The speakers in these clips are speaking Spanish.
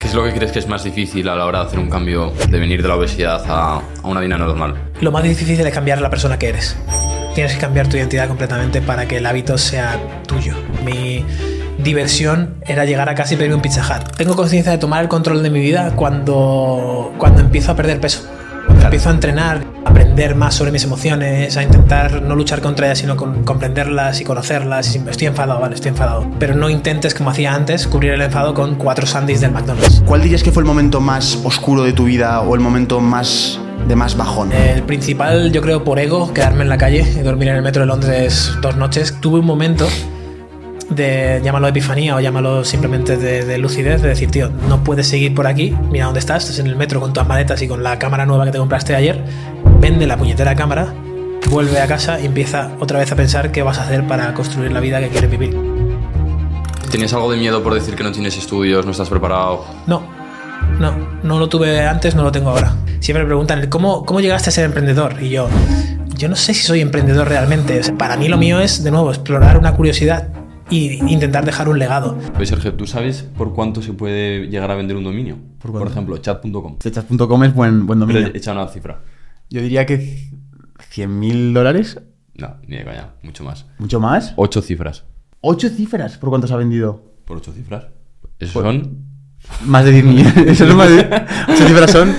¿Qué es lo que crees que es más difícil a la hora de hacer un cambio, de venir de la obesidad a, a una vida normal? Lo más difícil es cambiar la persona que eres. Tienes que cambiar tu identidad completamente para que el hábito sea tuyo. Mi diversión era llegar a casa y pedirme un Pizza Hut. Tengo conciencia de tomar el control de mi vida cuando, cuando empiezo a perder peso. Cuando empiezo a entrenar, a aprender más sobre mis emociones, a intentar no luchar contra ellas, sino con, comprenderlas y conocerlas. Y estoy enfadado, vale, estoy enfadado. Pero no intentes, como hacía antes, cubrir el enfado con cuatro sandys del McDonald's. ¿Cuál dirías que fue el momento más oscuro de tu vida o el momento más de más bajón? El principal, yo creo, por ego, quedarme en la calle y dormir en el metro de Londres dos noches. Tuve un momento de, llámalo epifanía o llámalo simplemente de, de lucidez, de decir, tío, no puedes seguir por aquí, mira dónde estás, estás en el metro con tus maletas y con la cámara nueva que te compraste ayer, vende la puñetera cámara, vuelve a casa y empieza otra vez a pensar qué vas a hacer para construir la vida que quieres vivir. ¿Tienes algo de miedo por decir que no tienes estudios, no estás preparado? No, no, no lo tuve antes, no lo tengo ahora. Siempre me preguntan, ¿cómo, cómo llegaste a ser emprendedor? Y yo, yo no sé si soy emprendedor realmente. O sea, para mí lo mío es, de nuevo, explorar una curiosidad y intentar dejar un legado. Oye, Sergio, ¿tú sabes por cuánto se puede llegar a vender un dominio? ¿Por ejemplo, chat.com. Chat.com es buen, buen Pero dominio. echa una cifra. Yo diría que 100.000 dólares, No, ni de caña, mucho más. mucho más. Ocho cifras. ¿Ocho cifras por cuánto se ha vendido? ¿Por ocho cifras? Eso Pues- son Más de 10 millones. Eso es más de... Ocho cifras son,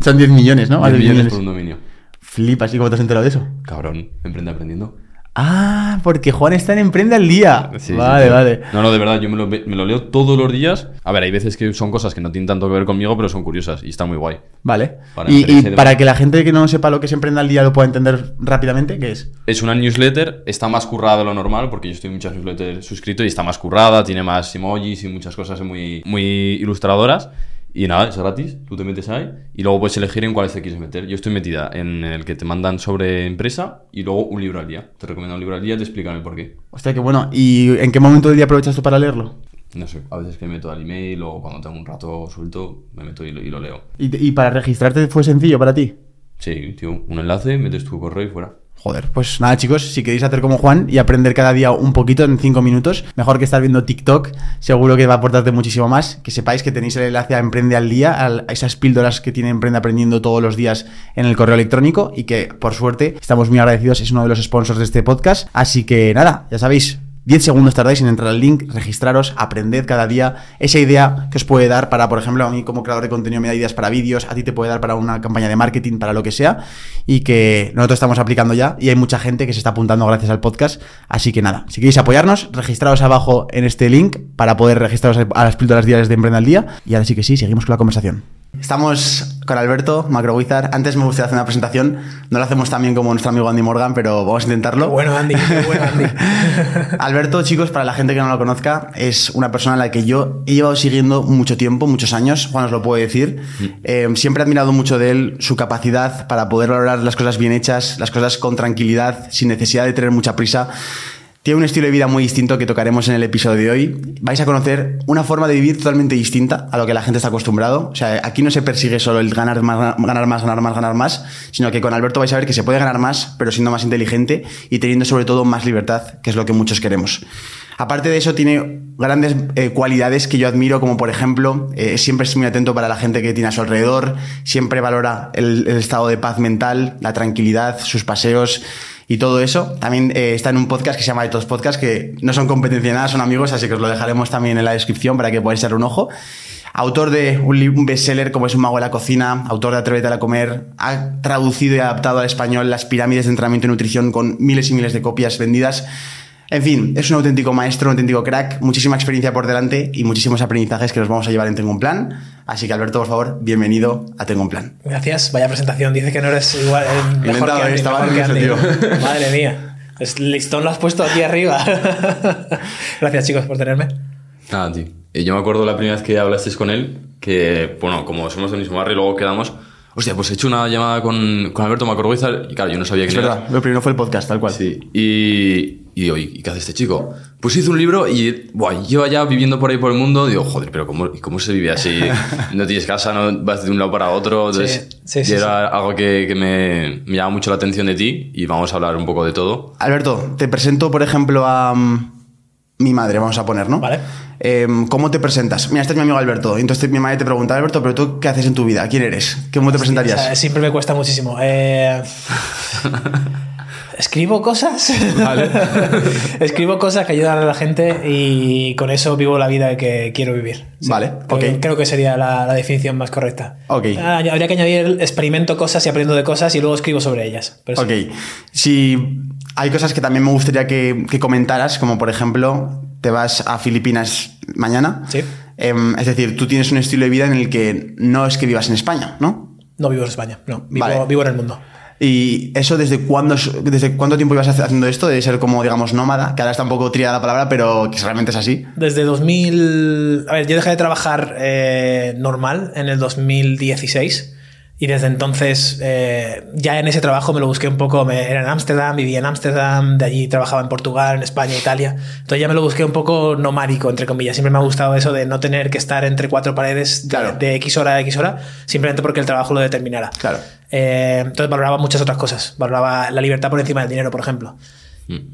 son 10 millones, ¿no? Más 10 de 10 millones millones. por un dominio. Flipas, ¿y cómo te has enterado de eso? Cabrón, emprende aprendiendo. Ah, porque Juan está en Emprende al Día. Sí, vale, sí. vale. No, no, de verdad, yo me lo, ve- me lo leo todos los días. A ver, hay veces que son cosas que no tienen tanto que ver conmigo, pero son curiosas y está muy guay. Vale. Para y demás. para que la gente que no sepa lo que es Emprende al Día lo pueda entender rápidamente, ¿qué es? Es una newsletter, está más currada de lo normal, porque yo estoy en muchas newsletters suscrito y está más currada, tiene más emojis y muchas cosas muy, muy ilustradoras. Y nada, es gratis, tú te metes ahí y luego puedes elegir en cuáles te quieres meter. Yo estoy metida en el que te mandan sobre empresa y luego un libro al día. Te recomiendo un libro al día, te explican el por qué. Hostia, qué bueno. ¿Y en qué momento del día aprovechas tú para leerlo? No sé, a veces que me meto al email o cuando tengo un rato suelto, me meto y lo, y lo leo. ¿Y, y para registrarte fue sencillo para ti? Sí, tío, un enlace, metes tu correo y fuera. Joder, pues nada chicos, si queréis hacer como Juan y aprender cada día un poquito en 5 minutos, mejor que estar viendo TikTok, seguro que va a aportarte muchísimo más. Que sepáis que tenéis el enlace a Emprende al Día, a esas píldoras que tiene Emprende aprendiendo todos los días en el correo electrónico y que por suerte estamos muy agradecidos, es uno de los sponsors de este podcast. Así que nada, ya sabéis, 10 segundos tardáis en entrar al link, registraros, aprended cada día esa idea que os puede dar para, por ejemplo, a mí como creador de contenido me da ideas para vídeos, a ti te puede dar para una campaña de marketing, para lo que sea, y que nosotros estamos aplicando ya y hay mucha gente que se está apuntando gracias al podcast. Así que nada, si queréis apoyarnos, registraros abajo en este link para poder registraros a las píldoras diarias de Emprende al Día. Y ahora sí que sí, seguimos con la conversación. Estamos con Alberto, Macro Wizard. Antes me gustaría hacer una presentación. No lo hacemos tan bien como nuestro amigo Andy Morgan, pero vamos a intentarlo. Bueno, Andy, qué bueno, Andy. Alberto, chicos, para la gente que no lo conozca, es una persona a la que yo he llevado siguiendo mucho tiempo, muchos años, Juan os lo puede decir. Eh, siempre he admirado mucho de él su capacidad para poder valorar las cosas bien hechas, las cosas con tranquilidad, sin necesidad de tener mucha prisa. Tiene un estilo de vida muy distinto que tocaremos en el episodio de hoy. Vais a conocer una forma de vivir totalmente distinta a lo que la gente está acostumbrado. O sea, aquí no se persigue solo el ganar más, ganar más, ganar más, ganar más, sino que con Alberto vais a ver que se puede ganar más, pero siendo más inteligente y teniendo sobre todo más libertad, que es lo que muchos queremos. Aparte de eso, tiene grandes eh, cualidades que yo admiro, como por ejemplo, eh, siempre es muy atento para la gente que tiene a su alrededor, siempre valora el, el estado de paz mental, la tranquilidad, sus paseos y todo eso. También eh, está en un podcast que se llama De Todos Podcast, que no son competencia nada, son amigos, así que os lo dejaremos también en la descripción para que podáis echar un ojo. Autor de un bestseller como es Un mago de la cocina, autor de Atrévete a comer, ha traducido y adaptado al español las pirámides de entrenamiento y nutrición con miles y miles de copias vendidas. En fin, es un auténtico maestro, un auténtico crack, muchísima experiencia por delante y muchísimos aprendizajes que nos vamos a llevar en Tengo un Plan. Así que Alberto, por favor, bienvenido a Tengo un Plan. Gracias, vaya presentación. Dice que no eres igual, el mejor Inventado, que Andy, estaba mejor que Andy. Madre mía. Es listón lo has puesto aquí arriba. Gracias, chicos, por tenerme. Nada, tío. Eh, yo me acuerdo la primera vez que hablasteis con él, que, bueno, como somos del mismo barrio y luego quedamos, hostia, pues he hecho una llamada con, con Alberto Macroguiza y claro, yo no sabía Es quién era. verdad, lo primero fue el podcast, tal cual. Sí, y, y digo, ¿y qué hace este chico? Pues hizo un libro y buah, lleva ya viviendo por ahí por el mundo. Digo, joder, pero ¿cómo, cómo se vive así? No tienes casa, no vas de un lado para otro. Entonces, Sí, sí, y sí, era algo que, que me, me llama mucho la atención de ti y vamos a hablar un poco de todo. Alberto, te presento, por ejemplo, a mm, mi madre, vamos a poner, ¿no? Vale. Eh, ¿Cómo te presentas? Mira, este es mi amigo Alberto. Entonces mi madre te pregunta, Alberto, ¿pero tú qué haces en tu vida? ¿Quién eres? ¿Cómo te presentarías? O sea, siempre me cuesta muchísimo. Eh, Escribo cosas. Escribo cosas que ayudan a la gente y con eso vivo la vida que quiero vivir. Sí. Vale, creo, ok. creo que sería la, la definición más correcta. Ok. Ah, habría que añadir experimento cosas y aprendo de cosas y luego escribo sobre ellas. Pero sí. Ok. Si hay cosas que también me gustaría que, que comentaras, como por ejemplo, te vas a Filipinas mañana. Sí. Em, es decir, tú tienes un estilo de vida en el que no es que vivas en España, ¿no? No vivo en España, no. Vivo, Vale. vivo en el mundo. ¿Y eso desde cuándo, es- desde cuánto tiempo ibas haciendo esto? De ser como, digamos, nómada, que ahora está un poco triada la palabra, pero que realmente es así. Desde 2000... A ver, yo dejé de trabajar eh, normal en el 2016 y desde entonces eh, ya en ese trabajo me lo busqué un poco. Me, era en Ámsterdam, vivía en Ámsterdam, de allí trabajaba en Portugal, en España, Italia. Entonces ya me lo busqué un poco nomádico, entre comillas. Siempre me ha gustado eso de no tener que estar entre cuatro paredes de, Claro. de X hora a X hora, simplemente porque el trabajo lo determinara. Claro. Eh, entonces valoraba muchas otras cosas. Valoraba la libertad por encima del dinero, por ejemplo.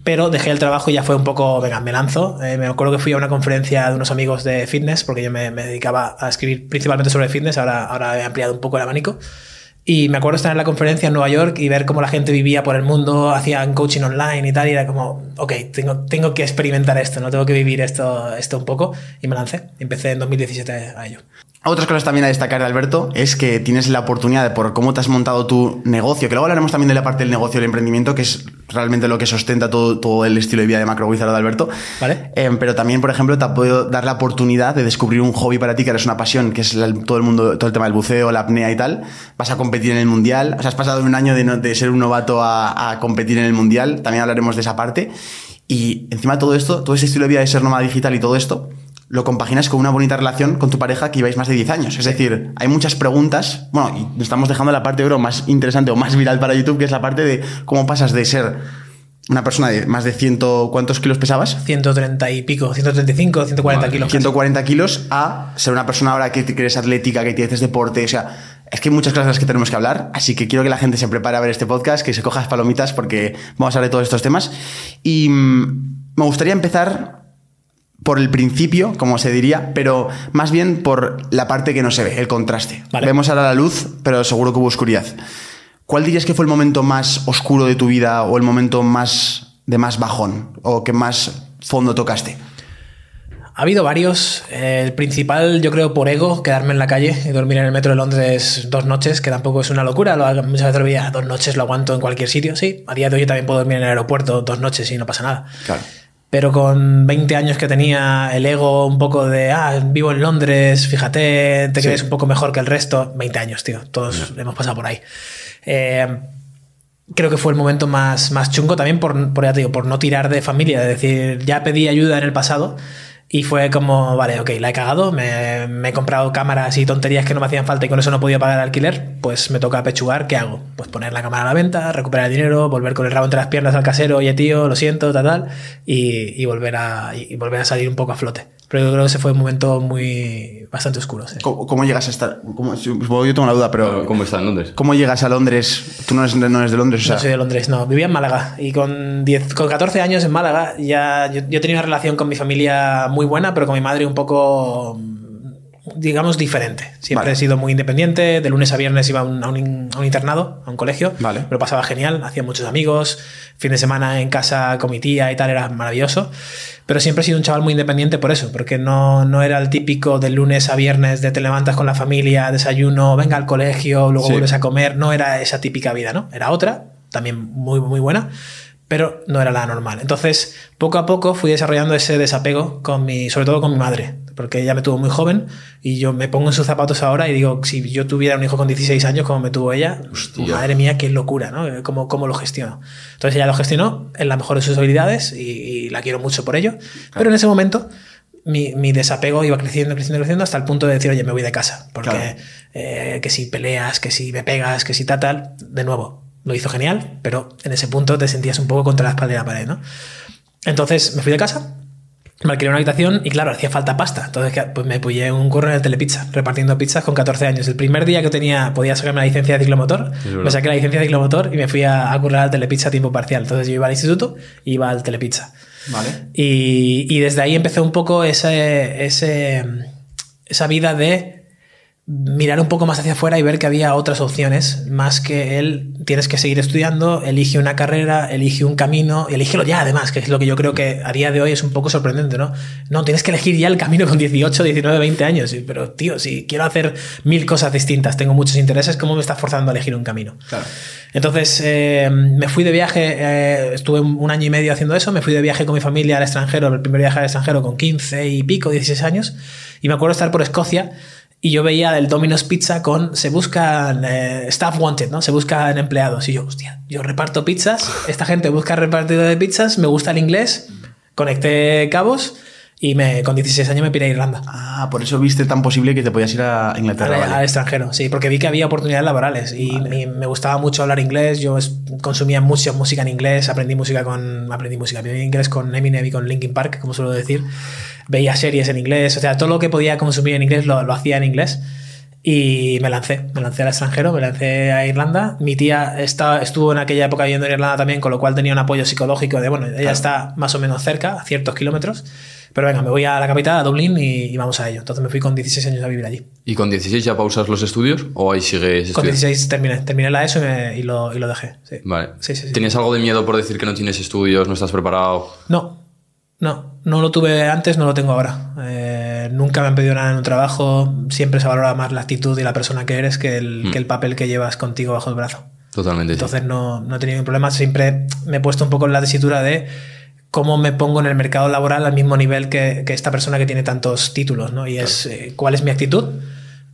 Pero dejé el trabajo y ya fue un poco, venga, me lanzo. Eh, me acuerdo que fui a una conferencia de unos amigos de fitness, porque yo me, me dedicaba a escribir principalmente sobre fitness, ahora, ahora he ampliado un poco el abanico. Y me acuerdo estar en la conferencia en Nueva York y ver cómo la gente vivía por el mundo, hacían coaching online y tal, y era como, ok, tengo, tengo que experimentar esto, no tengo que vivir esto, esto un poco. Y me lancé. Empecé en 2017 a ello. Otras cosas también a destacar de Alberto es que tienes la oportunidad de, por cómo te has montado tu negocio, que luego hablaremos también de la parte del negocio y el emprendimiento, que es realmente lo que sustenta todo, todo el estilo de vida de Macro Wizard de Alberto. Vale. Eh, pero también, por ejemplo, te ha podido dar la oportunidad de descubrir un hobby para ti, que eres una pasión, que es la- todo el mundo, todo el tema del buceo, la apnea y tal. Vas a competir en el mundial. O sea, has pasado un año de, no- de ser un novato a, a competir en el mundial. También hablaremos de esa parte. Y encima todo esto, todo ese estilo de vida de ser nómada digital y todo esto, lo compaginas con una bonita relación con tu pareja que lleváis más de 10 años. Es decir, hay muchas preguntas. Bueno, y nos estamos dejando la parte, creo, más interesante o más viral para YouTube, que es la parte de cómo pasas de ser una persona de más de ciento... ¿Cuántos kilos pesabas? 130 y pico, 135, 140 Madre kilos. casi. 140 kilos a ser una persona ahora que, que eres atlética, que tienes deporte. O sea, es que hay muchas cosas de las que tenemos que hablar. Así que quiero que la gente se prepare a ver este podcast, que se coja las palomitas porque vamos a hablar de todos estos temas. Y mm, me gustaría empezar por el principio, como se diría, pero más bien por la parte que no se ve, el contraste. Vale. Vemos ahora la luz, pero seguro que hubo oscuridad. ¿Cuál dirías que fue el momento más oscuro de tu vida o el momento más de más bajón o que más fondo tocaste? Ha habido varios. Eh, El principal, yo creo, por ego, quedarme en la calle y dormir en el metro de Londres dos noches, que tampoco es una locura. Lo, muchas veces lo veía, dos noches lo aguanto en cualquier sitio. Sí, a día de hoy también puedo dormir en el aeropuerto dos noches y no pasa nada. Claro. Pero con 20 años que tenía el ego un poco de, ah, vivo en Londres, fíjate, te Sí. crees un poco mejor que el resto. 20 años, tío, todos hemos pasado por ahí. Eh, creo que fue el momento más, más chungo también por, por, ya te digo, por no tirar de familia, es decir, ya pedí ayuda en el pasado y fue como, vale, ok, la he cagado, me, me he comprado cámaras y tonterías que no me hacían falta y con eso no podía pagar el alquiler, pues me toca pechugar, ¿qué hago? Pues poner la cámara a la venta, recuperar el dinero, volver con el rabo entre las piernas al casero, oye tío, lo siento, tal, tal, y, y volver, a, y volver a salir un poco a flote. Pero yo creo que ese fue un momento muy, bastante oscuro. sí. ¿Cómo, cómo llegas a estar? cómo- yo tengo una duda, pero ¿Cómo está en Londres? ¿cómo llegas a Londres? Tú no eres, no eres de Londres, o sea, No soy de Londres, no. Vivía en Málaga y con, 10, con 14 años en Málaga ya yo, yo tenía una relación con mi familia muy buena, pero con mi madre un poco, digamos, diferente. Siempre Vale. he sido muy independiente. De lunes a viernes iba a un, a un in- a un internado, a un colegio. Vale. Me lo pasaba genial, hacía muchos amigos. Fin de semana en casa con mi tía y tal, era maravilloso. Pero siempre he sido un chaval muy independiente por eso, porque no, no era el típico de lunes a viernes de te levantas con la familia, desayuno, venga al colegio, luego Sí. vuelves a comer. No era esa típica vida, ¿no? Era otra, también muy, muy buena, pero no era la normal. Entonces, poco a poco fui desarrollando ese desapego con mi, sobre todo con mi madre, porque ella me tuvo muy joven y yo me pongo en sus zapatos ahora y digo, si yo tuviera un hijo con 16 años como me tuvo ella, Hostia. madre mía, qué locura, ¿no? ¿Cómo, cómo lo gestiono? Entonces ella lo gestionó en la mejor de sus habilidades y, y la quiero mucho por ello, pero en ese momento mi, mi desapego iba creciendo, creciendo, creciendo hasta el punto de decir, oye, me voy de casa. Porque Claro. eh, que si peleas, que si me pegas, que si tal, tal, de nuevo, lo hizo genial, pero en ese punto te sentías un poco contra la espalda de la pared, ¿no? Entonces me fui de casa, me alquilé una habitación y claro, hacía falta pasta. Entonces pues me pillé un curro en el Telepizza, repartiendo pizzas con 14 años. El primer día que tenía, podía sacarme la licencia de ciclomotor, me saqué la licencia de ciclomotor y me fui a, a currar al Telepizza a tiempo parcial. Entonces yo iba al instituto y iba al Telepizza. Vale. Y, y desde ahí empecé un poco ese, ese, esa vida de mirar un poco más hacia afuera y ver que había otras opciones, más que él, tienes que seguir estudiando, elige una carrera, elige un camino, y elígelo ya además, que es lo que yo creo que a día de hoy es un poco sorprendente, ¿no? No, tienes que elegir ya el camino con 18, 19, 20 años, pero tío, si quiero hacer mil cosas distintas, tengo muchos intereses, ¿cómo me estás forzando a elegir un camino? Claro. Entonces eh, me fui de viaje, eh, estuve un un año y medio haciendo eso, me fui de viaje con mi familia al extranjero, el primer viaje al extranjero con 15 y pico, 16 años, y me acuerdo estar por Escocia y yo veía el Domino's Pizza con se buscan eh, staff wanted, ¿no? Se buscan empleados. Y yo, hostia, yo reparto pizzas, esta gente busca repartido de pizzas, me gusta el inglés, conecté cabos y me, con 16 años me piré a Irlanda. Ah, por eso viste tan posible que te podías ir a Inglaterra. Al, vale. al extranjero, sí, porque vi que había oportunidades laborales y, y me gustaba mucho hablar inglés. Yo es- consumía mucha música en inglés, aprendí música con. Aprendí música, aprendí inglés con Eminem y con Linkin Park, como suelo decir. Veía series en inglés, o sea, todo lo que podía consumir en inglés lo, lo hacía en inglés. Y me lancé, me lancé al extranjero, me lancé a Irlanda. Mi tía está, estuvo en aquella época viviendo en Irlanda también, con lo cual tenía un apoyo psicológico de, bueno, ella está más o menos cerca, a ciertos kilómetros. Pero venga, me voy a la capital, a Dublín, y, y vamos a ello. Entonces me fui con 16 años a vivir allí. ¿Y con 16 ya pausas los estudios o ahí sigues Con estudiando? 16 terminé, terminé la ESO y, me- y lo, y lo dejé. sí. Vale. Sí, sí. ¿Tienes algo de miedo por decir que no tienes estudios, no estás preparado? No, no, no lo tuve antes, no lo tengo ahora. Eh, nunca me han pedido nada en un trabajo, siempre se valora más la actitud y la persona que eres que el, Mm. que el papel que llevas contigo bajo el brazo. Totalmente. sí. Entonces no, no he tenido ningún problema, siempre me he puesto un poco en la tesitura de cómo me pongo en el mercado laboral al mismo nivel que, que esta persona que tiene tantos títulos, ¿no? Y es eh, cuál es mi actitud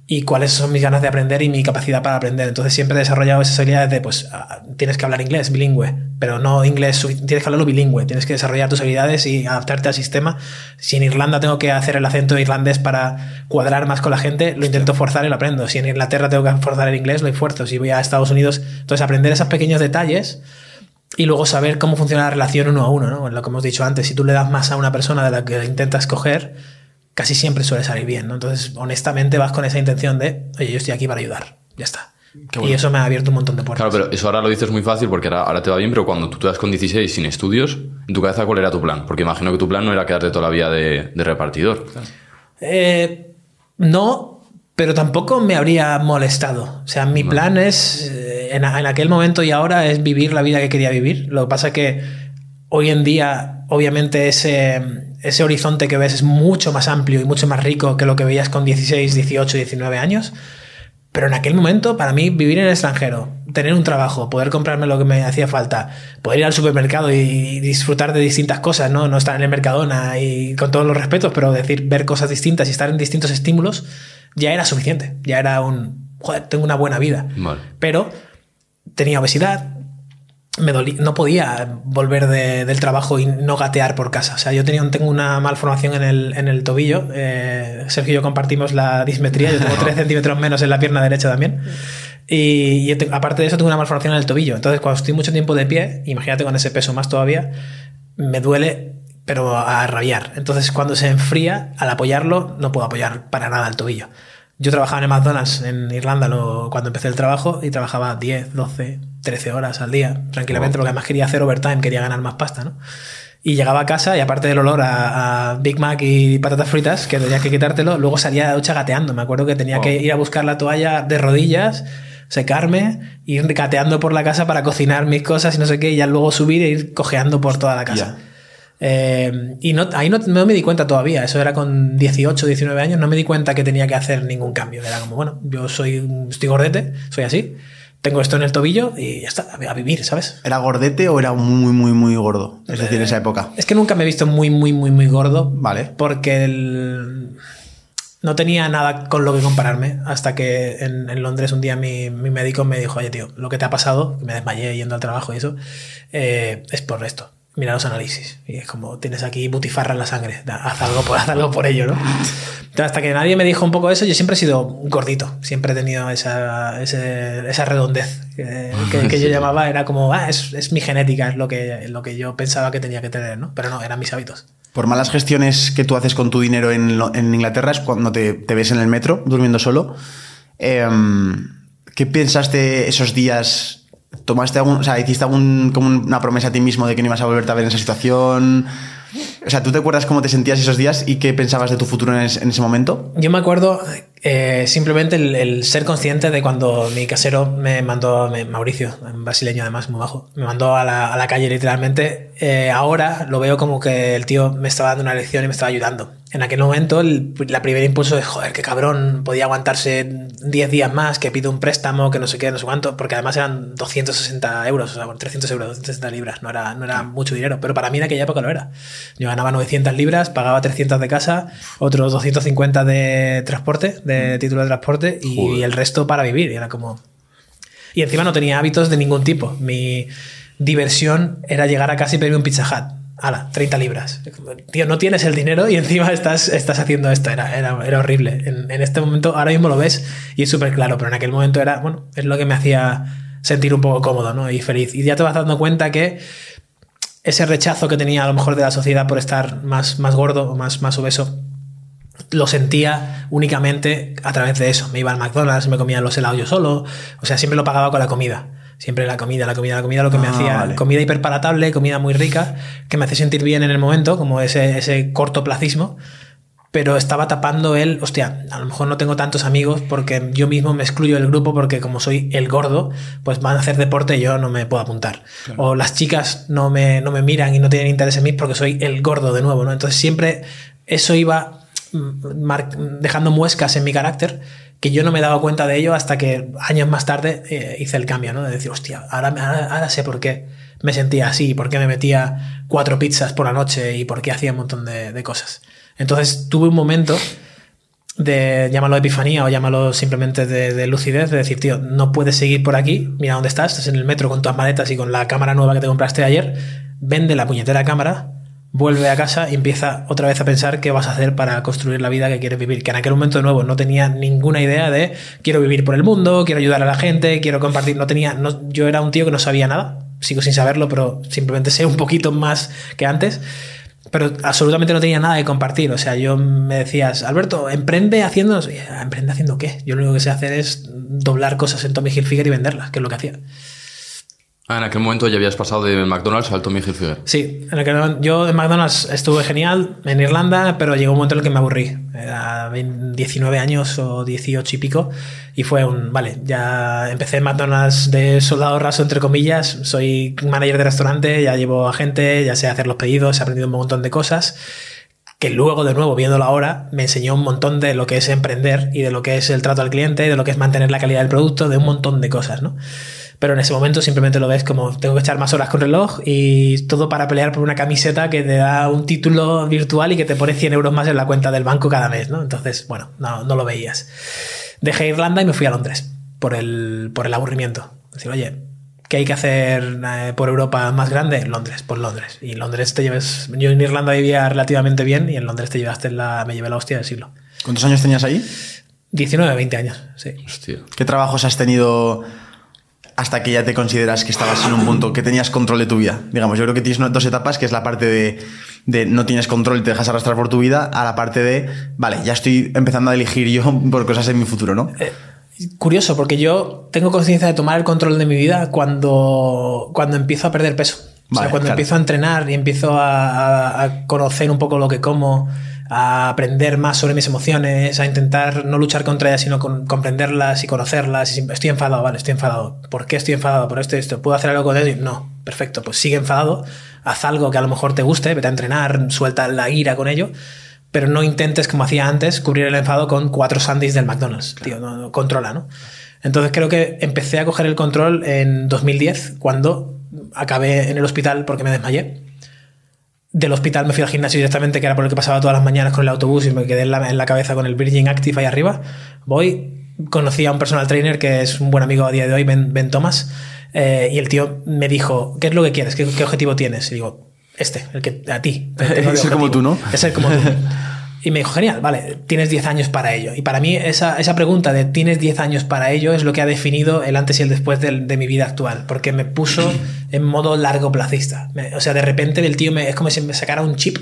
y cuáles son mis ganas de aprender y mi capacidad para aprender. Entonces siempre he desarrollado esas habilidades de, pues, ah, tienes que hablar inglés, bilingüe, pero no inglés, tienes que hablarlo bilingüe, tienes que desarrollar tus habilidades y adaptarte al sistema. Si en Irlanda tengo que hacer el acento irlandés para cuadrar más con la gente, lo intento forzar y lo aprendo. Si en Inglaterra tengo que forzar el inglés, lo esfuerzo. Si voy a Estados Unidos, entonces aprender esos pequeños detalles y luego saber cómo funciona la relación uno a uno, ¿no? Lo que hemos dicho antes, si tú le das más a una persona de la que intentas coger, casi siempre suele salir bien, ¿no? Entonces, honestamente vas con esa intención de, oye, yo estoy aquí para ayudar, ya está. Y eso me ha abierto un montón de puertas. Claro, pero eso ahora lo dices muy fácil porque ahora, ahora te va bien, pero cuando tú te vas con 16 sin estudios, en tu cabeza, ¿cuál era tu plan? Porque imagino que tu plan no era quedarte toda la vida de, de repartidor. Eh, no, pero tampoco me habría molestado. O sea, mi plan es, eh, en, en aquel momento y ahora, es vivir la vida que quería vivir. Lo que pasa es que hoy en día, obviamente, ese, ese horizonte que ves es mucho más amplio y mucho más rico que lo que veías con 16, 18, 19 años. Pero en aquel momento, para mí, vivir en el extranjero, tener un trabajo, poder comprarme lo que me hacía falta, poder ir al supermercado y disfrutar de distintas cosas, ¿no? No estar en el Mercadona y con todos los respetos, pero decir, ver cosas distintas y estar en distintos estímulos, ya era suficiente. Ya era un, joder, tengo una buena vida. Vale. Pero tenía obesidad, me dolí- no podía volver de- del trabajo y no gatear por casa. O sea, yo tenía, tengo una malformación en el, en el tobillo. Eh, Sergio y yo compartimos la dismetría. Yo tengo 3 centímetros menos en la pierna derecha también. Y, aparte de eso, tengo una malformación en el tobillo. Entonces, cuando estoy mucho tiempo de pie, imagínate con ese peso más todavía, me duele, pero a rabiar. Entonces, cuando se enfría, al apoyarlo, no puedo apoyar para nada el tobillo. Yo trabajaba en el McDonald's en Irlanda lo- cuando empecé el trabajo y trabajaba 10, 12, 13 horas al día, tranquilamente, porque además quería hacer overtime, quería ganar más pasta, ¿no? Y llegaba a casa y aparte del olor a, a Big Mac y patatas fritas, que tenías que quitártelo, luego salía de la ducha gateando. Me acuerdo que tenía que ir a buscar la toalla de rodillas, secarme, ir gateando por la casa para cocinar mis cosas y no sé qué, y ya luego subir e ir cojeando por toda la casa. Eh, y no, ahí no, no me di cuenta todavía, eso era con 18, 19 años, no me di cuenta que tenía que hacer ningún cambio. Era como, bueno, yo soy, estoy gordete, soy así, tengo esto en el tobillo y ya está, a vivir, ¿sabes? ¿Era gordete o era muy, muy, muy gordo? Es decir, en esa época. Es que nunca me he visto muy, muy, muy, muy gordo. Vale. Porque el- no tenía nada con lo que compararme. Hasta que en, en Londres un día mi, mi médico me dijo, oye, tío, lo que te ha pasado, que me desmayé yendo al trabajo y eso, eh, es por esto. Mira los análisis. Y es como, tienes aquí butifarra en la sangre, haz algo, por, haz algo por ello, ¿no? Entonces, hasta que nadie me dijo un poco eso, yo siempre he sido gordito, siempre he tenido esa, ese- esa redondez que, que- que yo llamaba, era como, ah, es, es mi genética, es lo que, lo que yo pensaba que tenía que tener, ¿no? Pero no, eran mis hábitos. Por malas gestiones que tú haces con tu dinero en, en Inglaterra es cuando te, te ves en el metro durmiendo solo. Em, ¿Qué pensaste esos días? ¿Tomaste algún, o sea, hiciste algún, como una promesa a ti mismo de que no ibas a volverte a ver en esa situación? O sea, ¿tú te acuerdas cómo te sentías esos días y qué pensabas de tu futuro en, es- en ese momento? Yo me acuerdo eh, simplemente el, ser consciente de cuando mi casero me mandó, Mauricio, un brasileño además, muy bajo, me mandó a la, a la calle literalmente. Eh, ahora lo veo como que el tío me estaba dando una lección y me estaba ayudando. En aquel momento, el, la primer impulso es, joder, qué cabrón, podía aguantarse 10 días más, que pido un préstamo, que no sé qué, no sé cuánto, porque además eran 260 euros, o sea, bueno, 300 euros, 260 libras, no era, no era mucho dinero, pero para mí en aquella época lo era. Yo ganaba 900 libras, pagaba 300 de casa, otros 250 de transporte, de título de transporte, y, el resto para vivir, y era como... Y encima no tenía hábitos de ningún tipo. Mi diversión era llegar a casa y pedir un Pizza Hut. Ala, 30 libras. Tío, no tienes el dinero y encima estás, estás haciendo esto. Era, era, era horrible. En, en este momento, ahora mismo lo ves y es súper claro, pero en aquel momento era, bueno, es lo que me hacía sentir un poco cómodo ¿no? y feliz. Y ya te vas dando cuenta que ese rechazo que tenía a lo mejor de la sociedad por estar más, más gordo o más, más obeso, lo sentía únicamente a través de eso. Me iba al McDonald's, me comía los helados yo solo, o sea, siempre lo pagaba con la comida. Siempre la comida, la comida, la comida, lo que me Ah, hacía. vale. Comida hiperpalatable, comida muy rica, que me hace sentir bien en el momento, como ese, ese cortoplacismo. Pero estaba tapando el, hostia, a lo mejor no tengo tantos amigos porque yo mismo me excluyo del grupo porque como soy el gordo, pues van a hacer deporte y yo no me puedo apuntar. O las chicas no me, no me miran y no tienen interés en mí porque soy el gordo de nuevo, ¿no? Entonces siempre eso iba mm, dejando muescas en mi carácter que yo no me daba cuenta de ello hasta que años más tarde eh, hice el cambio, ¿no? De decir, hostia, ahora, ahora, sé por qué me sentía así, por qué me metía cuatro pizzas por la noche y por qué hacía un montón de, de cosas. Entonces tuve un momento de, llámalo epifanía o llámalo simplemente de, de lucidez, de decir, tío, no puedes seguir por aquí, mira dónde estás, estás en el metro con tus maletas y con la cámara nueva que te compraste ayer, vende la puñetera cámara, vuelve a casa y empieza otra vez a pensar qué vas a hacer para construir la vida que quieres vivir. Que en aquel momento de nuevo no tenía ninguna idea de quiero vivir por el mundo, quiero ayudar a la gente, quiero compartir. No tenía, no, yo era un tío que no sabía nada, sigo sin saberlo, pero simplemente sé un poquito más que antes. Pero absolutamente no tenía nada que compartir. O sea, yo me decías, Alberto, emprende haciendo. Y, "Ah, ¿Emprende haciendo qué? Yo lo único que sé hacer es doblar cosas en Tommy Hilfiger y venderlas, que es lo que hacía. Ah, en aquel momento ya habías pasado de McDonald's al Tommy Hilfiger. Sí, en aquel yo en McDonald's estuve genial en Irlanda, pero llegó un momento en el que me aburrí. Era 20 19 años o 18 y pico, y fue un, vale, ya empecé en McDonald's de soldado raso, entre comillas, soy manager de restaurante, ya llevo a gente, ya sé hacer los pedidos, he aprendido un montón de cosas, que luego, de nuevo, viéndolo ahora, me enseñó un montón de lo que es emprender y de lo que es el trato al cliente, y de lo que es mantener la calidad del producto, de un montón de cosas, ¿no? Pero en ese momento simplemente lo ves como tengo que echar más horas con reloj y todo para pelear por una camiseta que te da un título virtual y que te pone 100 euros más en la cuenta del banco cada mes, ¿no? Entonces, bueno, no, no lo veías. Dejé Irlanda y me fui a Londres por el, por el aburrimiento. Decir, oye, ¿qué hay que hacer eh, por Europa más grande? Londres, por Londres. Y en Londres te lleves. Yo en Irlanda vivía relativamente bien y en Londres te llevaste la. Me llevé la hostia del siglo. ¿Cuántos años tenías ahí? 19, 20 años, sí. Hostia. ¿Qué trabajos has tenido hasta que ya te consideras que estabas en un punto que tenías control de tu vida? Digamos, yo creo que tienes dos etapas, que es la parte de, de no tienes control y te dejas arrastrar por tu vida, a la parte de, vale, ya estoy empezando a elegir yo por cosas en mi futuro, ¿no? Curioso, porque yo tengo conciencia de tomar el control de mi vida cuando, cuando empiezo a perder peso. o sea, cuando claro. empiezo a entrenar y empiezo a, conocer un poco lo que como, a aprender más sobre mis emociones, a intentar no luchar contra ellas, sino con- comprenderlas y conocerlas. Y estoy enfadado, vale, estoy enfadado. ¿Por qué estoy enfadado? Por esto y esto. ¿Puedo hacer algo con ello? No, perfecto, pues sigue enfadado, haz algo que a lo mejor te guste, vete a entrenar, suelta la ira con ello. Pero no intentes, como hacía antes, cubrir el enfado con cuatro sandys del McDonald's. Tío, no, no, controla, ¿no? Entonces creo que empecé a coger el control en 2010, cuando acabé en el hospital porque me desmayé. Del hospital me fui al gimnasio directamente, que era por el que pasaba todas las mañanas con el autobús y me quedé en la, en la cabeza con el Virgin Active ahí arriba. Voy, conocí a un personal trainer que es un buen amigo a día de hoy, Ben, Ben Thomas, eh, y el tío me dijo, ¿qué es lo que quieres? ¿Qué, qué objetivo tienes? Y digo, Este, el que a ti. Es ser como tú, ¿no? Es ser como tú. Y me dijo, genial, vale, tienes 10 años para ello. Y para mí esa, esa pregunta de tienes 10 años para ello es lo que ha definido el antes y el después de, de mi vida actual, porque me puso en modo largo placista. Me- o sea, de repente el tío me, es como si me sacara un chip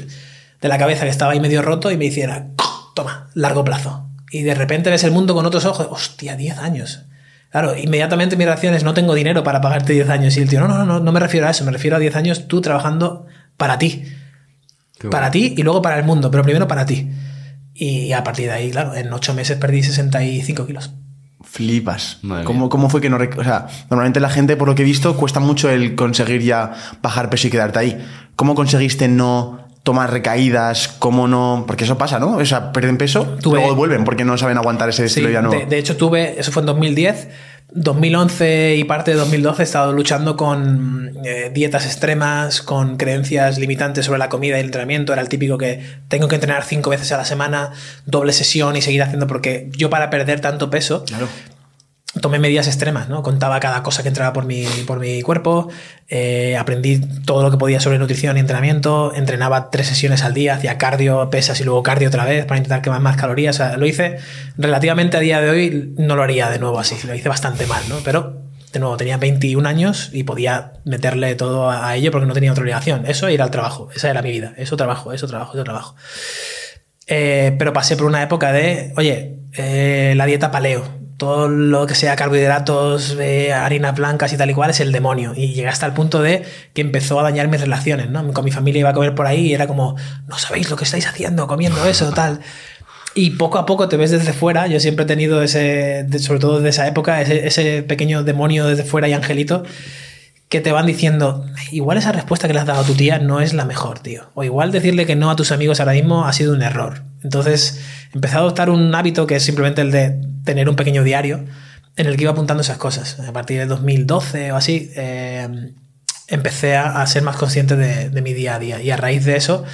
de la cabeza que estaba ahí medio roto y me hiciera, toma, largo plazo. Y de repente ves el mundo con otros ojos, hostia, 10 años. Claro, inmediatamente mi reacción es no tengo dinero para pagarte 10 años. Y el tío, no, no, no, no me refiero a eso, me refiero a 10 años tú trabajando para ti Qué para bueno. ti y luego para el mundo, pero primero para ti. Y a partir de ahí, claro, en ocho meses perdí 65 kilos. Flipas. ¿Cómo. ¿Cómo fue que no.? O sea, normalmente la gente, por lo que he visto, cuesta mucho el conseguir ya bajar peso y quedarte ahí. ¿Cómo conseguiste no tomar recaídas? ¿Cómo no.? Porque eso pasa, ¿no? O sea, pierden peso, Tuve- luego vuelven porque no saben aguantar ese Sí, estilo ya no. de, de hecho, tuve, eso fue en 2010. 2011 y parte de 2012 he estado luchando con eh, dietas extremas, con creencias limitantes sobre la comida y el entrenamiento. Era el típico que tengo que entrenar cinco veces a la semana, doble sesión y seguir haciendo, porque yo para perder tanto peso Claro. Tomé medidas extremas, ¿no? Contaba cada cosa que entraba por mi, por mi cuerpo, eh, aprendí todo lo que podía sobre nutrición y entrenamiento, entrenaba tres sesiones al día, hacía cardio, pesas y luego cardio otra vez para intentar quemar más calorías. O sea, lo hice relativamente a día de hoy, no lo haría de nuevo así, lo hice bastante mal, ¿no? Pero, de nuevo, tenía 21 años y podía meterle todo a ello porque no tenía otra obligación. Eso ir al trabajo, esa era mi vida, eso trabajo, eso trabajo, eso trabajo. Eh, pero pasé por una época de, oye, eh, la dieta paleo, todo lo que sea carbohidratos, eh, harinas blancas y tal y cual es el demonio. Y llegué hasta el punto de que empezó a dañar mis relaciones, ¿no? Con mi familia iba a comer por ahí y era como, no sabéis lo que estáis haciendo comiendo eso, tal. Y poco a poco te ves desde fuera. Yo siempre he tenido ese, sobre todo desde esa época, ese, ese pequeño demonio desde fuera y angelito que te van diciendo, igual esa respuesta que le has dado a tu tía no es la mejor, tío. O igual decirle que no a tus amigos ahora mismo ha sido un error. Entonces, empecé a adoptar un hábito que es simplemente el de tener un pequeño diario en el que iba apuntando esas cosas. A partir de 2012 o así, eh, empecé a, ser más consciente de, de mi día a día. Y a raíz de eso,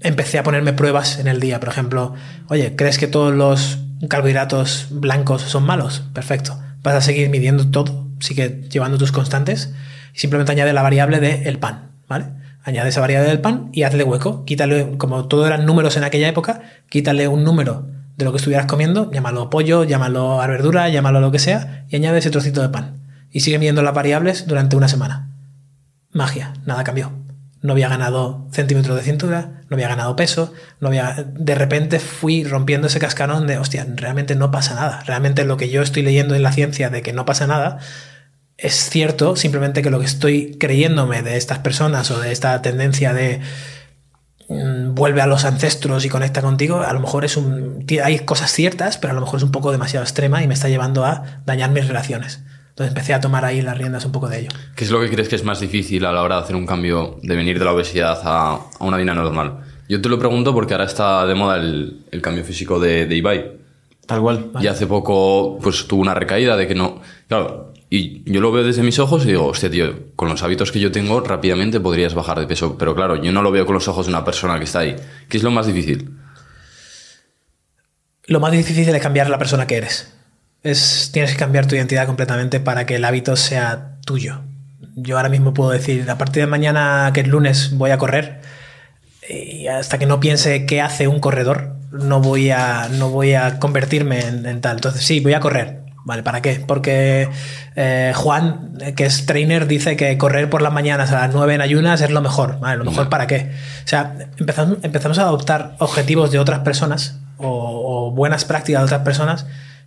empecé a ponerme pruebas en el día. Por ejemplo, oye, ¿crees que todos los carbohidratos blancos son malos? Perfecto. Vas a seguir midiendo todo, sigue llevando tus constantes y simplemente añade la variable de el pan, ¿vale? Añade esa variable del pan y hazle hueco. Quítale, como todo eran números en aquella época, quítale un número de lo que estuvieras comiendo, llámalo pollo, llámalo a verdura, llámalo lo que sea, y añade ese trocito de pan. Y sigue midiendo las variables durante una semana. Magia, nada cambió. No había ganado centímetros de cintura, no había ganado peso, no había. De repente fui rompiendo ese cascarón de, hostia, realmente no pasa nada. Realmente lo que yo estoy leyendo en la ciencia de que no pasa nada es cierto, simplemente que lo que estoy creyéndome de estas personas o de esta tendencia de mm, vuelve a los ancestros y conecta contigo, a lo mejor es un. Hay cosas ciertas, pero a lo mejor es un poco demasiado extrema y me está llevando a dañar mis relaciones. Entonces empecé a tomar ahí las riendas un poco de ello. ¿Qué es lo que crees que es más difícil a la hora de hacer un cambio de venir de la obesidad a, a una vida normal? Yo te lo pregunto porque ahora está de moda el, el cambio físico de, de Ibai. Tal cual. Y hace poco pues tuvo una recaída de que no... Claro, y yo lo veo desde mis ojos y digo, hostia, tío, con los hábitos que yo tengo rápidamente podrías bajar de peso. Pero claro, yo no lo veo con los ojos de una persona que está ahí. ¿Qué es lo más difícil? Lo más difícil es cambiar la persona que eres. Es, tienes que cambiar tu identidad completamente para que el hábito sea tuyo. Yo ahora mismo puedo decir, a partir de mañana, que es lunes, voy a correr. Y hasta que no piense qué hace un corredor, no voy a, no voy a convertirme en, en tal. Entonces, sí, voy a correr. ¿Vale? ¿Para qué? Porque eh, Juan, que es trainer, dice que correr por las mañanas a las 9 en ayunas es lo mejor. ¿Vale? ¿Lo mejor para qué? O sea, empezamos, empezamos a adoptar objetivos de otras personas o, o buenas prácticas de otras personas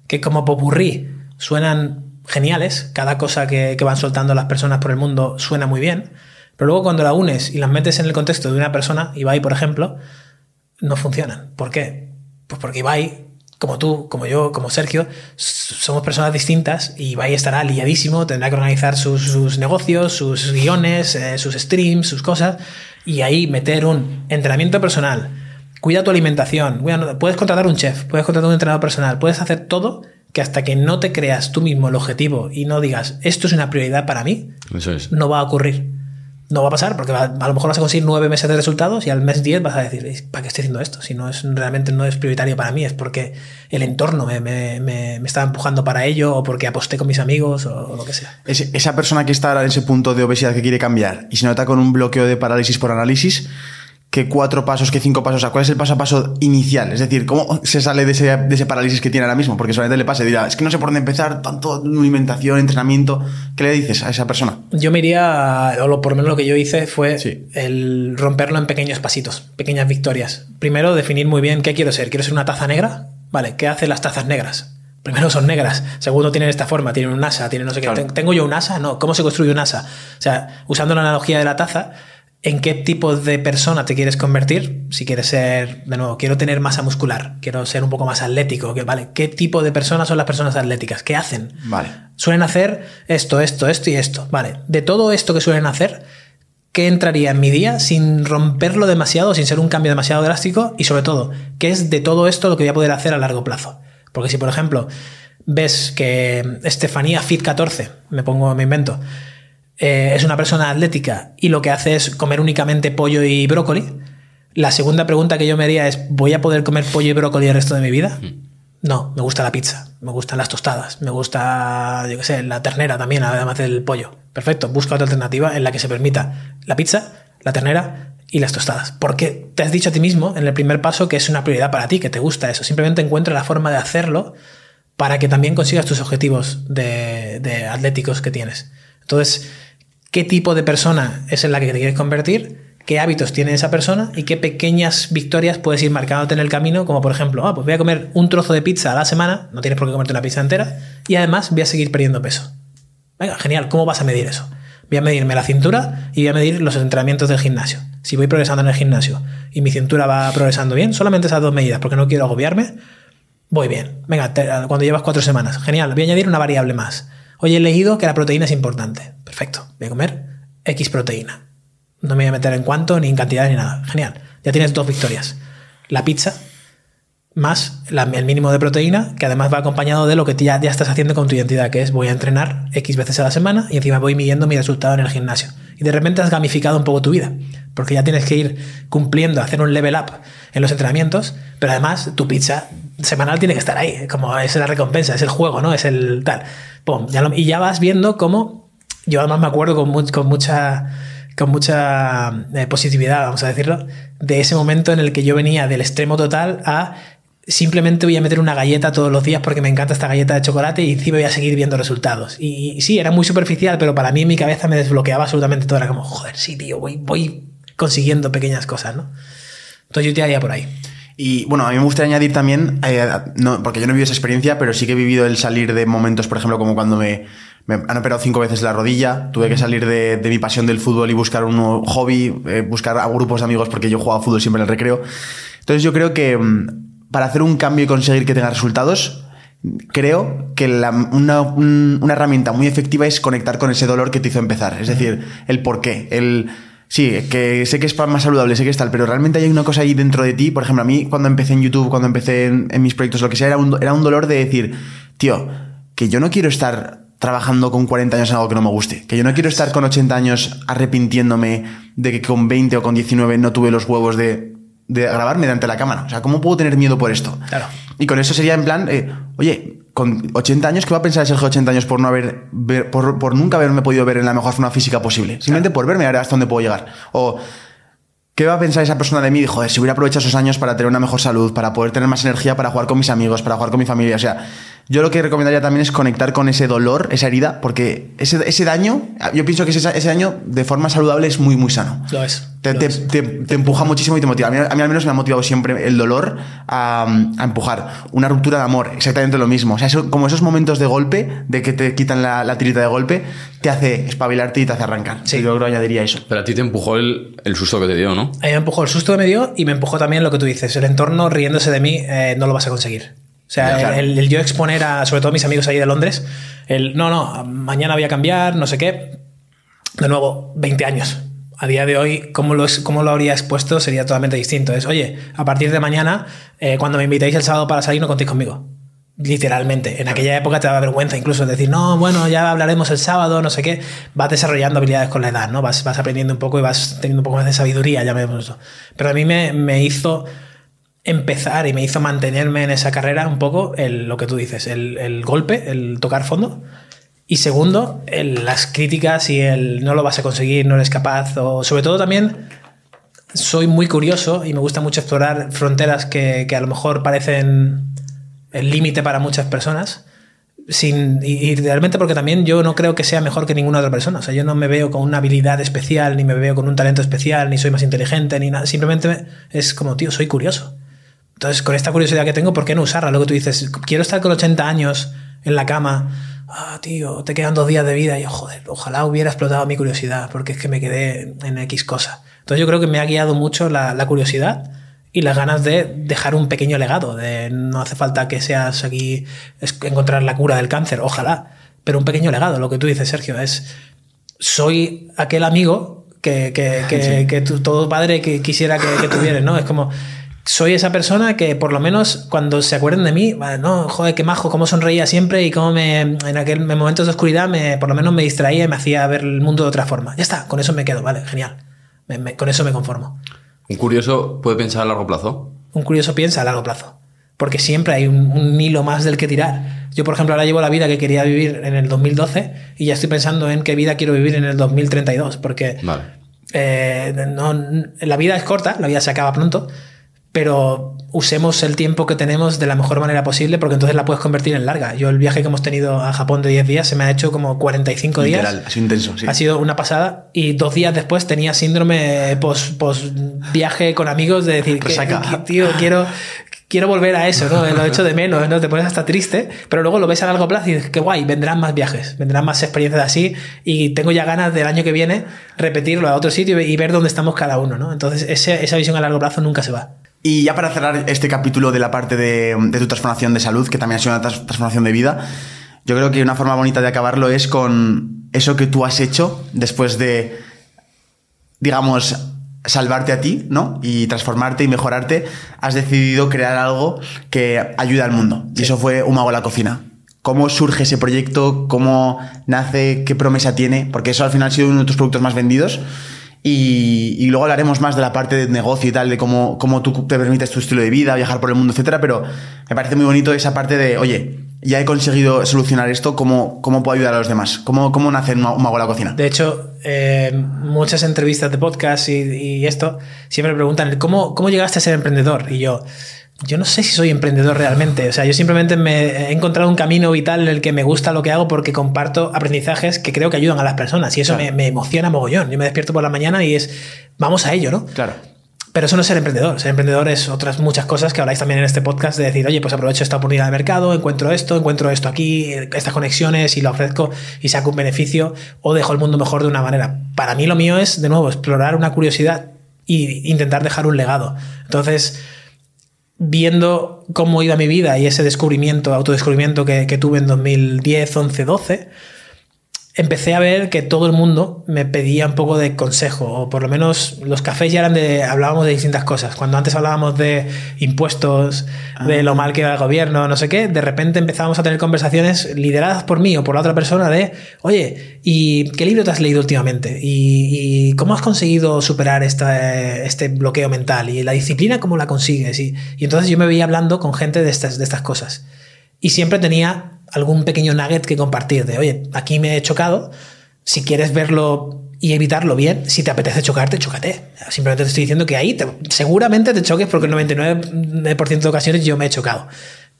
que como popurrí suenan geniales. Cada cosa que, van soltando las personas por el mundo suena muy bien. Pero luego cuando la unes y las metes en el contexto de una persona, Ibai, por ejemplo, no funcionan. ¿Por qué? Pues porque Ibai, como tú, como yo, como Sergio, somos personas distintas y Ibai estará liadísimo, tendrá que organizar sus, sus negocios, sus guiones, eh, sus streams, sus cosas, y ahí meter un entrenamiento personal, cuida tu alimentación, cuida- puedes contratar un chef, puedes contratar un entrenador personal, puedes hacer todo que hasta que no te creas tú mismo el objetivo y no digas, esto es una prioridad para mí, Eso es. no va a ocurrir. No va a pasar porque va- a lo mejor vas a conseguir nueve meses de resultados y al mes 10 vas a decir, "¿Y ¿para qué estoy haciendo esto? Si no es realmente no es prioritario para mí, es porque el entorno me, me, me, me está empujando para ello o porque aposté con mis amigos o, o lo que sea. Es- esa persona que está ahora en ese punto de obesidad que quiere cambiar y se nota con un bloqueo de parálisis por análisis, ¿qué cuatro pasos, qué cinco pasos? O sea, ¿Cuál es el paso a paso inicial? Es decir, ¿cómo se sale de ese, de ese parálisis que tiene ahora mismo? Porque solamente le pasa y dirá, es que no sé por dónde empezar, tanto alimentación, entrenamiento. ¿Qué le dices a esa persona? Yo me iría, o lo, por lo menos lo que yo hice fue Sí. el romperlo en pequeños pasitos, pequeñas victorias. Primero, definir muy bien qué quiero ser. ¿Quiero ser una taza negra? Vale, ¿qué hacen las tazas negras? Primero son negras, segundo tienen esta forma, tienen un asa, tienen no sé qué. Claro. ¿Ten- ¿Tengo yo un asa? No, ¿cómo se construye un asa? O sea, usando la analogía de la taza, ¿en qué tipo de persona te quieres convertir? Si quieres ser, de nuevo, quiero tener masa muscular, quiero ser un poco más atlético, que, ¿vale? ¿Qué tipo de personas son las personas atléticas? ¿Qué hacen? Vale. Suelen hacer esto, esto, esto y esto. Vale, de todo esto que suelen hacer, ¿qué entraría en mi día sin romperlo demasiado, sin ser un cambio demasiado drástico? Y sobre todo, ¿qué es de todo esto lo que voy a poder hacer a largo plazo? Porque si, por ejemplo, ves que Estefanía Fit 14, me pongo, me invento, eh, es una persona atlética y lo que hace es comer únicamente pollo y brócoli, la segunda pregunta que yo me haría es, ¿voy a poder comer pollo y brócoli el resto de mi vida? No, me gusta la pizza, me gustan las tostadas, me gusta, yo qué sé, la ternera también, además del pollo. Perfecto, busca otra alternativa en la que se permita la pizza, la ternera y las tostadas. Porque te has dicho a ti mismo en el primer paso que es una prioridad para ti, que te gusta eso. Simplemente encuentra la forma de hacerlo para que también consigas tus objetivos de, de atléticos que tienes. Entonces, ¿qué tipo de persona es en la que te quieres convertir? ¿Qué hábitos tiene esa persona? ¿Y qué pequeñas victorias puedes ir marcándote en el camino? Como por ejemplo, ah, pues voy a comer un trozo de pizza a la semana, no tienes por qué comerte una pizza entera, y además voy a seguir perdiendo peso. Venga, genial, ¿cómo vas a medir eso? Voy a medirme la cintura y voy a medir los entrenamientos del gimnasio. Si voy progresando en el gimnasio y mi cintura va progresando bien, solamente esas dos medidas, porque no quiero agobiarme, voy bien. Venga, cuando llevas cuatro semanas, genial, voy a añadir una variable más. Hoy he leído que la proteína es importante. Perfecto, voy a comer X proteína. No me voy a meter en cuánto, ni en cantidad, ni nada. Genial, ya tienes dos victorias. La pizza más el mínimo de proteína, que además va acompañado de lo que ya, ya estás haciendo con tu identidad, que es voy a entrenar X veces a la semana y encima voy midiendo mi resultado en el gimnasio. Y de repente has gamificado un poco tu vida, porque ya tienes que ir cumpliendo, hacer un level up en los entrenamientos, pero además tu pizza semanal tiene que estar ahí, como es la recompensa, es el juego, ¿no? Es el tal. Pum, ya lo- y ya vas viendo cómo, yo además me acuerdo con, con mucha con mucha eh, positividad, vamos a decirlo, de ese momento en el que yo venía del extremo total a simplemente voy a meter una galleta todos los días porque me encanta esta galleta de chocolate y encima voy a seguir viendo resultados. Y, y sí, era muy superficial, pero para mí en mi cabeza me desbloqueaba absolutamente todo. Era como, joder, sí, tío, voy, voy consiguiendo pequeñas cosas, ¿no? Entonces yo tiraría por ahí. Y bueno, a mí me gustaría añadir también, eh, no, porque yo no he vivido esa experiencia, pero sí que he vivido el salir de momentos, por ejemplo, como cuando me, me han operado cinco veces la rodilla, tuve que salir de, de mi pasión del fútbol y buscar un nuevo hobby, eh, buscar a grupos de amigos porque yo jugaba fútbol siempre en el recreo. Entonces yo creo que mm, para hacer un cambio y conseguir que tenga resultados, creo que una, un- una herramienta muy efectiva es conectar con ese dolor que te hizo empezar. Es decir, el por qué, el... Sí, que sé que es más saludable, sé que es tal, pero realmente hay una cosa ahí dentro de ti. Por ejemplo, a mí cuando empecé en YouTube, cuando empecé en, en mis proyectos, lo que sea, era un, era un dolor de decir, tío, que yo no quiero estar trabajando con 40 años en algo que no me guste, que yo no quiero estar con 80 años arrepintiéndome de que con 20 o con 19 no tuve los huevos de, de grabarme delante de la cámara. O sea, ¿cómo puedo tener miedo por esto? Claro. Y con eso sería en plan, eh, oye, con 80 años, ¿qué va a pensar Sergio 80 años por no haber, ver- por, por nunca haberme podido ver en la mejor forma física posible? Simplemente por verme ahora hasta dónde puedo llegar. O, ¿qué va a pensar esa persona de mí? Joder, si hubiera aprovechado esos años para tener una mejor salud, para poder tener más energía para jugar con mis amigos, para jugar con mi familia. O sea, yo lo que recomendaría también es conectar con ese dolor, esa herida, porque ese, ese daño, yo pienso que ese, ese daño de forma saludable es muy, muy sano. Lo es. Te, lo te- es. te- te empuja muchísimo y te motiva. A mí, a mí al menos me ha motivado siempre el dolor a, a empujar. Una ruptura de amor, exactamente lo mismo. O sea, eso- como esos momentos de golpe, de que te quitan la, la tirita de golpe, te hace espabilarte y te hace arrancar. Sí. Yo creo que añadiría eso. Pero a ti te empujó el, el susto que te dio, ¿no? A mí me empujó el susto que me dio y me empujó también lo que tú dices. El entorno riéndose de mí eh, no lo vas a conseguir. O sea, Ya, claro. el, el yo exponer a, sobre todo a mis amigos ahí de Londres, el no, no, mañana voy a cambiar, no sé qué. De nuevo, 20 años. A día de hoy, ¿cómo lo, es- cómo lo habría expuesto? Sería totalmente distinto. Es, oye, a partir de mañana, eh, cuando me invitéis el sábado para salir, no contéis conmigo. literalmente. En aquella época te daba vergüenza incluso decir, no, bueno, ya hablaremos el sábado, no sé qué. Vas desarrollando habilidades con la edad, ¿no? Vas, vas aprendiendo un poco y vas teniendo un poco más de sabiduría, llamémoslo. Pero a mí me, me hizo empezar y me hizo mantenerme en esa carrera un poco el, lo que tú dices, el, el golpe, el tocar fondo. Y segundo, las críticas y el no lo vas a conseguir, no eres capaz. O sobre todo también soy muy curioso y me gusta mucho explorar fronteras que, que a lo mejor parecen el límite para muchas personas. Sin, y, y, realmente porque también yo no creo que sea mejor que ninguna otra persona. O sea, yo no me veo con una habilidad especial, ni me veo con un talento especial, ni soy más inteligente, ni nada. Simplemente es como, tío, soy curioso. Entonces, con esta curiosidad que tengo, ¿por qué no usarla? Luego tú dices, quiero estar con 80 años en la cama. Ah, tío, te quedan dos días de vida. Y yo, joder, ojalá hubiera explotado mi curiosidad, porque es que me quedé en X cosa. Entonces, yo creo que me ha guiado mucho la, la curiosidad y las ganas de dejar un pequeño legado, de no hace falta que seas aquí encontrar la cura del cáncer, ojalá, pero un pequeño legado, lo que tú dices, Sergio, es soy aquel amigo que, que, que, sí. que tu, todo padre que quisiera que, que tuvieras, ¿no? Es como soy esa persona que por lo menos cuando se acuerden de mí, no, joder, qué majo, cómo sonreía siempre y cómo me, en aquel en momentos de oscuridad me, por lo menos me distraía y me hacía ver el mundo de otra forma. Ya está, con eso me quedo, vale, genial. Me, me, con eso me conformo. ¿Un curioso puede pensar a largo plazo? Un curioso piensa a largo plazo. Porque siempre hay un, un, hilo más del que tirar. Yo, por ejemplo, ahora llevo la vida que quería vivir en el 2012 y ya estoy pensando en qué vida quiero vivir en el 2032. Porque vale. eh, no, la vida es corta, la vida se acaba pronto, pero usemos el tiempo que tenemos de la mejor manera posible porque entonces la puedes convertir en larga. Yo el viaje que hemos tenido a Japón de 10 días se me ha hecho como 45 Literal, días. ha sido intenso, sí. Ha sido una pasada y dos días después tenía síndrome post, post viaje con amigos de decir, que, que, tío, quiero, quiero volver a eso, ¿no? Lo he hecho de menos, ¿no? Te pones hasta triste, pero luego lo ves a largo plazo y dices, qué guay, vendrán más viajes, vendrán más experiencias así y tengo ya ganas del año que viene repetirlo a otro sitio y ver dónde estamos cada uno, ¿no? Entonces ese, esa visión a largo plazo nunca se va. Y ya para cerrar este capítulo de la parte de, de, tu transformación de salud, que también ha sido una transformación de vida, yo creo que una forma bonita de acabarlo es con eso que tú has hecho después de, digamos, salvarte a ti, ¿no? Y transformarte y mejorarte, has decidido crear algo que ayude al mundo. Sí. Y eso fue Un Mago en la Cocina. ¿Cómo surge ese proyecto? ¿Cómo nace? ¿Qué promesa tiene? Porque eso al final ha sido uno de tus productos más vendidos. Y, y, luego hablaremos más de la parte de negocio y tal, de cómo, cómo tú te permites tu estilo de vida, viajar por el mundo, etcétera. Pero me parece muy bonito esa parte de, oye, ya he conseguido solucionar esto, ¿cómo, cómo puedo ayudar a los demás? ¿Cómo, cómo nace un mago cocina? De hecho, eh, muchas entrevistas de podcast y, y, esto siempre me preguntan, ¿cómo, ¿cómo llegaste a ser emprendedor? Y yo, yo no sé si soy emprendedor realmente. O sea, yo simplemente me he encontrado un camino vital en el que me gusta lo que hago porque comparto aprendizajes que creo que ayudan a las personas. Y eso claro. me, me, emociona mogollón. Yo me despierto por la mañana y es, vamos a ello, ¿no? Claro. Pero eso no es ser emprendedor. Ser emprendedor es otras muchas cosas que habláis también en este podcast de decir, oye, pues aprovecho esta oportunidad de mercado, encuentro esto, encuentro esto aquí, estas conexiones y lo ofrezco y saco un beneficio o dejo el mundo mejor de una manera. Para mí lo mío es, de nuevo, explorar una curiosidad e intentar dejar un legado. Entonces, viendo cómo iba mi vida y ese descubrimiento, autodescubrimiento que, que tuve en 2010, 11, 12, empecé a ver que todo el mundo me pedía un poco de consejo, o por lo menos los cafés ya eran de, hablábamos de distintas cosas. Cuando antes hablábamos de impuestos, ah. de lo mal que va el gobierno, no sé qué, de repente empezábamos a tener conversaciones lideradas por mí o por la otra persona de, oye, ¿y qué libro te has leído últimamente? ¿Y, y cómo has conseguido superar esta, este bloqueo mental? ¿Y la disciplina cómo la consigues? Y, y entonces yo me veía hablando con gente de estas, de estas cosas. Y siempre tenía algún pequeño nugget que compartir de, oye, aquí me he chocado, si quieres verlo y evitarlo bien, si te apetece chocarte, chócate. Simplemente te estoy diciendo que ahí te, seguramente te choques porque el 99% de ocasiones yo me he chocado.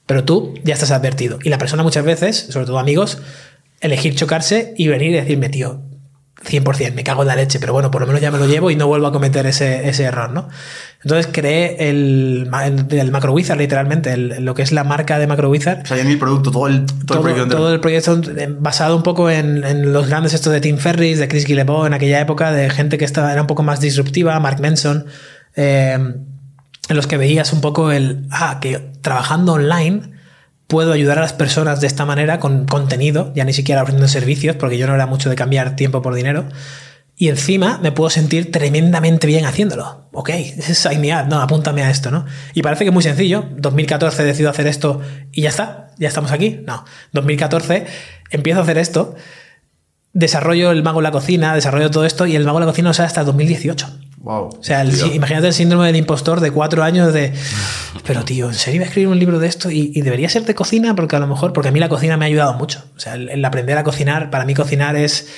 Pero tú ya estás advertido. Y la persona muchas veces, sobre todo amigos, elegir chocarse y venir y decirme, tío, 100%, me cago en la leche, pero bueno, por lo menos ya me lo llevo y no vuelvo a cometer ese, ese error, ¿no? Entonces creé el, el, el Macro Wizard, literalmente, el, lo que es la marca de Macro Wizard. O sea, ya mi producto, todo el, todo, todo el proyecto. Todo el proyecto basado un poco en, en, los grandes estos de Tim Ferriss, de Chris Guillebeau en aquella época, de gente que estaba, era un poco más disruptiva, Mark Manson, eh, en los que veías un poco el, ah, que trabajando online puedo ayudar a las personas de esta manera con contenido, ya ni siquiera ofreciendo servicios, porque yo no era mucho de cambiar tiempo por dinero. y encima me puedo sentir tremendamente bien haciéndolo. Ok, sign me up, no, apúntame a esto, ¿no? Y parece que es muy sencillo. 2014 decido hacer esto y ya está, ya estamos aquí. No, 2014 empiezo a hacer esto, desarrollo el mago en la cocina, desarrollo todo esto y el mago en la cocina no sale hasta 2018. Wow. O sea, el- imagínate el síndrome del impostor de cuatro años de. Pero tío, ¿en serio voy a escribir un libro de esto? Y, y debería ser de cocina, porque a lo mejor, porque a mí la cocina me ha ayudado mucho. O sea, el, el aprender a cocinar, para mí cocinar es.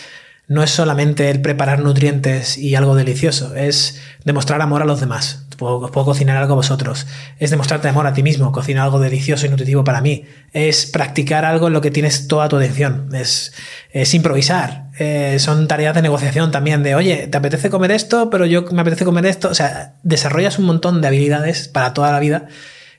No es solamente el preparar nutrientes y algo delicioso, es demostrar amor a los demás. Puedo, puedo cocinar algo a vosotros. Es demostrarte amor a ti mismo, cocinar algo delicioso y nutritivo para mí. Es practicar algo en lo que tienes toda tu atención. Es, es improvisar. Eh, son tareas de negociación también de, oye, ¿te apetece comer esto? Pero yo me apetece comer esto. O sea, desarrollas un montón de habilidades para toda la vida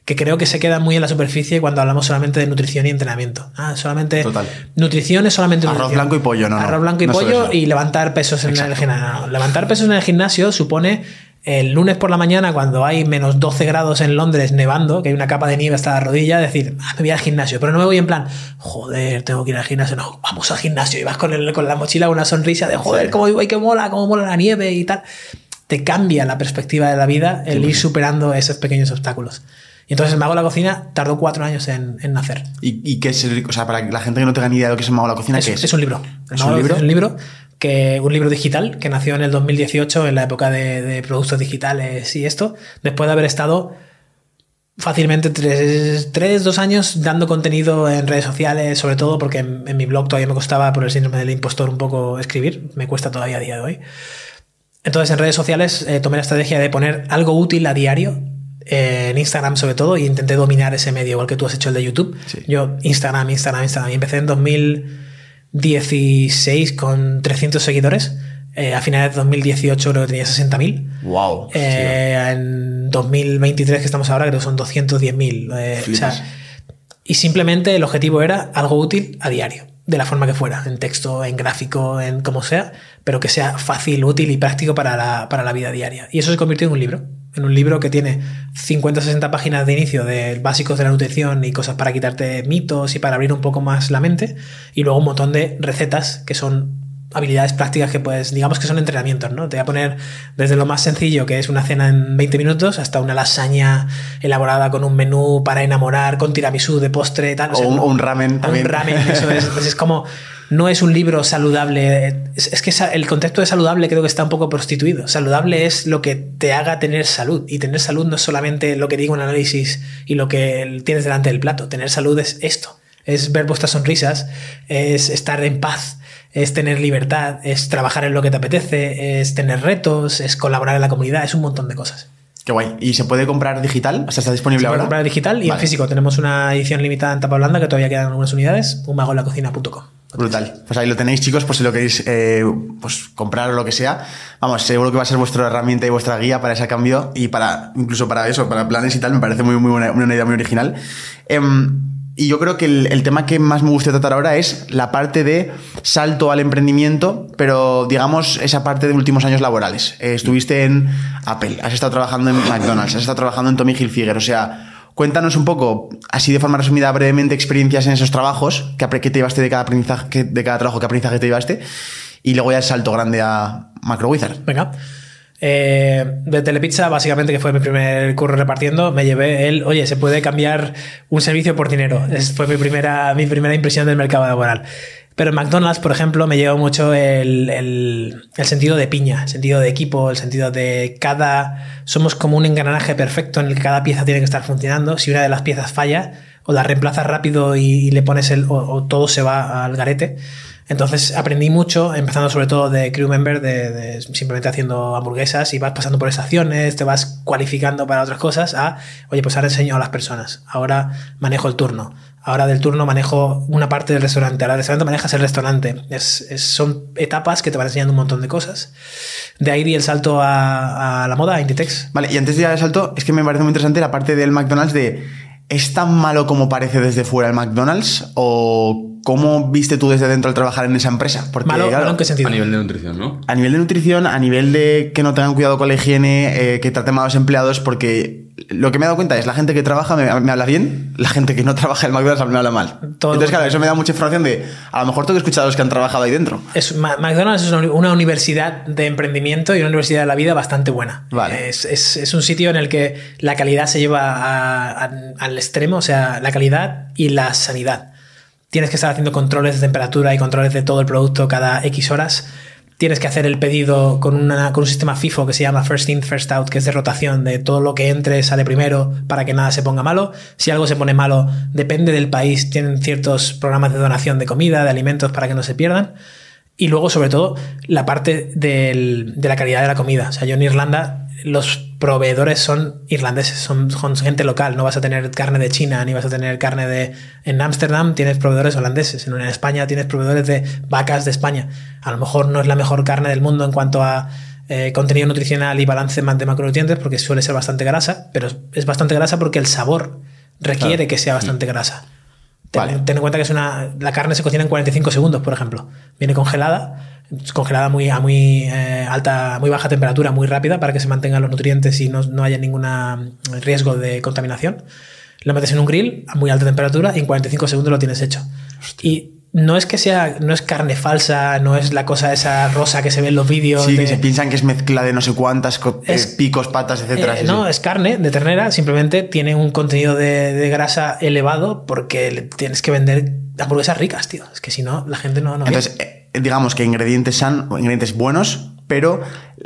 que creo que se quedan muy en la superficie cuando hablamos solamente de nutrición y entrenamiento. Ah, solamente Total. nutrición es solamente Arroz nutrición. blanco y pollo, no, no. Arroz blanco y No pollo y levantar pesos en el gimnasio. No, Levantar pesos en el gimnasio supone el lunes por la mañana cuando hay menos 12 grados en Londres nevando, que hay una capa de nieve hasta la rodilla, decir, ah, me voy al gimnasio, pero no me voy en plan, joder, tengo que ir al gimnasio, no, vamos al gimnasio y vas con, el, con la mochila una sonrisa de, joder, cómo voy, qué mola, cómo mola la nieve y tal. Te cambia la perspectiva de la vida el ir superando esos pequeños obstáculos. Y entonces el mago de la cocina tardó cuatro años en, en nacer. ¿Y, y qué es el, o sea, para la gente que no tenga ni idea de lo que es el mago de la cocina, Es, qué es? es un libro. ¿Es No, un libro? Es un libro, que, un libro digital que nació en el 2018, en la época de, de productos digitales y esto, después de haber estado fácilmente tres, tres, dos años dando contenido en redes sociales, sobre todo porque en, en mi blog todavía me costaba por el síndrome del impostor un poco escribir, me cuesta todavía a día de hoy. Entonces en redes sociales eh, tomé la estrategia de poner algo útil a diario, eh, en Instagram sobre todo, y intenté dominar ese medio, igual que tú has hecho el de YouTube. Sí. Yo Instagram, Instagram, Instagram, y empecé en 2016 con 300 seguidores. Eh, a finales de 2018 creo que tenía 60.000. Wow. Eh, en 2023 que estamos ahora creo que son 210.000. Eh, o sea, y simplemente el objetivo era algo útil a diario, de la forma que fuera, en texto, en gráfico, en como sea, pero que sea fácil, útil y práctico para la, para la vida diaria. Y eso se convirtió en un libro, en un libro que tiene 50-60 páginas de inicio de básicos de la nutrición y cosas para quitarte mitos y para abrir un poco más la mente, y luego un montón de recetas que son habilidades prácticas que pues digamos que son entrenamientos, ¿no? Te voy a poner desde lo más sencillo, que es una cena en 20 minutos, hasta una lasaña elaborada con un menú para enamorar, con tiramisú de postre, tal. O un- ramen también. Un ramen, eso es. Es como, no es un libro saludable. Es, es que el concepto de saludable creo que está un poco prostituido. Saludable es lo que te haga tener salud. Y tener salud no es solamente lo que digo en análisis y lo que tienes delante del plato. Tener salud es esto. Es ver vuestras sonrisas, es estar en paz, es tener libertad, es trabajar en lo que te apetece, es tener retos, es colaborar en la comunidad, es un montón de cosas. Qué guay. ¿Y se puede comprar digital? O sea, está disponible Se puede ahora. comprar digital y en físico. Tenemos una edición limitada en tapa blanda que todavía quedan algunas unidades. Brutal. Pues ahí lo tenéis, chicos, por si lo queréis eh, pues, comprar o lo que sea. Vamos, seguro que va a ser vuestra herramienta y vuestra guía para ese cambio y para incluso para eso, para planes y tal. Me parece muy, muy buena, una idea muy original. Em, y yo creo que el, el tema que más me gusta tratar ahora es la parte de salto al emprendimiento, pero digamos esa parte de últimos años laborales. Eh, estuviste en Apple, has estado trabajando en McDonald's, has estado trabajando en Tommy Hilfiger, o sea, Cuéntanos un poco, así de forma resumida, brevemente, experiencias en esos trabajos, que, que te llevaste de cada aprendizaje, de cada trabajo, qué aprendizaje te llevaste, y luego ya el salto grande a Macro Wizard. Venga. Eh, de Telepizza, básicamente, que fue mi primer curro repartiendo, me llevé el, oye, se puede cambiar un servicio por dinero. Es, fue mi primera, mi primera impresión del mercado laboral. Pero en McDonald's, por ejemplo, me llevó mucho el, el- sentido de piña, el sentido de equipo, el sentido de cada... Somos como un engranaje perfecto en el que cada pieza tiene que estar funcionando. Si una de las piezas falla, o la reemplazas rápido y, le pones el... O todo se va al garete. Entonces aprendí mucho, empezando sobre todo de crew member, de, de simplemente haciendo hamburguesas y vas pasando por estaciones, te vas cualificando para otras cosas, a, oye, pues ahora enseño a las personas, ahora manejo el turno, ahora del turno manejo una parte del restaurante, ahora del restaurante manejas el restaurante. Es, es- son etapas que te van enseñando un montón de cosas. De ahí di el salto a, a la moda, a Inditex. Vale, y antes de ir al salto, es que me parece muy interesante la parte del McDonald's de ¿es tan malo como parece desde fuera el McDonald's? ¿O cómo viste tú desde dentro al trabajar en esa empresa? Porque, Malo, claro, malo en qué sentido. A nivel de nutrición, ¿no? a nivel de nutrición, a nivel de que no tengan cuidado con la higiene, eh, que traten mal a los empleados, porque lo que me he dado cuenta es la gente que trabaja me, me habla bien, la gente que no trabaja en McDonald's me habla mal. Todo Entonces, claro, eso me da mucha información de, a lo mejor tengo que escuchar a los que han trabajado ahí dentro. Es, McDonald's es una, una universidad de emprendimiento y una universidad de la vida bastante buena. Vale. Es, es- es un sitio en el que la calidad se lleva a- a- al extremo, o sea, la calidad y la sanidad. Tienes que estar haciendo controles de temperatura y controles de todo el producto cada X horas. Tienes que hacer el pedido con, un sistema FIFO que se llama First In, First Out, que es de rotación, de todo lo que entre sale primero para que nada se ponga malo. Si algo se pone malo, depende del país, tienen ciertos programas de donación de comida, de alimentos para que no se pierdan. Y luego, sobre todo, la parte del- de la calidad de la comida. O sea, yo en Irlanda, los proveedores son irlandeses, son, son gente local. No vas a tener carne de China, ni vas a tener carne de... En Ámsterdam tienes proveedores holandeses, en España tienes proveedores de vacas de España. A lo mejor no es la mejor carne del mundo en cuanto a eh, contenido nutricional y balance de macronutrientes, porque suele ser bastante grasa, pero es bastante grasa porque el sabor requiere Claro. que sea bastante grasa. Ten, Vale. ten en cuenta que es una. La carne se cocina en 45 segundos, por ejemplo. Viene congelada, congelada muy, a muy eh, alta, muy baja temperatura, muy rápida, para que se mantengan los nutrientes y no, no haya ningún riesgo de contaminación. Lo metes en un grill a muy alta temperatura y en 45 segundos lo tienes hecho. Y no es que sea, no es carne falsa, no es la cosa esa rosa que se ve en los vídeos. Sí, de- que se piensan que es mezcla de no sé cuántas, eh, picos, patas, etcétera. eh, sí, no, sí. es carne de ternera, simplemente tiene un contenido de, de grasa elevado porque le tienes que vender hamburguesas ricas, tío. Es que si no, la gente no... Entonces, eh, digamos que ingredientes san, ingredientes buenos, pero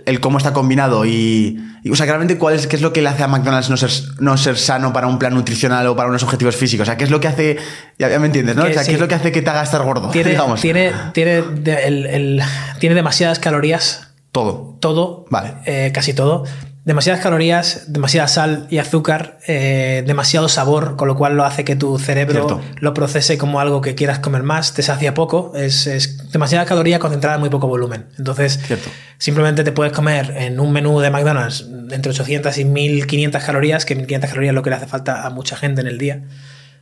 el cómo está combinado y, y, o sea, realmente cuál es qué es lo que le hace a McDonald's no ser, no ser sano para un plan nutricional o para unos objetivos físicos. O sea, qué es lo que hace, ya, ya me entiendes, ¿no? Que o sea, sí. qué es lo que hace que te haga estar gordo, tiene, digamos. tiene, tiene, de- el- el- tiene demasiadas calorías, Todo. todo, Vale. eh, casi todo. Demasiadas calorías, demasiada sal y azúcar, eh, demasiado sabor, con lo cual lo hace que tu cerebro Cierto. lo procese como algo que quieras comer más, te sacia poco, es, es demasiada caloría concentrada en muy poco volumen. Entonces, Cierto. simplemente te puedes comer en un menú de McDonald's entre 800 y 1500 calorías, que 1500 calorías es lo que le hace falta a mucha gente en el día,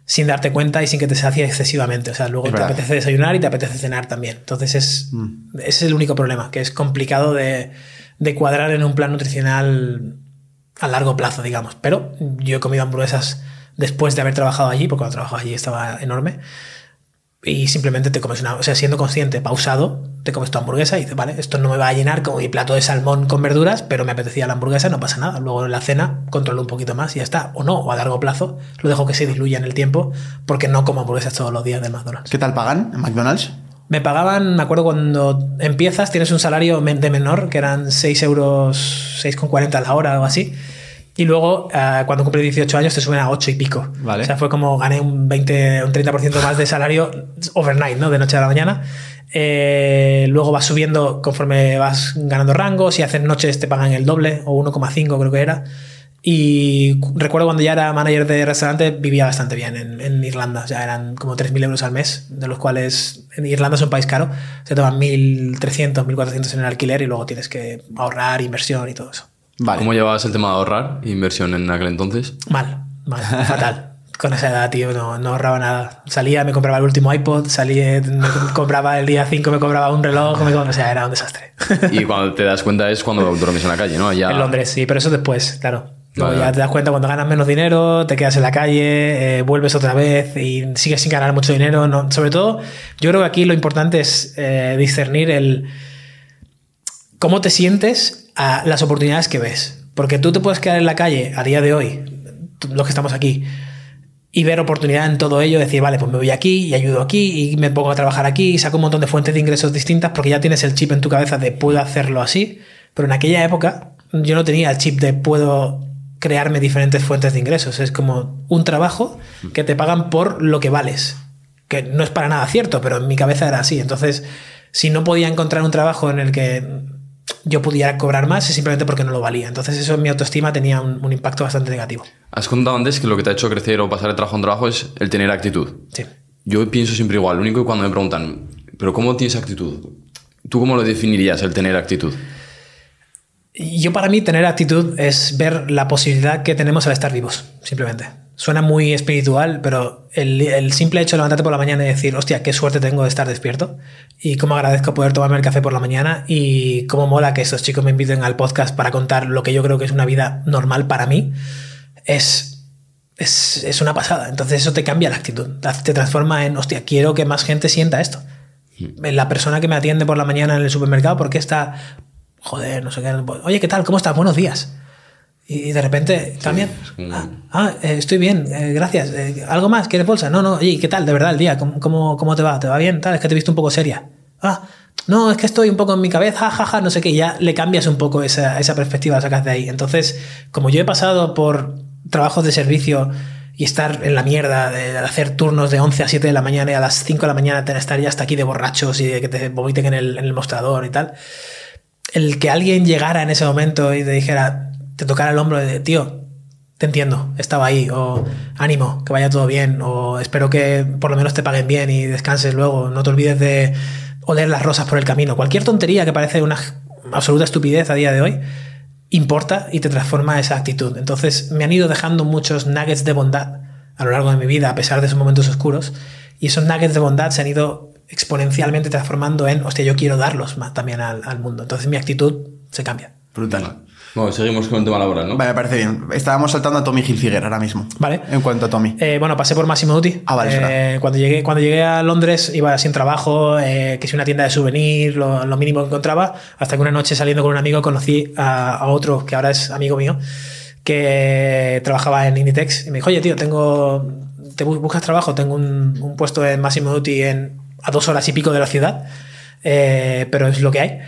sin darte cuenta y sin que te sacie excesivamente. O sea, luego Es te verdad. apetece desayunar y te apetece cenar también. Entonces, es, ese es el único problema, que es complicado de, de cuadrar en un plan nutricional a largo plazo, digamos. Pero yo he comido hamburguesas después de haber trabajado allí, porque cuando trabajaba allí estaba enorme. Y simplemente te comes una, o sea, siendo consciente, pausado, te comes tu hamburguesa y dices, vale, esto no me va a llenar como mi plato de salmón con verduras, pero me apetecía la hamburguesa, no pasa nada. Luego en la cena controlo un poquito más y ya está. O no, o a largo plazo lo dejo que se diluya en el tiempo, porque no como hamburguesas todos los días del McDonald's. ¿Qué tal pagan en McDonald's? Me pagaban, me acuerdo cuando empiezas, tienes un salario de menor, que eran 6 euros, 6,40 a la hora, algo así. Y luego, ah, cuando cumplí 18 años, te suben a 8 y pico. Vale. O sea, fue como gané un 20, un 30% más de salario overnight, ¿no? De noche a la mañana. Eh, luego vas subiendo conforme vas ganando rangos. Si haces noches te pagan el doble, o 1,5 creo que era. Y cu- recuerdo cuando ya era manager de restaurante, vivía bastante bien en, en Irlanda. O sea, eran como 3.000 euros al mes, de los cuales en Irlanda es un país caro. Se toman 1.300, 1.400 en el alquiler y luego tienes que ahorrar, inversión y todo eso. Vale. ¿Cómo llevabas el tema de ahorrar inversión en aquel entonces? Mal, mal, fatal. Con esa edad, tío, no, no ahorraba nada. Salía, me compraba el último iPod, salía, me compraba el día 5, me compraba un reloj, me, o sea, era un desastre. Y cuando te das cuenta es cuando duermes en la calle, ¿no? Ya... En Londres, sí, pero eso después, claro. Luego Vale, ya te das cuenta cuando ganas menos dinero, te quedas en la calle, eh, vuelves otra vez y sigues sin ganar mucho dinero. No, sobre todo, yo creo que aquí lo importante es eh, discernir el cómo te sientes a las oportunidades que ves. Porque tú te puedes quedar en la calle a día de hoy, los que estamos aquí, y ver oportunidad en todo ello, decir, vale, pues me voy aquí y ayudo aquí y me pongo a trabajar aquí y saco un montón de fuentes de ingresos distintas porque ya tienes el chip en tu cabeza de puedo hacerlo así. Pero en aquella época yo no tenía el chip de puedo crearme diferentes fuentes de ingresos. Es como un trabajo que te pagan por lo que vales. Que no es para nada cierto, pero en mi cabeza era así. Entonces, si no podía encontrar un trabajo en el que yo pudiera cobrar más, es simplemente porque no lo valía. Entonces, eso en mi autoestima tenía un, un impacto bastante negativo. Has contado antes que lo que te ha hecho crecer o pasar de trabajo en trabajo es el tener actitud. Sí. Yo pienso siempre igual. Lo único que cuando me preguntan, ¿pero cómo tienes actitud? ¿Tú cómo lo definirías el tener actitud? Yo para mí tener actitud es ver la posibilidad que tenemos al estar vivos, simplemente. Suena muy espiritual, pero el, el simple hecho de levantarte por la mañana y decir, hostia, qué suerte tengo de estar despierto y cómo agradezco poder tomarme el café por la mañana y cómo mola que estos chicos me inviten al podcast para contar lo que yo creo que es una vida normal para mí, es, es, es una pasada. Entonces eso te cambia la actitud, te transforma en, hostia, quiero que más gente sienta esto. La persona que me atiende por la mañana en el supermercado, ¿por qué está, joder, no sé qué, oye, ¿qué tal? ¿Cómo estás? Buenos días. Y de repente cambian. Ah, ah eh, estoy bien, eh, gracias. Eh, ¿Algo más? ¿Quieres bolsa? No, no. Oye, ¿qué tal? De verdad, el día. ¿Cómo, cómo, cómo te va? ¿Te va bien? Tal, es que te he visto un poco seria. Ah, no, es que estoy un poco en mi cabeza, jaja, no sé qué. Ya le cambias un poco esa, esa perspectiva, sacas de ahí. Entonces, como yo he pasado por trabajos de servicio y estar en la mierda, de hacer turnos de 11 a 7 de la mañana y a las 5 de la mañana estar ya hasta aquí de borrachos y de que te vomiten en el, en el mostrador y tal. El que alguien llegara en ese momento y te dijera, te tocara el hombro de, tío, te entiendo, estaba ahí, o ánimo, que vaya todo bien, o espero que por lo menos te paguen bien y descanses luego, no te olvides de oler las rosas por el camino. Cualquier tontería que parece una absoluta estupidez a día de hoy, importa y te transforma esa actitud. Entonces me han ido dejando muchos nuggets de bondad a lo largo de mi vida, a pesar de esos momentos oscuros, y esos nuggets de bondad se han ido exponencialmente transformando en, hostia, yo quiero darlos también al, al mundo. Entonces mi actitud se cambia. Brutal. Bueno, seguimos con el tema laboral, ¿no? Vale, me parece bien. Estábamos saltando a Tommy Hilfiger ahora mismo. Vale. En cuanto a Tommy. Eh, bueno, pasé por Massimo Dutti. Ah, vale, eh, cuando, llegué, cuando llegué a Londres iba sin trabajo, eh, que si una tienda de souvenir, lo, lo, mínimo que encontraba, hasta que una noche saliendo con un amigo conocí a, a, otro que ahora es amigo mío, que trabajaba en Inditex y me dijo, oye, tío, tengo, ¿te buscas trabajo? Tengo un, un puesto en Massimo Dutti en, a dos horas y pico de la ciudad, eh, pero es lo que hay.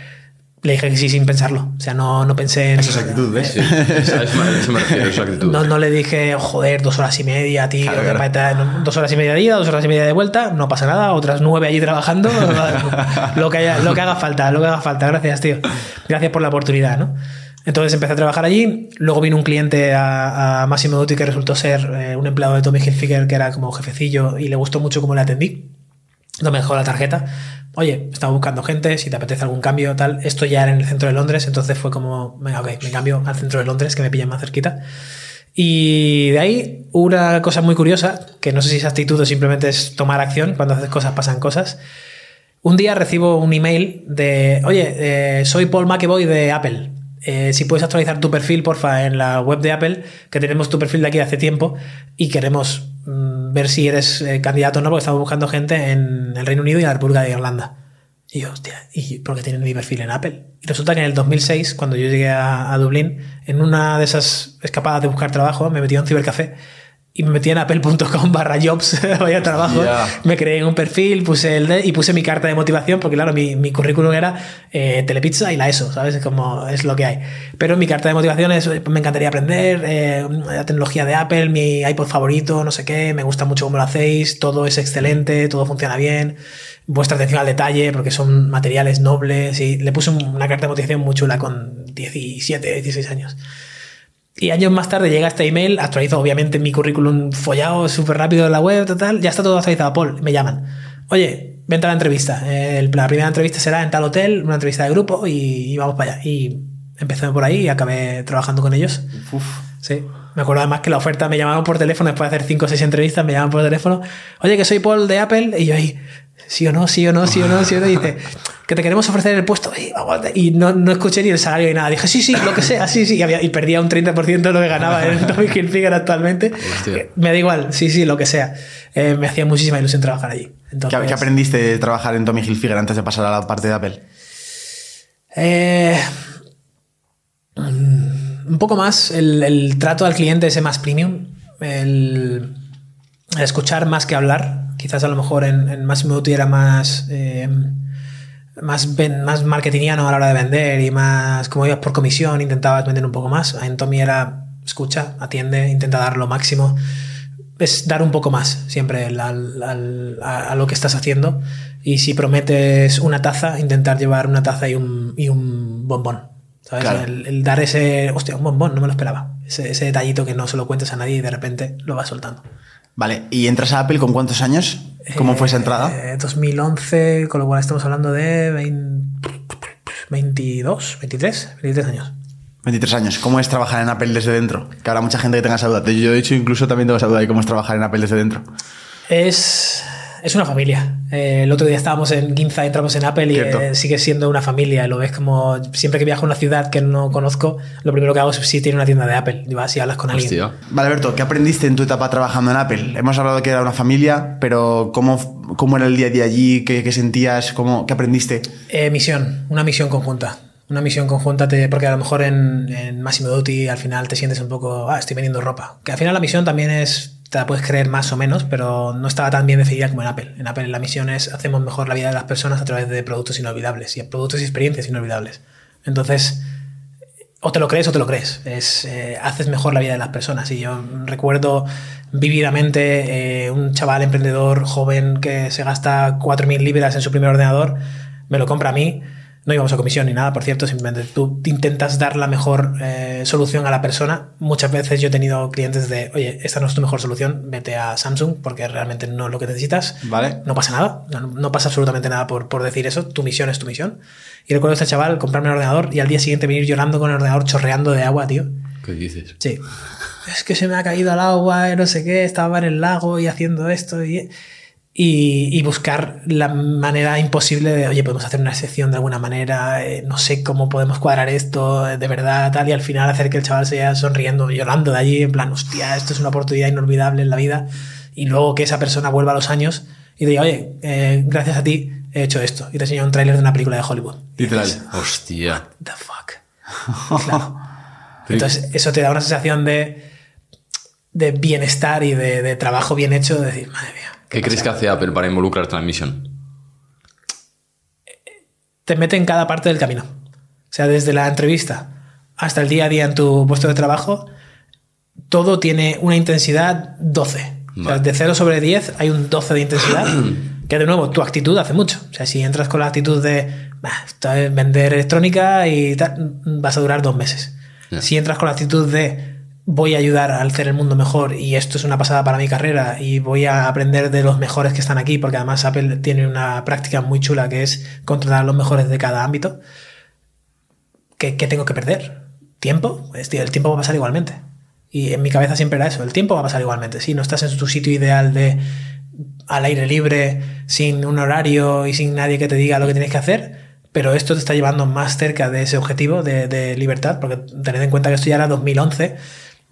Le dije que sí sin pensarlo. O sea, no, no pensé en. Esa es actitud, ¿ves? Sí, esa, eso me refiero, esa actitud. No, no le dije, joder, dos horas y media, tío. Claro, claro. Dos horas y media de ida, dos horas y media de vuelta, no pasa nada. Otras nueve allí trabajando. lo, que haya, lo que haga falta, lo que haga falta. Gracias, tío. Gracias por la oportunidad, ¿no? Entonces empecé a trabajar allí. Luego vino un cliente a, a Massimo Dutti que resultó ser eh, un empleado de Tommy Hilfiger que era como jefecillo y le gustó mucho cómo le atendí. No me dejó la tarjeta oye, estaba buscando gente, si te apetece algún cambio, tal. Esto ya era en el centro de Londres, entonces fue como, venga, ok, me cambio al centro de Londres, que me pilla más cerquita. Y de ahí, una cosa muy curiosa, que no sé si es actitud o simplemente es tomar acción, cuando haces cosas pasan cosas. Un día recibo un email de, oye, eh, soy Paul McEvoy de Apple. Eh, si puedes actualizar tu perfil, porfa, en la web de Apple, que tenemos tu perfil de aquí hace tiempo y queremos ver si eres eh, candidato o no, porque estamos buscando gente en el Reino Unido y en la República de Irlanda. Y yo, hostia, ¿y por qué tienen mi perfil en Apple? Y resulta que en el 2006, cuando yo llegué a, Dublín, en una de esas escapadas de buscar trabajo, me metí a un cibercafé y me metí en apple.com barra jobs, vaya trabajo. Yeah. Me creé un perfil, puse el de, y puse mi carta de motivación, porque claro, mi, mi currículum era eh, Telepizza y la ESO, ¿sabes? Es como es lo que hay. Pero mi carta de motivación es, me encantaría aprender eh, la tecnología de Apple, mi iPod favorito, no sé qué, me gusta mucho cómo lo hacéis, todo es excelente, todo funciona bien, vuestra atención al detalle, porque son materiales nobles, y le puse una carta de motivación muy chula con 17, 16 años. Y años más tarde llega este email, actualizo obviamente mi currículum follado súper rápido en la web, total, ya está todo actualizado. Paul, me llaman. Oye, vente a la entrevista. El, la primera entrevista será en tal hotel, una entrevista de grupo y, y vamos para allá. Y empecé por ahí y acabé trabajando con ellos. Uf. Sí. Me acuerdo además que la oferta me llamaban por teléfono después de hacer 5 o 6 entrevistas, me llamaban por teléfono. Oye, que soy Paul de Apple. Y yo ahí, sí o no, sí o no, sí o no, sí o no. Y dice, que te queremos ofrecer el puesto. Y no, no escuché ni el salario ni nada. Dije, sí, sí, lo que sea, sí, sí. Y, había, y perdía un 30% de lo que ganaba en Tommy Hilfiger actualmente. Hostia. Me da igual, sí, sí, lo que sea. Eh, me hacía muchísima ilusión trabajar allí. Entonces, ¿Qué, ¿Qué, aprendiste de trabajar en Tommy Hilfiger antes de pasar a la parte de Apple? Eh, un poco más el, el, trato al cliente ese más premium. El, el, escuchar más que hablar. Quizás a lo mejor en, en Massimo Dutti era más... Eh, más, más marketingiano a la hora de vender y más como ibas por comisión, intentabas vender un poco más. En Tommy era escucha, atiende, intenta dar lo máximo. Es dar un poco más siempre al, al, a, a, lo que estás haciendo. Y si prometes una taza, intentar llevar una taza y un, y un bombón. ¿sabes? Claro. El, el, dar ese, hostia, un bombón, no me lo esperaba. Ese, ese detallito que no se lo cuentes a nadie y de repente lo vas soltando. Vale, ¿y entras a Apple con cuántos años? ¿Cómo fue esa entrada? Eh, 2011, con lo cual estamos hablando de 20, 22, 23, 23 años. 23 años. ¿Cómo es trabajar en Apple desde dentro? Que habrá mucha gente que tenga esa duda. Yo, de hecho, incluso también tengo esa duda de cómo es trabajar en Apple desde dentro. Es, Es una familia. Eh, el otro día estábamos en Ginza, entramos en Apple y eh, sigue siendo una familia. Lo ves como siempre que viajo a una ciudad que no conozco, lo primero que hago es si tiene una tienda de Apple. Y vas y hablas con alguien. Vale, Alberto, ¿qué aprendiste en tu etapa trabajando en Apple? Hemos hablado que era una familia, pero ¿cómo, cómo era el día a día allí? ¿Qué, qué sentías? ¿Cómo, ¿Qué aprendiste? Eh, misión, una misión conjunta. Una misión conjunta, te- porque a lo mejor en, en Massimo Dutti al final te sientes un poco, ah, estoy vendiendo ropa. Que al final la misión también es, te la puedes creer más o menos, pero no estaba tan bien definida como en Apple. En Apple la misión es, hacemos mejor la vida de las personas a través de productos inolvidables y productos y experiencias inolvidables. Entonces, o te lo crees o te lo crees. Es, eh, haces mejor la vida de las personas. Y yo recuerdo vívidamente eh, un chaval emprendedor joven que se gasta 4.000 libras en su primer ordenador, me lo compra a mí. No íbamos a comisión ni nada, por cierto, simplemente tú intentas dar la mejor eh, solución a la persona. Muchas veces yo he tenido clientes de, oye, esta no es tu mejor solución, vete a Samsung porque realmente no es lo que necesitas. Vale. No pasa nada, no, no pasa absolutamente nada por, por decir eso, tu misión es tu misión. Y recuerdo a este chaval comprarme un ordenador y al día siguiente venir llorando con el ordenador chorreando de agua, tío. ¿Qué dices? Sí. Es que se me ha caído al agua, no sé qué, estaba en el lago y haciendo esto y, y, y buscar la manera imposible de, oye, podemos hacer una excepción de alguna manera, eh, no sé cómo podemos cuadrar esto eh, de verdad, tal, y al final hacer que el chaval se vaya sonriendo, llorando de allí, en plan, hostia, esto es una oportunidad inolvidable en la vida, y luego que esa persona vuelva a los años y diga, oye, eh, gracias a ti he hecho esto, y te enseña un tráiler de una película de Hollywood. Y Literal. dices, Hostia. the fuck. Claro. Entonces, eso te da una sensación de, de bienestar y de, de trabajo bien hecho, de decir, madre mía. ¿Qué crees que hace Apple para la misión? Te mete en cada parte del camino. O sea, desde la entrevista hasta el día a día en tu puesto de trabajo, todo tiene una intensidad 12. O sea, de 0 sobre 10 hay un 12 de intensidad. que de nuevo, tu actitud hace mucho. O sea, si entras con la actitud de "Bah, esto es vender electrónica y tal, vas a durar dos meses. Si entras con la actitud de voy a ayudar a hacer el mundo mejor y esto es una pasada para mi carrera y voy a aprender de los mejores que están aquí, porque además Apple tiene una práctica muy chula que es contratar a los mejores de cada ámbito. ¿Qué, qué tengo que perder? ¿Tiempo? Pues, el tiempo va a pasar igualmente. Y en mi cabeza siempre era eso, el tiempo va a pasar igualmente. Si no estás en tu sitio ideal de al aire libre, sin un horario y sin nadie que te diga lo que tienes que hacer, pero esto te está llevando más cerca de ese objetivo de, de libertad, porque tened en cuenta que esto ya era 2011,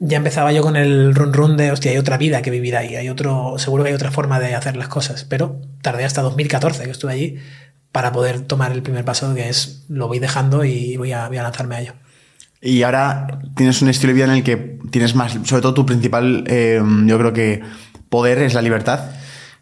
ya empezaba yo con el run run de, hostia, hay otra vida que vivir ahí, hay otro, seguro que hay otra forma de hacer las cosas, pero tardé hasta 2014 que estuve allí para poder tomar el primer paso que es, lo voy dejando y voy a, lanzarme a ello. Y ahora tienes un estilo de vida en el que tienes más, sobre todo tu principal, eh, yo creo que poder es la libertad.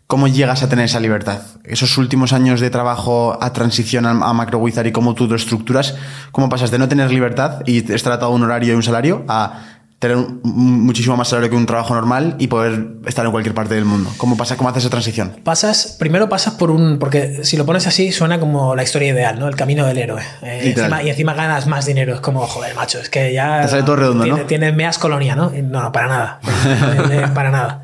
¿Cómo llegas a tener esa libertad? Esos últimos años de trabajo a transición a, MacroWizard y cómo tú lo estructuras, ¿cómo pasas de no tener libertad y estar atado un horario y un salario a tener muchísimo más salario que un trabajo normal y poder estar en cualquier parte del mundo? ¿Cómo pasa, cómo haces esa transición? Pasas, primero pasas por un. Porque si lo pones así, suena como la historia ideal, ¿no? El camino del héroe. Eh, Literal. encima- y encima ganas más dinero. Es como, joder, macho, es que ya. Te sale todo redondo, tiene, ¿no? Tienes meas colonia, ¿no? Y No, no, para nada. Eh, para nada.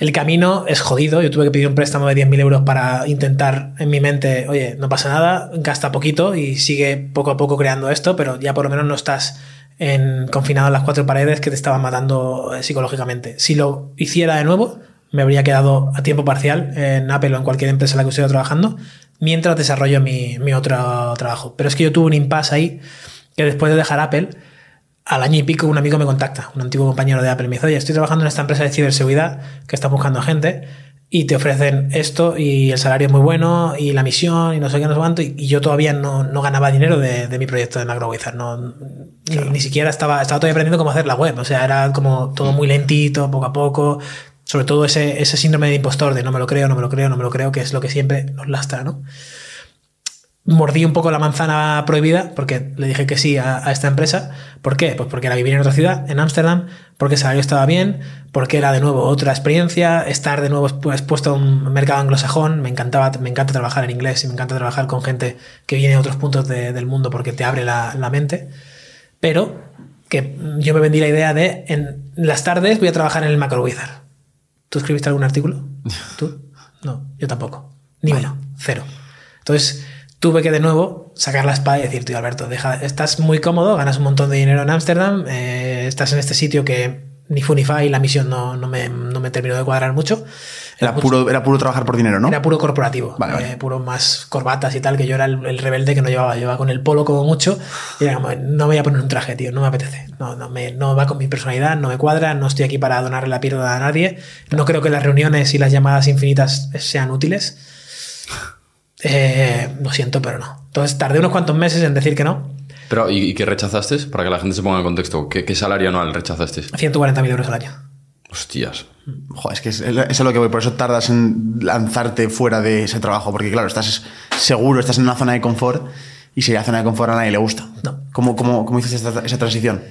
El camino es jodido. Yo tuve que pedir un préstamo de 10.000 euros para intentar en mi mente, oye, no pasa nada, gasta poquito y sigue poco a poco creando esto, pero ya por lo menos no estás en, confinado en las cuatro paredes que te estaban matando eh, psicológicamente. Si lo hiciera de nuevo, me habría quedado a tiempo parcial en Apple o en cualquier empresa en la que estuviera trabajando mientras desarrollo mi, mi otro trabajo. Pero es que yo tuve un impasse ahí que después de dejar Apple, al año y pico un amigo me contacta, un antiguo compañero de Apple, me dice, oye, estoy trabajando en esta empresa de ciberseguridad que está buscando gente y te ofrecen esto y el salario es muy bueno y la misión y no sé qué, no sé cuánto, y, y yo todavía no, no ganaba dinero de, de mi proyecto de MacroWizard, no, ni, ni siquiera estaba, estaba todavía aprendiendo cómo hacer la web, o sea, era como todo muy lentito, poco a poco, sobre todo ese, ese síndrome de impostor de no me lo creo, no me lo creo, no me lo creo, que es lo que siempre nos lastra, ¿no? Mordí un poco la manzana prohibida porque le dije que sí a, a, esta empresa. ¿Por qué? Pues porque era vivir en otra ciudad, en Ámsterdam, porque el salario estaba bien, porque era de nuevo otra experiencia, estar de nuevo expuesto a un mercado anglosajón. Me encantaba, me encanta trabajar en inglés y me encanta trabajar con gente que viene de otros puntos de, del mundo porque te abre la, la mente. Pero que yo me vendí la idea de en las tardes voy a trabajar en el MacroWizard. ¿Tú escribiste algún artículo? ¿Tú? No, yo tampoco. Ni uno. Cero. Entonces, tuve que de nuevo sacar la espada y decir, tío Alberto, deja, estás muy cómodo, ganas un montón de dinero en Ámsterdam, eh, estás en este sitio que ni fu ni fa y la misión no, no, me, no me terminó de cuadrar mucho. Era puro, era puro trabajar por dinero, ¿no? Era puro corporativo. Vale, vale. eh, puro más corbatas y tal, que yo era el, el rebelde que no llevaba. Llevaba con el polo como mucho. Y era como, no me voy a poner un traje, tío, no me apetece. No, no, me, no va con mi personalidad, no me cuadra, no estoy aquí para donarle la pierna a nadie. No creo que las reuniones y las llamadas infinitas sean útiles. Eh, lo siento, pero no. Entonces tardé unos cuantos meses en decir que no. Pero, ¿y, y qué rechazaste? Para que la gente se ponga en contexto. ¿Qué, qué salario anual rechazaste? 140.000 euros al año. Hostias. Joder, es que es, eso es lo que voy, por eso tardas en lanzarte fuera de ese trabajo, porque claro, estás seguro, estás en una zona de confort y si la zona de confort a nadie le gusta. No. ¿Cómo, cómo, cómo hiciste esa transición?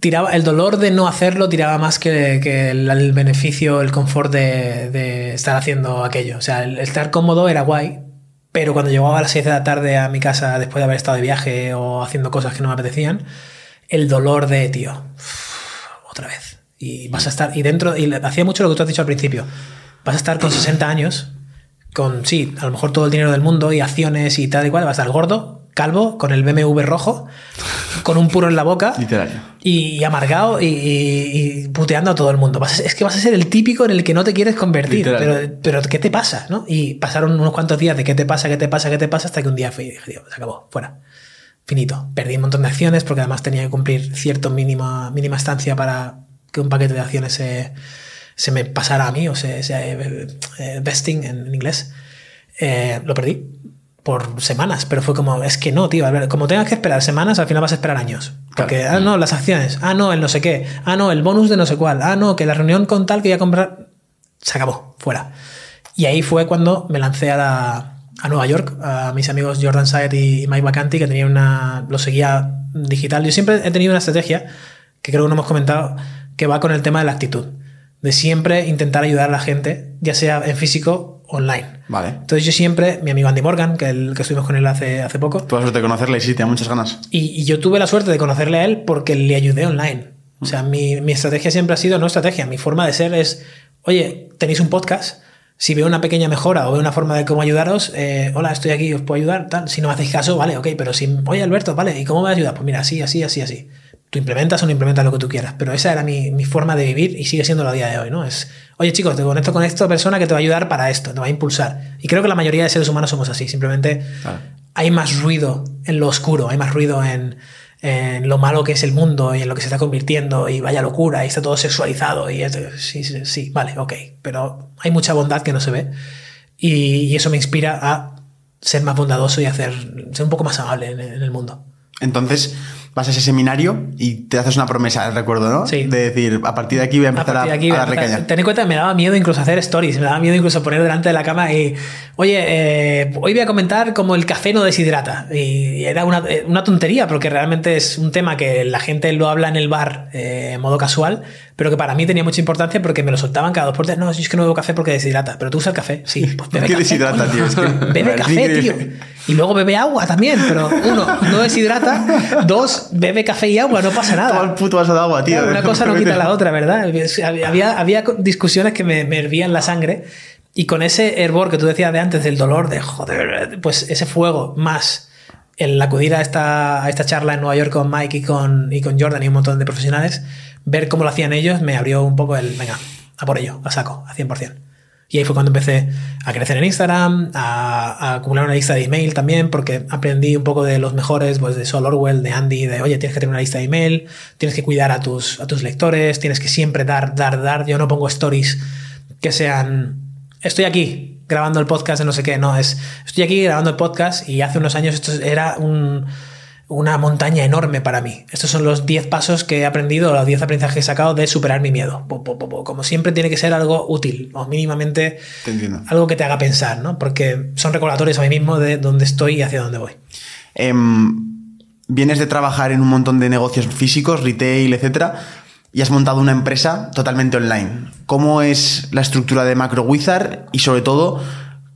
Tiraba el dolor de no hacerlo tiraba más que, que el, beneficio, el confort de, de estar haciendo aquello. O sea, el estar cómodo era guay, pero cuando llegaba a las 6 de la tarde a mi casa después de haber estado de viaje o haciendo cosas que no me apetecían, el dolor de, tío, otra vez. Y vas a estar, y dentro, y hacía mucho lo que tú has dicho al principio, vas a estar con 60 años, con, sí, a lo mejor todo el dinero del mundo y acciones y tal y cual, vas a estar gordo, calvo, con el BMW rojo, con un puro en la boca Literario. y, amargado y, y- y puteando a todo el mundo. Vas a ser- es que vas a ser el típico en el que no te quieres convertir. Literal. Pero, pero ¿qué te pasa? ¿no? Y pasaron unos cuantos días de qué te pasa, qué te pasa, qué te pasa, hasta que un día fui y dije, tío, se acabó, fuera. Finito. Perdí un montón de acciones porque además tenía que cumplir cierta mínima, mínima estancia para que un paquete de acciones se, se me pasara a mí, o se, se- eh, eh, vesting en, en inglés. Eh, lo perdí por semanas, pero fue como, es que no, tío, como tengas que esperar semanas, al final vas a esperar años. Porque, ah, no, las acciones, ah, no, el no sé qué, ah, no, el bonus de no sé cuál, ah, no, que la reunión con tal que voy a comprar, se acabó, fuera. Y ahí fue cuando me lancé a, la- a Nueva York, a mis amigos Jordan Syed y, Mike Vacanti, que tenían una, lo seguía digital. Yo siempre he tenido una estrategia, que creo que no hemos comentado, que va con el tema de la actitud, de siempre intentar ayudar a la gente, ya sea en físico online. Vale. Entonces yo siempre, mi amigo Andy Morgan, que, el, que estuvimos con él hace, hace poco, Tuve la suerte de conocerle y sí, tenía muchas ganas. y, y yo tuve la suerte de conocerle a él porque le ayudé online. O sea, mi, mi estrategia siempre ha sido, no estrategia, mi forma de ser es, oye, tenéis un podcast, si veo una pequeña mejora o veo una forma de cómo ayudaros, eh, hola, estoy aquí, os puedo ayudar, tal. Si no me hacéis caso, vale, ok, pero si, oye, Alberto, vale, ¿y cómo me ayudas? Pues mira, así, así, así, así. Tú implementas o no implementas lo que tú quieras, pero esa era mi, mi forma de vivir y sigue siendo la día de hoy, ¿no? Es, oye chicos, te conecto con esta persona que te va a ayudar para esto, te va a impulsar. Y creo que la mayoría de seres humanos somos así, simplemente hay más ruido en lo oscuro, hay más ruido en, en lo malo que es el mundo y en lo que se está convirtiendo y vaya locura y está todo sexualizado y es- sí, sí, sí, vale, ok, pero hay mucha bondad que no se ve y, y eso me inspira a ser más bondadoso y hacer, ser un poco más amable en, en el mundo. Entonces, vas a ese seminario y te haces una promesa, recuerdo, ¿no? Sí. De decir, a partir de aquí voy a empezar a, a a caña. ten en cuenta que me daba miedo incluso hacer stories, me daba miedo incluso poner delante de la cama y, oye, eh, hoy voy a comentar cómo el café no deshidrata. Y era una, eh, una tontería, porque realmente es un tema que la gente lo habla en el bar eh, en modo casual, pero que para mí tenía mucha importancia porque me lo soltaban cada dos por tres. No, es que no bebo café porque deshidrata, pero tú usas el café. Sí, pues bebe ¿Qué café, deshidrata, coño. tío? Es que bebe café, tío. Y luego bebe agua también, pero uno, no deshidrata, dos, bebe café y agua, no pasa nada. Todo el puto vaso de agua, tío. Claro, una cosa no quita la otra, ¿verdad? Había, había discusiones que me, me hervían la sangre y con ese hervor que tú decías de antes, del dolor, de joder, pues ese fuego más el acudir a esta, a esta charla en Nueva York con Mike y con, y con Jordan y un montón de profesionales, ver cómo lo hacían ellos, me abrió un poco el, venga, a por ello, a saco, a 100%. Y ahí fue cuando empecé a crecer en Instagram, a, a acumular una lista de email también, porque aprendí un poco de los mejores, pues de Sol Orwell, de Andy, de oye, tienes que tener una lista de email, tienes que cuidar a tus, a tus lectores, tienes que siempre dar, dar, dar. Yo no pongo stories que sean, estoy aquí grabando el podcast de no sé qué, no, es, estoy aquí grabando el podcast y hace unos años esto era un, una montaña enorme para mí. Estos son los 10 pasos que he aprendido, los 10 aprendizajes que he sacado de superar mi miedo. Como siempre tiene que ser algo útil o mínimamente algo que te haga pensar, ¿no? Porque son recordatorios a mí mismo de dónde estoy y hacia dónde voy. Em, vienes de trabajar en un montón de negocios físicos, retail, etcétera, y has montado una empresa totalmente online. ¿Cómo es la estructura de Macro Wizard y sobre todo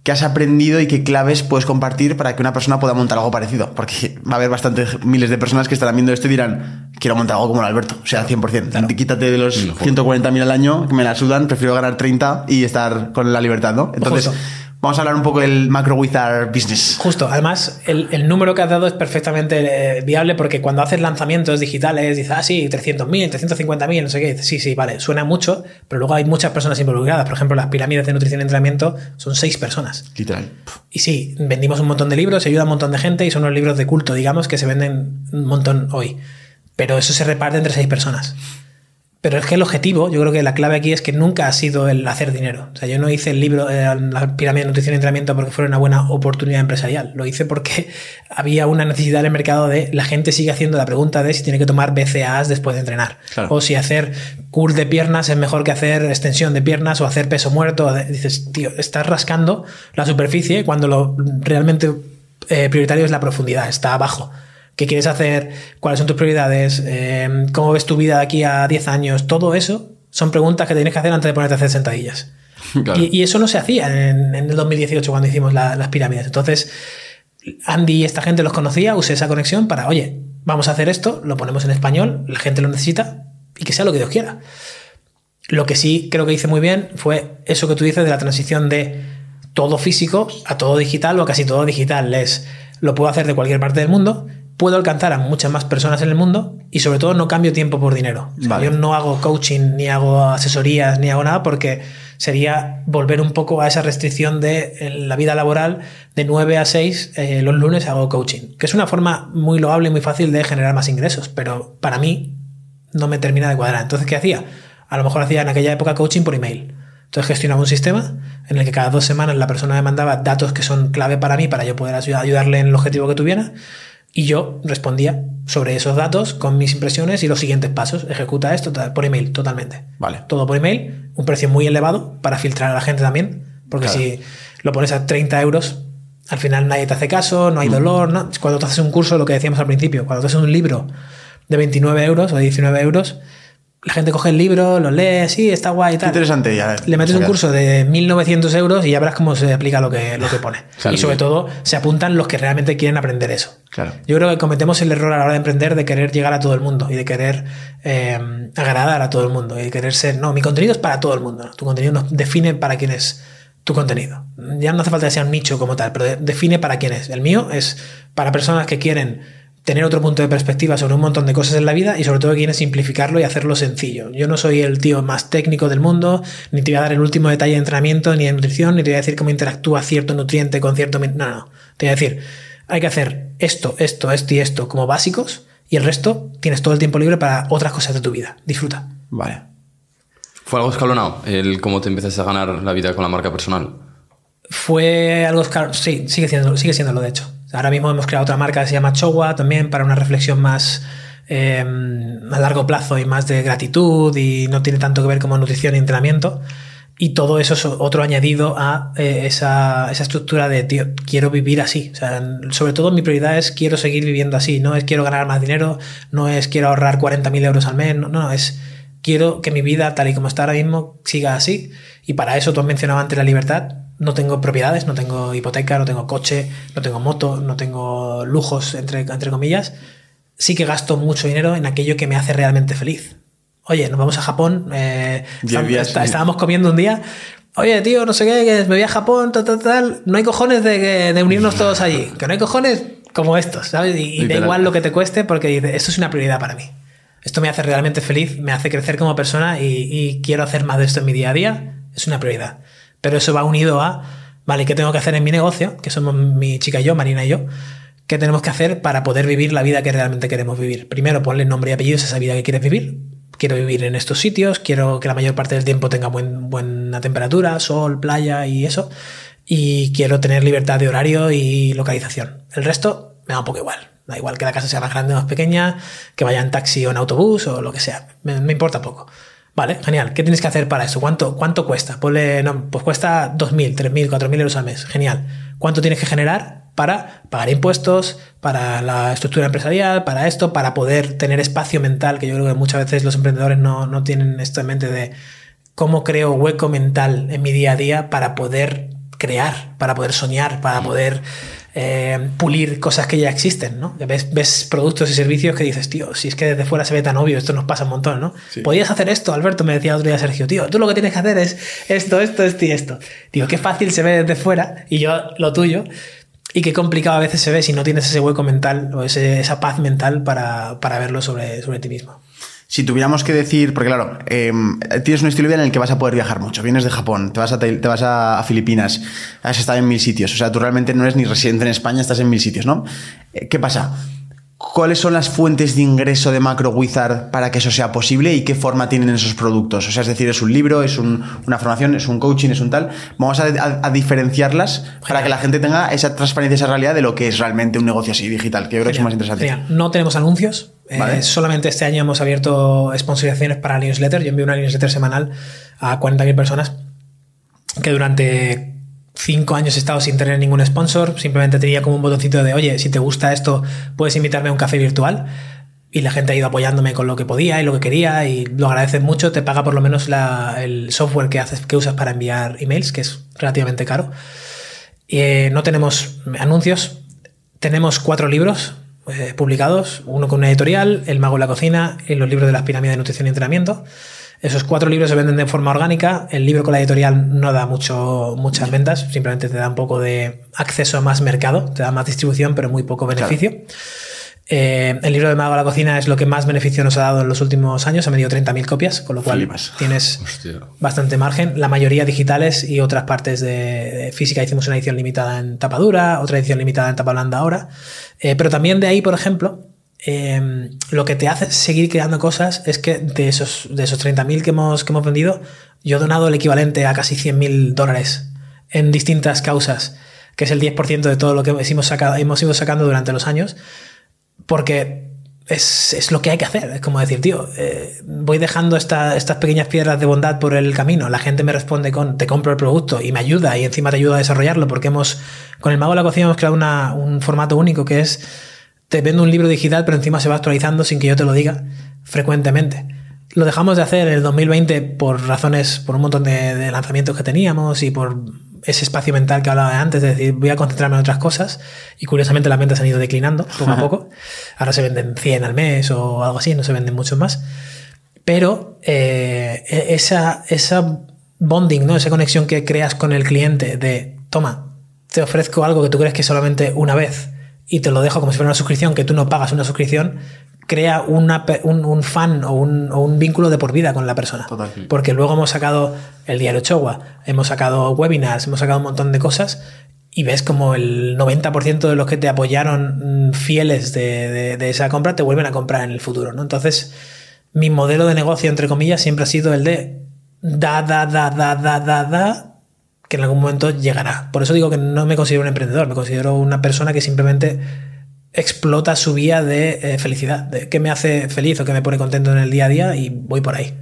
qué has aprendido y qué claves puedes compartir para que una persona pueda montar algo parecido? Porque va a haber bastantes miles de personas que estarán viendo esto y dirán, quiero montar algo como el Alberto, o sea, 100%. Quítate de los Mejor. 140.000 al año que me la sudan, prefiero ganar 30 y estar con la libertad, ¿no? Entonces, Justo. Vamos a hablar un poco del macro wizard business. Justo, además, el, el número que has dado es perfectamente eh, viable porque cuando haces lanzamientos digitales dices, ah, sí, 300.000, 350.000, no sé qué. Dices, sí, sí, vale, suena mucho, pero luego hay muchas personas involucradas. Por ejemplo, las pirámides de nutrición y entrenamiento son seis personas. Literal. Y sí, vendimos un montón de libros, se ayuda a un montón de gente y son los libros de culto, digamos, que se venden un montón hoy. Pero eso se reparte entre seis personas. Pero es que el objetivo, yo creo que la clave aquí es que nunca ha sido el hacer dinero. O sea, yo no hice el libro eh, La pirámide de nutrición y entrenamiento porque fuera una buena oportunidad empresarial. Lo hice porque había una necesidad en el mercado de la gente sigue haciendo la pregunta de si tiene que tomar BCAAs después de entrenar. Claro. O si hacer cur de piernas es mejor que hacer extensión de piernas o hacer peso muerto. Dices, tío, estás rascando la superficie cuando lo realmente eh, prioritario es la profundidad, está abajo. ¿Qué quieres hacer? ¿Cuáles son tus prioridades? Eh, ¿Cómo ves tu vida de aquí a 10 años? Todo eso son preguntas que tienes que hacer antes de ponerte a hacer sentadillas. Claro. Y, y eso no se hacía en, en el 2018 cuando hicimos la- las pirámides. Entonces, Andy y esta gente los conocía, usé esa conexión para, oye, vamos a hacer esto, lo ponemos en español, la gente lo necesita y que sea lo que Dios quiera. Lo que sí creo que hice muy bien fue eso que tú dices de la transición de todo físico a todo digital o casi todo digital. Es, lo puedo hacer de cualquier parte del mundo, puedo alcanzar a muchas más personas en el mundo y sobre todo no cambio tiempo por dinero. O sea, Vale. Yo no hago coaching, ni hago asesorías, ni hago nada porque sería volver un poco a esa restricción de la vida laboral de 9 a 6 eh, los lunes hago coaching, que es una forma muy loable y muy fácil de generar más ingresos, pero para mí no me termina de cuadrar. Entonces, ¿qué hacía? A lo mejor hacía en aquella época coaching por email. Entonces gestionaba un sistema en el que cada dos semanas la persona me mandaba datos que son clave para mí, para yo poder ayud- ayudarle en el objetivo que tuviera, y yo respondía sobre esos datos con mis impresiones y los siguientes pasos. Ejecuta esto por email, totalmente. Vale. Todo por email, un precio muy elevado para filtrar a la gente también, porque Claro. si lo pones a 30 euros, al final nadie te hace caso, no hay dolor. ¿no? Cuando te haces un curso, lo que decíamos al principio, cuando te haces un libro de 29 euros o de 19 euros, la gente coge el libro, lo lee, sí, está guay y tal. interesante. Ya, Le metes un curso de 1900 euros y ya verás cómo se aplica lo que, lo que pone. Y sobre todo, se apuntan los que realmente quieren aprender eso. Claro. Yo creo que cometemos el error a la hora de emprender de querer llegar a todo el mundo y de querer eh, agradar a todo el mundo y de querer ser, no, mi contenido es para todo el mundo. ¿no? Tu contenido nos define para quién es tu contenido. Ya no hace falta que sea un nicho como tal, pero de- define para quién es. El mío es para personas que quieren tener otro punto de perspectiva sobre un montón de cosas en la vida y sobre todo que quieren simplificarlo y hacerlo sencillo. Yo no soy el tío más técnico del mundo, ni te voy a dar el último detalle de entrenamiento, ni de nutrición, ni te voy a decir cómo interactúa cierto nutriente con cierto... No, no. Te voy a decir, hay que hacer esto, esto, esto y esto como básicos y el resto tienes todo el tiempo libre para otras cosas de tu vida. Disfruta. Vale. ¿Fue algo escalonado el cómo te empezaste a ganar la vida con la marca personal? Fue algo escal- sí, sigue siendo, sigue siéndolo de hecho. Ahora mismo hemos creado otra marca que se llama Chowa también para una reflexión más eh, a largo plazo y más de gratitud y no tiene tanto que ver como nutrición y entrenamiento. Y todo eso es otro añadido a eh, esa, esa estructura de, quiero vivir así. Sobre todo mi prioridad es quiero seguir viviendo así. No es quiero ganar más dinero, no es quiero ahorrar 40.000 euros al mes, no, no, es quiero que mi vida, tal y como está ahora mismo, siga así. Y para eso tú has mencionado antes la libertad. No tengo propiedades, no tengo hipoteca, no tengo coche, no tengo moto, no tengo lujos, entre, entre comillas. Sí que gasto mucho dinero en aquello que me hace realmente feliz. Oye, nos vamos a Japón. eh, estábamos- está- comiendo un día. Oye, tío, no sé qué, que me voy a Japón, tal, tal, tal. No hay cojones de, de unirnos todos allí. Que no hay cojones como estos, ¿sabes? Y, y da igual lo que te cueste porque dices, esto es una prioridad para mí. Esto me hace realmente feliz, me hace crecer como persona y, y quiero hacer más de esto en mi día a día. Es una prioridad. Pero eso va unido a, vale, ¿qué tengo que hacer en mi negocio? Que somos mi chica y yo, Marina y yo. ¿Qué tenemos que hacer para poder vivir la vida que realmente queremos vivir? Primero, ponle nombre y apellidos a esa vida que quieres vivir. Quiero vivir en estos sitios, quiero que la mayor parte del tiempo tenga buen- buena temperatura, sol, playa y eso. Y quiero tener libertad de horario y localización. El resto me da un poco igual. Da igual que la casa sea más grande o más pequeña, que vaya en taxi o en autobús o lo que sea. Me, me importa poco. Vale, genial. ¿Qué tienes que hacer para eso? ¿Cuánto, cuánto cuesta? Ponle, no, pues cuesta 2.000, 3.000, 4.000 euros al mes. Genial. ¿Cuánto tienes que generar para pagar impuestos, para la estructura empresarial, para esto, para poder tener espacio mental? Que yo creo que muchas veces los emprendedores no, no tienen esto en mente de cómo creo hueco mental en mi día a día para poder crear, para poder soñar, para poder eh, pulir cosas que ya existen, ¿no? Ves, ves, productos y servicios que dices, tío, si es que desde fuera se ve tan obvio, esto nos pasa un montón, ¿no? Podías hacer esto, Alberto, me decía otro día Sergio, tío, tú lo que tienes que hacer es esto, esto, esto y esto. Digo, qué fácil se ve desde fuera y yo lo tuyo. Y qué complicado a veces se ve si no tienes ese hueco mental o esa paz mental para, para verlo sobre, sobre ti mismo. Si tuviéramos que decir, porque claro, em, tienes un estilo de vida en el que vas a poder viajar mucho. Vienes de Japón, te vas, a, te vas a, Filipinas, has estado en mil sitios. O sea, tú realmente no eres ni residente en España, estás en mil sitios, ¿no? Eh, ¿Qué pasa? ¿Cuáles son las fuentes de ingreso de Macro Wizard para que eso sea posible y qué forma tienen esos productos? O sea, es decir, es un libro, es una formación, es un coaching, es un tal. Vamos a, diferenciarlas para que la gente tenga esa transparencia, esa realidad de lo que es realmente un negocio así digital, que yo creo que es más interesante. No tenemos anuncios. Eh, solamente este año hemos abierto sponsorizaciones para newsletter. Yo envío una newsletter semanal a 40.000 personas que durante cinco años he estado sin tener ningún sponsor, simplemente tenía como un botoncito de, oye, si te gusta esto, puedes invitarme a un café virtual. Y la gente ha ido apoyándome con lo que podía y lo que quería y lo agradecen mucho. Te paga por lo menos el software que, haces, que usas para enviar emails, que es relativamente caro. Eh, no tenemos anuncios. Tenemos cuatro libros eh, publicados, uno con una editorial, El Mago en la Cocina y los libros de las pirámides de nutrición y entrenamiento. Esos cuatro libros se venden de forma orgánica. El libro con la editorial no da mucho, muchas ventas, simplemente te da un poco de acceso a más mercado, te da más distribución, pero muy poco beneficio. Eh, el libro de Mago a la Cocina es lo que más beneficio nos ha dado en los últimos años, ha vendido 30.000 copias, con lo cual tienes bastante margen. La mayoría digitales y otras partes de, física hicimos una edición limitada en tapa dura, otra edición limitada en tapa blanda ahora. Eh, pero también de ahí, por ejemplo, Em, lo que te hace seguir creando cosas es que de esos, de esos 30.000 que hemos, que hemos vendido, yo he donado el equivalente a casi 100.000 dólares en distintas causas, que es el 10% de todo lo que hemos, sacado, hemos ido sacando durante los años, porque es, es, lo que hay que hacer. Es como decir, tío, eh, voy dejando estas pequeñas piedras de bondad por el camino. La gente me responde con, te compro el producto y me ayuda y encima te ayuda a desarrollarlo porque hemos, con el Mago de la Cocina hemos creado una, un formato único que es te vendo un libro digital, pero encima se va actualizando sin que yo te lo diga frecuentemente. Lo dejamos de hacer en el 2020 por razones, por un montón de, lanzamientos que teníamos y por ese espacio mental que hablaba antes, de decir, voy a concentrarme en otras cosas. Y curiosamente las ventas han ido declinando poco a poco. Ahora se venden 100 al mes o algo así, no se venden muchos más. Pero eh, e-, esa, esa bonding, ¿no? esa conexión que creas con el cliente de, toma, te ofrezco algo que tú crees que solamente una vez y te lo dejo como si fuera una suscripción, que tú no pagas una suscripción, crea una, un, fan o un, o un, vínculo de por vida con la persona. Porque luego hemos sacado el diario Chogua, hemos sacado webinars, hemos sacado un montón de cosas y ves como el 90% de los que te apoyaron mm, fieles de, de, esa compra te vuelven a comprar en el futuro. ¿no? Entonces, mi modelo de negocio, entre comillas, siempre ha sido el de da, da, da, da, da, da, da, que en algún momento llegará. Por eso digo que no me considero un emprendedor, me considero una persona que simplemente explota su vía de eh, felicidad, de qué me hace feliz o qué me pone contento en el día a día y voy por ahí.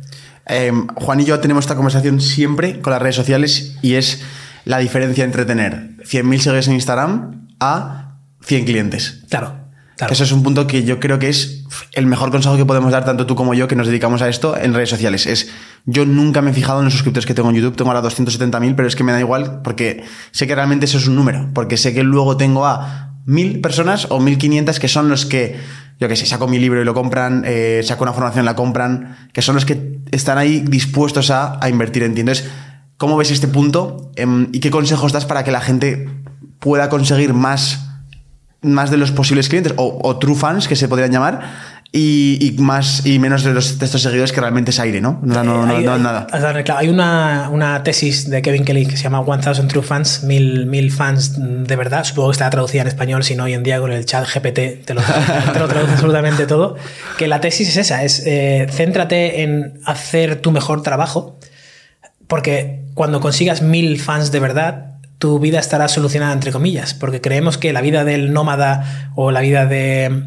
Em, Juan y yo tenemos esta conversación siempre con las redes sociales y es la diferencia entre tener 100.000 seguidores en Instagram a 100 clientes. Claro. Eso es un punto que yo creo que es el mejor consejo que podemos dar tanto tú como yo que nos dedicamos a esto en redes sociales. Es, yo nunca me he fijado en los suscriptores que tengo en YouTube, tengo ahora 270.000, pero es que me da igual porque sé que realmente eso es un número, porque sé que luego tengo a mil personas o 1500 que son los que, yo que sé, saco mi libro y lo compran, eh, saco una formación la compran, que son los que están ahí dispuestos a, a invertir en ti. Entonces, ¿cómo ves este punto em, y qué consejos das para que la gente pueda conseguir más más de los posibles clientes o, true fans que se podrían llamar y, más y menos de, los, de estos seguidores que realmente es aire, ¿no? No, no, no, hay, nada. Hay una, una, tesis de Kevin Kelly que se llama 1000 True Fans, mil, mil fans de verdad. Supongo que está traducida en español, si no hoy en día con el chat GPT te lo, te lo traduce absolutamente todo. Que la tesis es esa, es eh, céntrate en hacer tu mejor trabajo, porque cuando consigas mil fans de verdad, tu vida estará solucionada, entre comillas, porque creemos que la vida del nómada o la vida de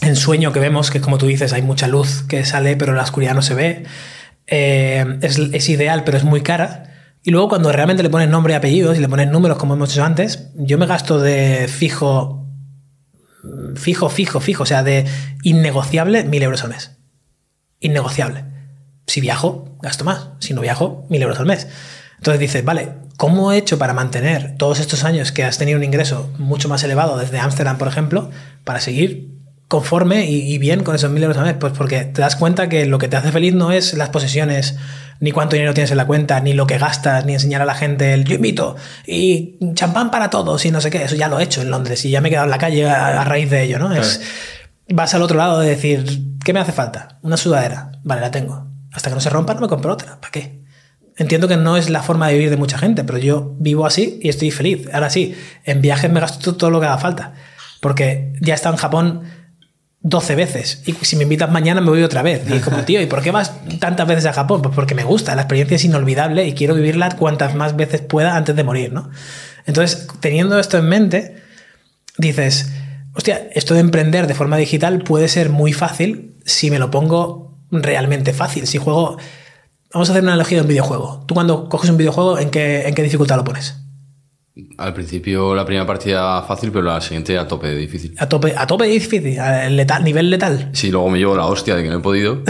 ensueño que vemos, que como tú dices, hay mucha luz que sale, pero la oscuridad no se ve, eh, es, ideal, pero es muy cara. Y luego cuando realmente le pones nombre y apellidos y le pones números, como hemos hecho antes, yo me gasto de fijo, fijo, fijo, fijo, o sea, de innegociable mil euros al mes. Innegociable. Si viajo, gasto más. Si no viajo, mil euros al mes. Entonces dices, vale, ¿cómo he hecho para mantener todos estos años que has tenido un ingreso mucho más elevado desde Ámsterdam, por ejemplo, para seguir conforme y, y bien con esos mil euros al mes? Pues porque te das cuenta que lo que te hace feliz no es las posesiones, ni cuánto dinero tienes en la cuenta, ni lo que gastas, ni enseñar a la gente el yo invito y champán para todos y no sé qué. Eso ya lo he hecho en Londres y ya me he quedado en la calle a, a raíz de ello, ¿no? Es, vas al otro lado de decir, ¿qué me hace falta? Una sudadera. Vale, la tengo. Hasta que no se rompa, no me compro otra. ¿Para qué? Entiendo que no es la forma de vivir de mucha gente, pero yo vivo así y estoy feliz. Ahora sí, en viajes me gasto todo lo que haga falta. Porque ya estado en Japón 12 veces. Y si me invitas mañana me voy otra vez. Y como, tío, ¿y por qué vas tantas veces a Japón? Pues porque me gusta, la experiencia es inolvidable y quiero vivirla cuantas más veces pueda antes de morir, ¿no? Entonces, teniendo esto en mente, dices, hostia, esto de emprender de forma digital puede ser muy fácil si me lo pongo realmente fácil. Si juego... Vamos a hacer una analogía de un videojuego. Tú cuando coges un videojuego, ¿en qué, en qué dificultad lo pones? Al principio la primera partida fácil, pero la siguiente a tope de difícil. A tope, a tope de difícil, a letal, nivel letal. Sí, luego me llevo la hostia de que no he podido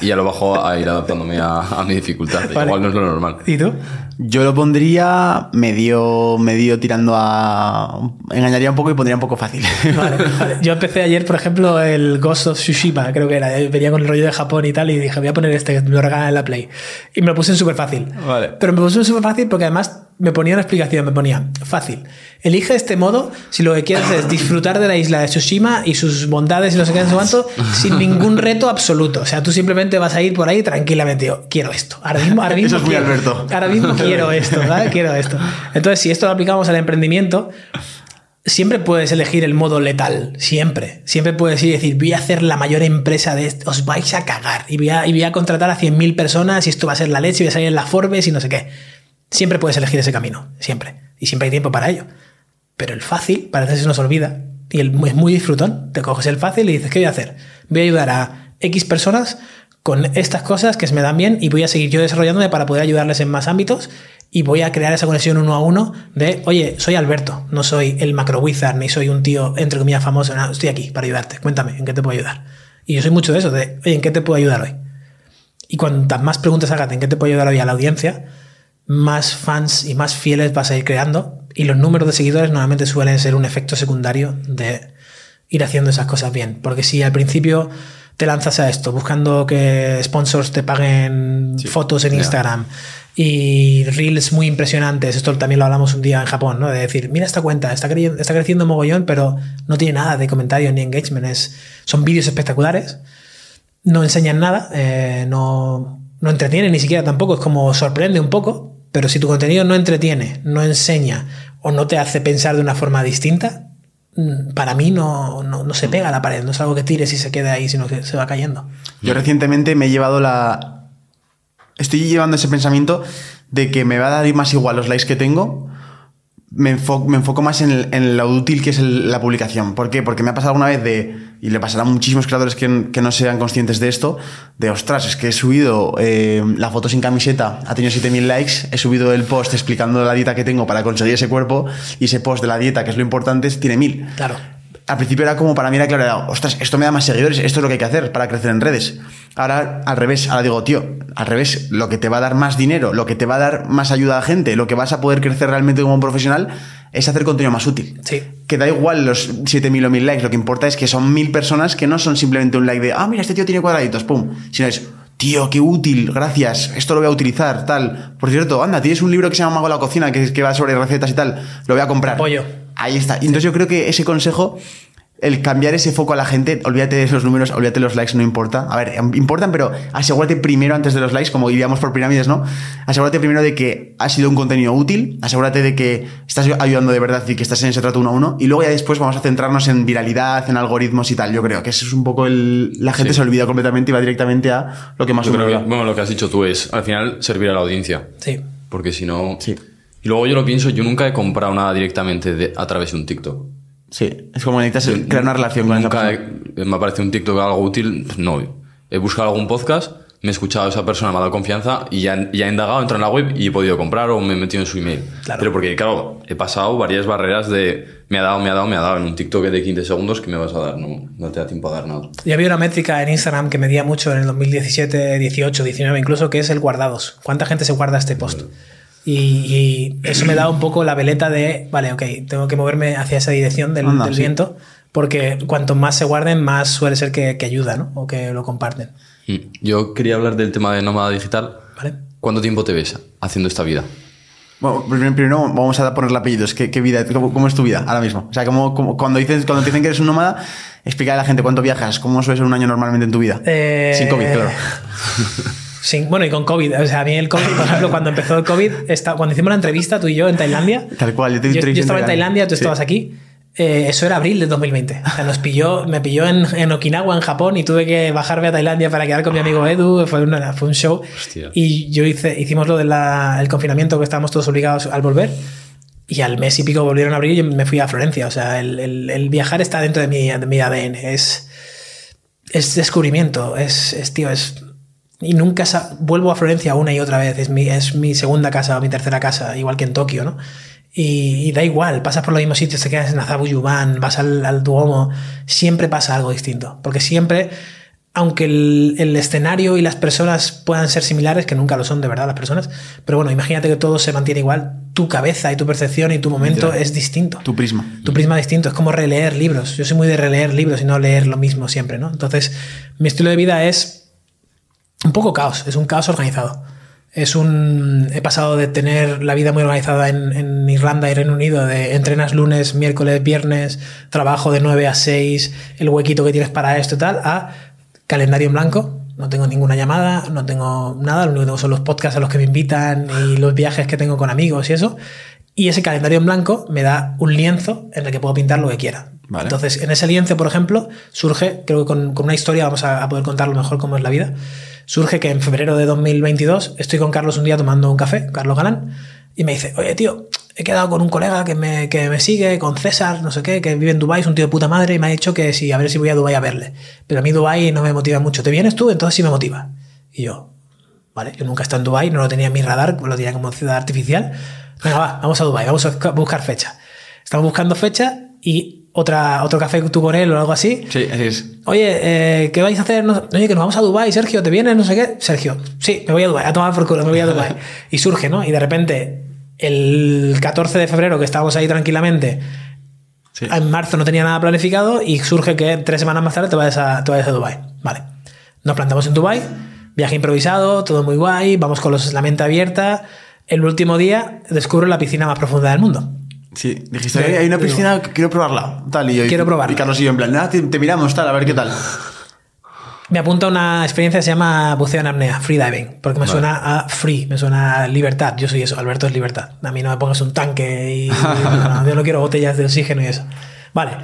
y ya lo bajo a ir adaptándome a, a mi dificultad. Vale. Igual no es lo normal. ¿Y tú? Yo lo pondría medio, medio tirando a. Engañaría un poco y pondría un poco fácil. Vale, vale. Yo empecé ayer, por ejemplo, el Ghost of Tsushima, creo que era. Venía con el rollo de Japón y tal, y dije, voy a poner este, que me lo regalan en la Play. Y me lo puse en súper fácil. Vale. Pero me lo puse en súper fácil porque además me ponía una explicación, me ponía, fácil. Elige este modo si lo que quieres es disfrutar de la isla de Tsushima y sus bondades y no sé qué, cuánto, sin ningún reto absoluto. O sea, tú simplemente vas a ir por ahí tranquilamente. Yo, quiero esto. Ahora mismo, ahora mismo Eso es muy quiero, Alberto. Ahora mismo quiero esto, ¿vale? Quiero esto. Entonces, si esto lo aplicamos al emprendimiento, siempre puedes elegir el modo letal, siempre. Siempre puedes ir y decir, voy a hacer la mayor empresa de esto, os vais a cagar y voy a, y voy a contratar a 100.000 personas y esto va a ser la leche y voy a salir en la Forbes y no sé qué. Siempre puedes elegir ese camino, siempre. Y siempre hay tiempo para ello. Pero el fácil parece que se nos olvida y el, es muy disfrutón. Te coges el fácil y dices, ¿qué voy a hacer? Voy a ayudar a X personas con estas cosas que se me dan bien y voy a seguir yo desarrollándome para poder ayudarles en más ámbitos y voy a crear esa conexión uno a uno de, oye, soy Alberto, no soy el macro wizard, ni soy un tío, entre comillas, famoso, no, estoy aquí para ayudarte, cuéntame, ¿en qué te puedo ayudar? Y yo soy mucho de eso, de, oye, ¿en qué te puedo ayudar hoy? Y cuantas más preguntas hagas en qué te puedo ayudar hoy a la audiencia, más fans y más fieles vas a ir creando y los números de seguidores normalmente suelen ser un efecto secundario de ir haciendo esas cosas bien. Porque si al principio te lanzas a esto buscando que sponsors te paguen Sí. fotos en. Instagram y reels muy impresionantes, esto también lo hablamos un día en Japón, ¿no? De decir, mira esta cuenta, está, cre- está creciendo mogollón, pero no tiene nada de comentarios ni engagement, es, son vídeos espectaculares, no enseñan nada, eh, no, no entretienen ni siquiera tampoco, es como sorprende un poco, pero si tu contenido no entretiene, no enseña o no te hace pensar de una forma distinta, mm, para mí no, no, no se pega a la pared, no es algo que tires y se quede ahí, sino que se va cayendo. Yo recientemente me he llevado la. Estoy llevando ese pensamiento de que me va a dar más igual los likes que tengo. Me, enfo- me enfoco más en, en lo útil que es la publicación. ¿Por qué? Porque me ha pasado alguna vez de, y le pasará a muchísimos creadores que, no sean conscientes de esto, de ostras, es que he subido eh, la foto sin camiseta, ha tenido 7000 likes, he subido el post explicando la dieta que tengo para conseguir ese cuerpo, y ese post de la dieta, que es lo importante, tiene 1000 Claro. Al principio era como para mí era claro, era, ostras, esto me da más seguidores, esto es lo que hay que hacer para crecer en redes. Ahora al revés, ahora digo, tío, al revés, lo que te va a dar más dinero, lo que te va a dar más ayuda a la gente, lo que vas a poder crecer realmente como un profesional es hacer contenido más útil. Sí. Que da igual los 7000 o 1000 likes, lo que importa es que son 1000 personas que no son simplemente un like de, ah, mira, este tío tiene cuadraditos, pum, sino es, tío, qué útil, gracias, esto lo voy a utilizar, tal. Por cierto, anda, tienes un libro que se llama Mago de la Cocina, que, que va sobre recetas y tal, lo voy a comprar. Apoyo. Ahí está. Y entonces yo creo que ese consejo, el cambiar ese foco a la gente, olvídate de esos números, olvídate de los likes, no importa. A ver, em, importan, pero asegúrate primero antes de los likes, como iríamos por pirámides, ¿no? Asegúrate primero de que ha sido un contenido útil, asegúrate de que estás ayudando de verdad y que estás en ese trato uno a uno, y luego ya después vamos a centrarnos en viralidad, en algoritmos y tal. Yo creo que eso es un poco el... La gente Sí. se olvida completamente y va directamente a lo que más Yo creo uno que, bueno, lo que has dicho tú es, al final, servir a la audiencia. Sí. Porque si no... Sí. Y luego yo lo pienso, yo nunca he comprado nada directamente de- a través de un TikTok. Sí, es como necesitas crear una relación con esa Nunca persona. he- me parece un TikTok algo útil, pues no. He buscado algún podcast, me he escuchado a esa persona, me ha dado confianza y ya, ya he indagado, entro en la web y he podido comprar o me he metido en su email. Claro. Pero porque, claro, he pasado varias barreras de me ha dado, me ha dado, me ha dado. En un TikTok de 15 segundos, ¿qué me vas a dar? No, no te da tiempo a dar nada. Y había una métrica en Instagram que medía mucho en el 2017, 18, 19 incluso, que es el guardados. ¿Cuánta gente se guarda este post? Y, y eso me da un poco la veleta de, vale, ok, tengo que moverme hacia esa dirección del, Anda, del sí. viento, porque cuanto más se guarden, más suele ser que, que ayuda, ¿no? O que lo comparten. Mm. Yo quería hablar del tema de nómada digital. ¿Vale? ¿Cuánto tiempo te ves haciendo esta vida? Bueno, primero, primero vamos a ponerle apellidos. ¿Qué, qué vida, cómo, cómo es tu vida ahora mismo? O sea, ¿cómo, cómo- cuando, dices, cuando te dicen que eres un nómada, explica a la gente cuánto viajas, cómo suele ser un año normalmente en tu vida. Eh, Sin COVID, claro. Sin- bueno, y con COVID. O sea, a mí el COVID, por ejemplo, cuando empezó el COVID, esta- cuando hicimos la entrevista tú y yo en Tailandia, Tal cual, yo te yo, entrevisté yo estaba en Tailandia, tú Sí. estabas aquí. eh, eso era abril de 2020. O sea, nos pilló, me pilló en, en Okinawa, en Japón, y tuve que bajarme a Tailandia para quedar con mi amigo Edu. Fue, una- fue un show. Hostia. Y yo hice, hicimos lo del confinamiento que estábamos todos obligados al volver. Y al mes y pico volvieron a abrir y yo me fui a Florencia. O sea, el, el- el viajar está dentro de mi, de mi ADN. Es, es descubrimiento. Es, es tío, es. Y nunca vuelvo a Florencia una y otra vez. Es mi, es mi segunda casa o mi tercera casa, igual que en Tokio, ¿no? Y, y da igual, pasas por los mismos sitios, te quedas en Azabuyuban, vas al, al Duomo, siempre pasa algo distinto. Porque siempre, aunque el, el escenario y las personas puedan ser similares, que nunca lo son de verdad las personas, pero bueno, imagínate que todo se mantiene igual, tu cabeza y tu percepción y tu momento es distinto. Tu prisma. Tu prisma distinto, es como releer libros. Yo soy muy de releer libros y no leer lo mismo siempre, ¿no? Entonces, mi estilo de vida es un poco caos, es un caos organizado. Es un. He pasado de tener la vida muy organizada en, en Irlanda y Reino Unido, de entrenas lunes, miércoles, viernes, trabajo de 9 a 6, el huequito que tienes para esto y tal, a calendario en blanco. No tengo ninguna llamada, no tengo nada, lo único que tengo son los podcasts a los que me invitan y los viajes que tengo con amigos y eso. Y ese calendario en blanco me da un lienzo en el que puedo pintar lo que quiera. Vale. Entonces, en ese lienzo, por ejemplo, surge, creo que con, con una historia vamos a, a poder contarlo mejor cómo es la vida. Surge que en febrero de 2022 estoy con Carlos un día tomando un café, Carlos Galán, y me dice, oye, tío, he quedado con un colega que me, que me sigue, con César, no sé qué, que vive en Dubái, es un tío de puta madre, y me ha dicho que si, a ver si voy a Dubái a verle. Pero a mí Dubái no me motiva mucho. ¿Te vienes tú? Entonces sí me motiva. Y yo, vale, yo nunca he estado en Dubái, no lo tenía en mi radar, lo tenía como ciudad artificial. Venga, va, vamos a Dubái, vamos a buscar fecha. Estamos buscando fecha y otra, otro café tú con él o algo así. Sí, así es. Oye, eh, ¿qué vais a hacer? No- Oye, que nos vamos a Dubái, Sergio, ¿te vienes? No sé qué. Sergio, sí, me voy a Dubái, a tomar por culo, me voy a Dubái. y surge, ¿no? Y de repente, el 14 de febrero, que estábamos ahí tranquilamente, Sí. en marzo no tenía nada planificado y surge que tres semanas más tarde te vayas a, te vayas a Dubái. Vale. Nos plantamos en Dubái, viaje improvisado, todo muy guay, vamos con los, la mente abierta. El último día descubro la piscina más profunda del mundo. Sí, dijiste, "Hay- hay una Digo, piscina que quiero probarla. Tal, y yo, Quiero probarla. Y Carlos y yo en plan, "Ah, te, te miramos, tal, a ver qué tal. Me apunta una experiencia que se llama buceo en apnea, freediving, porque me Vale. suena a free, me suena a libertad. Yo soy eso, Alberto es libertad. A mí no me pongas un tanque y no, yo no quiero botellas de oxígeno y eso. Vale.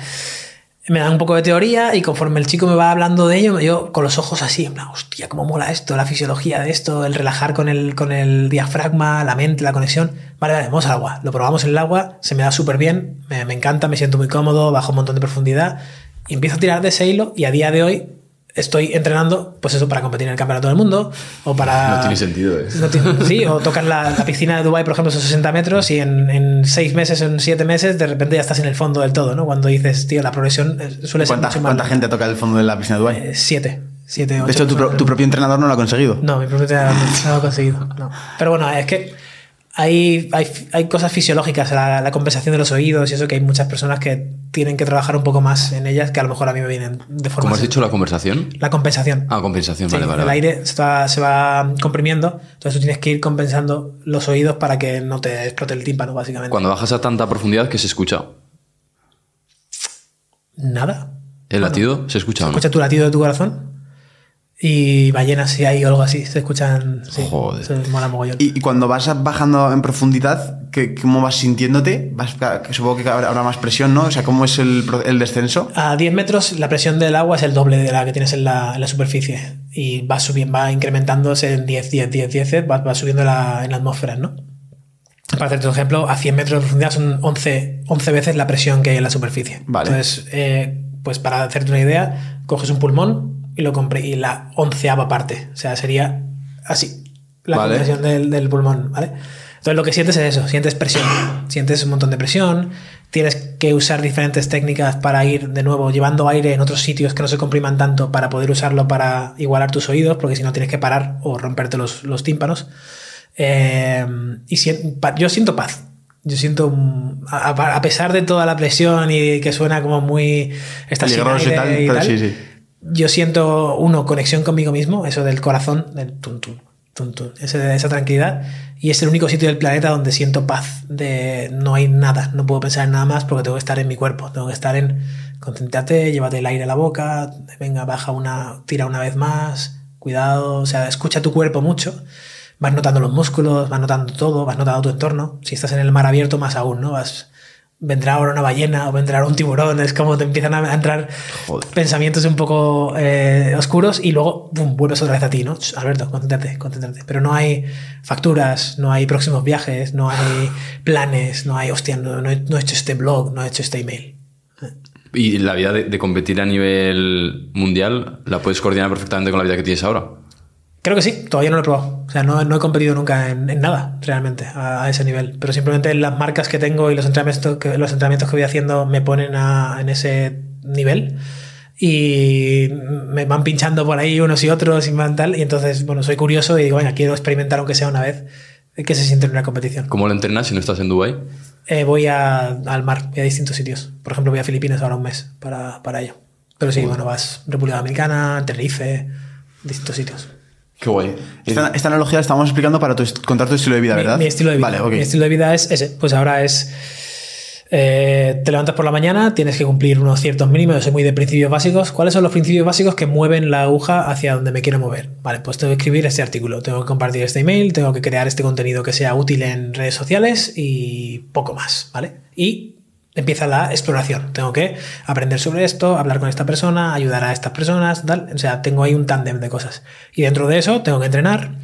Me da un poco de teoría y conforme el chico me va hablando de ello, yo con los ojos así, en plan, hostia, cómo mola esto, la fisiología de esto, el relajar con el, con el diafragma, la mente, la conexión. Vale, vale, vamos al agua. Lo probamos en el agua, se me da súper bien, me, me encanta, me siento muy cómodo, bajo un montón de profundidad y empiezo a tirar de ese hilo y a día de hoy estoy entrenando, pues eso, para competir en el campeonato del mundo o para... No tiene sentido, ¿eh? No tiene- sí, o tocas la, la piscina de Dubai por ejemplo, son 60 metros y en, en 6 meses, en 7 meses, de repente ya estás en el fondo del todo, ¿no? Cuando dices, tío, la progresión suele ser ¿Cuánta, mucho cuánta más... gente toca el fondo de la piscina de Dubái? Eh, Siete. Siete, de ocho hecho, tu, pro- tu propio entrenador no lo ha conseguido. No, mi propio entrenador no lo ha conseguido. no. Pero bueno, es que hay, hay, hay cosas fisiológicas, la, la compensación de los oídos y eso que hay muchas personas que tienen que trabajar un poco más en ellas que a lo mejor a mí me vienen de forma... ¿Cómo has dicho la conversación? La compensación. Ah, compensación, Sí, vale, vale. el vale. aire se va, se va comprimiendo, entonces tú tienes que ir compensando los oídos para que no te explote el tímpano, básicamente. Cuando bajas a tanta profundidad, ¿qué se escucha? Nada. ¿El latido se escucha o no? Escucha tu latido de tu corazón y ballenas si hay o algo así, se escuchan. Sí, Joder. Se mola mogollón. Y, y cuando vas bajando en profundidad, ¿qué, ¿cómo vas sintiéndote? Vas- que supongo que habrá, más presión, ¿no? O sea, ¿cómo es el, descenso? A 10 metros la presión del agua es el doble de la que tienes en la, en la superficie y va subiendo, va incrementándose en 10, 10, 10, 10, va, va subiendo la- en la atmósfera, ¿no? Para hacerte un ejemplo, a 100 metros de profundidad son 11, 11 veces la presión que hay en la superficie. Vale. Entonces, eh, pues para hacerte una idea, coges un pulmón y lo compre y la onceava parte, o sea, sería así, la Vale. compresión del, del pulmón, ¿vale? Entonces lo que sientes es eso, sientes presión, sientes un montón de presión, tienes que usar diferentes técnicas para ir de nuevo llevando aire en otros sitios que no se compriman tanto para poder usarlo para igualar tus oídos, porque si no tienes que parar o romperte los, los tímpanos. Eh, y pa- yo siento paz. Yo siento, a, pesar de toda la presión y que suena como muy... Peligroso y tal, y tal, sí, sí. Yo siento, uno, conexión conmigo mismo, eso del corazón, del tun, tun, ese- esa tranquilidad. Y es el único sitio del planeta donde siento paz, de no hay nada, no puedo pensar en nada más porque tengo que estar en mi cuerpo, tengo que estar en concéntrate, llévate el aire a la boca, venga, baja una, tira una vez más, cuidado, o sea, escucha tu cuerpo mucho. Vas notando los músculos, vas notando todo, vas notando tu entorno. Si estás en el mar abierto, más aún, ¿no? Vas, vendrá ahora una ballena o vendrá ahora un tiburón, es como te empiezan a entrar Joder. pensamientos un poco eh, oscuros y luego ¡pum! vuelves otra vez a ti, ¿no? Alberto, concéntrate, concéntrate. Pero no hay facturas, no hay próximos viajes, no hay planes, no hay, hostia, no, no he, no he hecho este blog, no he hecho este email. Y la vida de, de competir a nivel mundial la puedes coordinar perfectamente con la vida que tienes ahora. Creo que sí, todavía no lo he probado. O sea, no, no he competido nunca en, en nada, realmente, a, a ese nivel. Pero simplemente las marcas que tengo y los entrenamientos que, los entrenamientos que voy haciendo me ponen a- en ese nivel. Y me van pinchando por ahí unos y otros y van tal. Y entonces, bueno, soy curioso y digo, venga, quiero experimentar aunque sea una vez qué se siente en una competición. ¿Cómo lo entrenas si no estás en Dubai? Eh, voy a- al mar, voy a distintos sitios. Por ejemplo, voy a Filipinas ahora un mes para, para ello. Pero sí, bueno, vas República Dominicana, Tenerife, distintos sitios. Qué guay. Esta, esta analogía la estamos explicando para tu, contar tu estilo de vida, ¿verdad? Mi, estilo de vida. Vale, ok. Mi estilo de vida es ese. Pues ahora es. eh, te levantas por la mañana, tienes que cumplir unos ciertos mínimos. Yo soy muy de principios básicos. ¿Cuáles son los principios básicos que mueven la aguja hacia donde me quiero mover? Vale, pues tengo que escribir este artículo, tengo que compartir este email, tengo que crear este contenido que sea útil en redes sociales y poco más, ¿vale? Y empieza la exploración. Tengo que aprender sobre esto, hablar con esta persona, ayudar a estas personas, tal. O sea, tengo ahí un tándem de cosas. Y dentro de eso tengo que entrenar,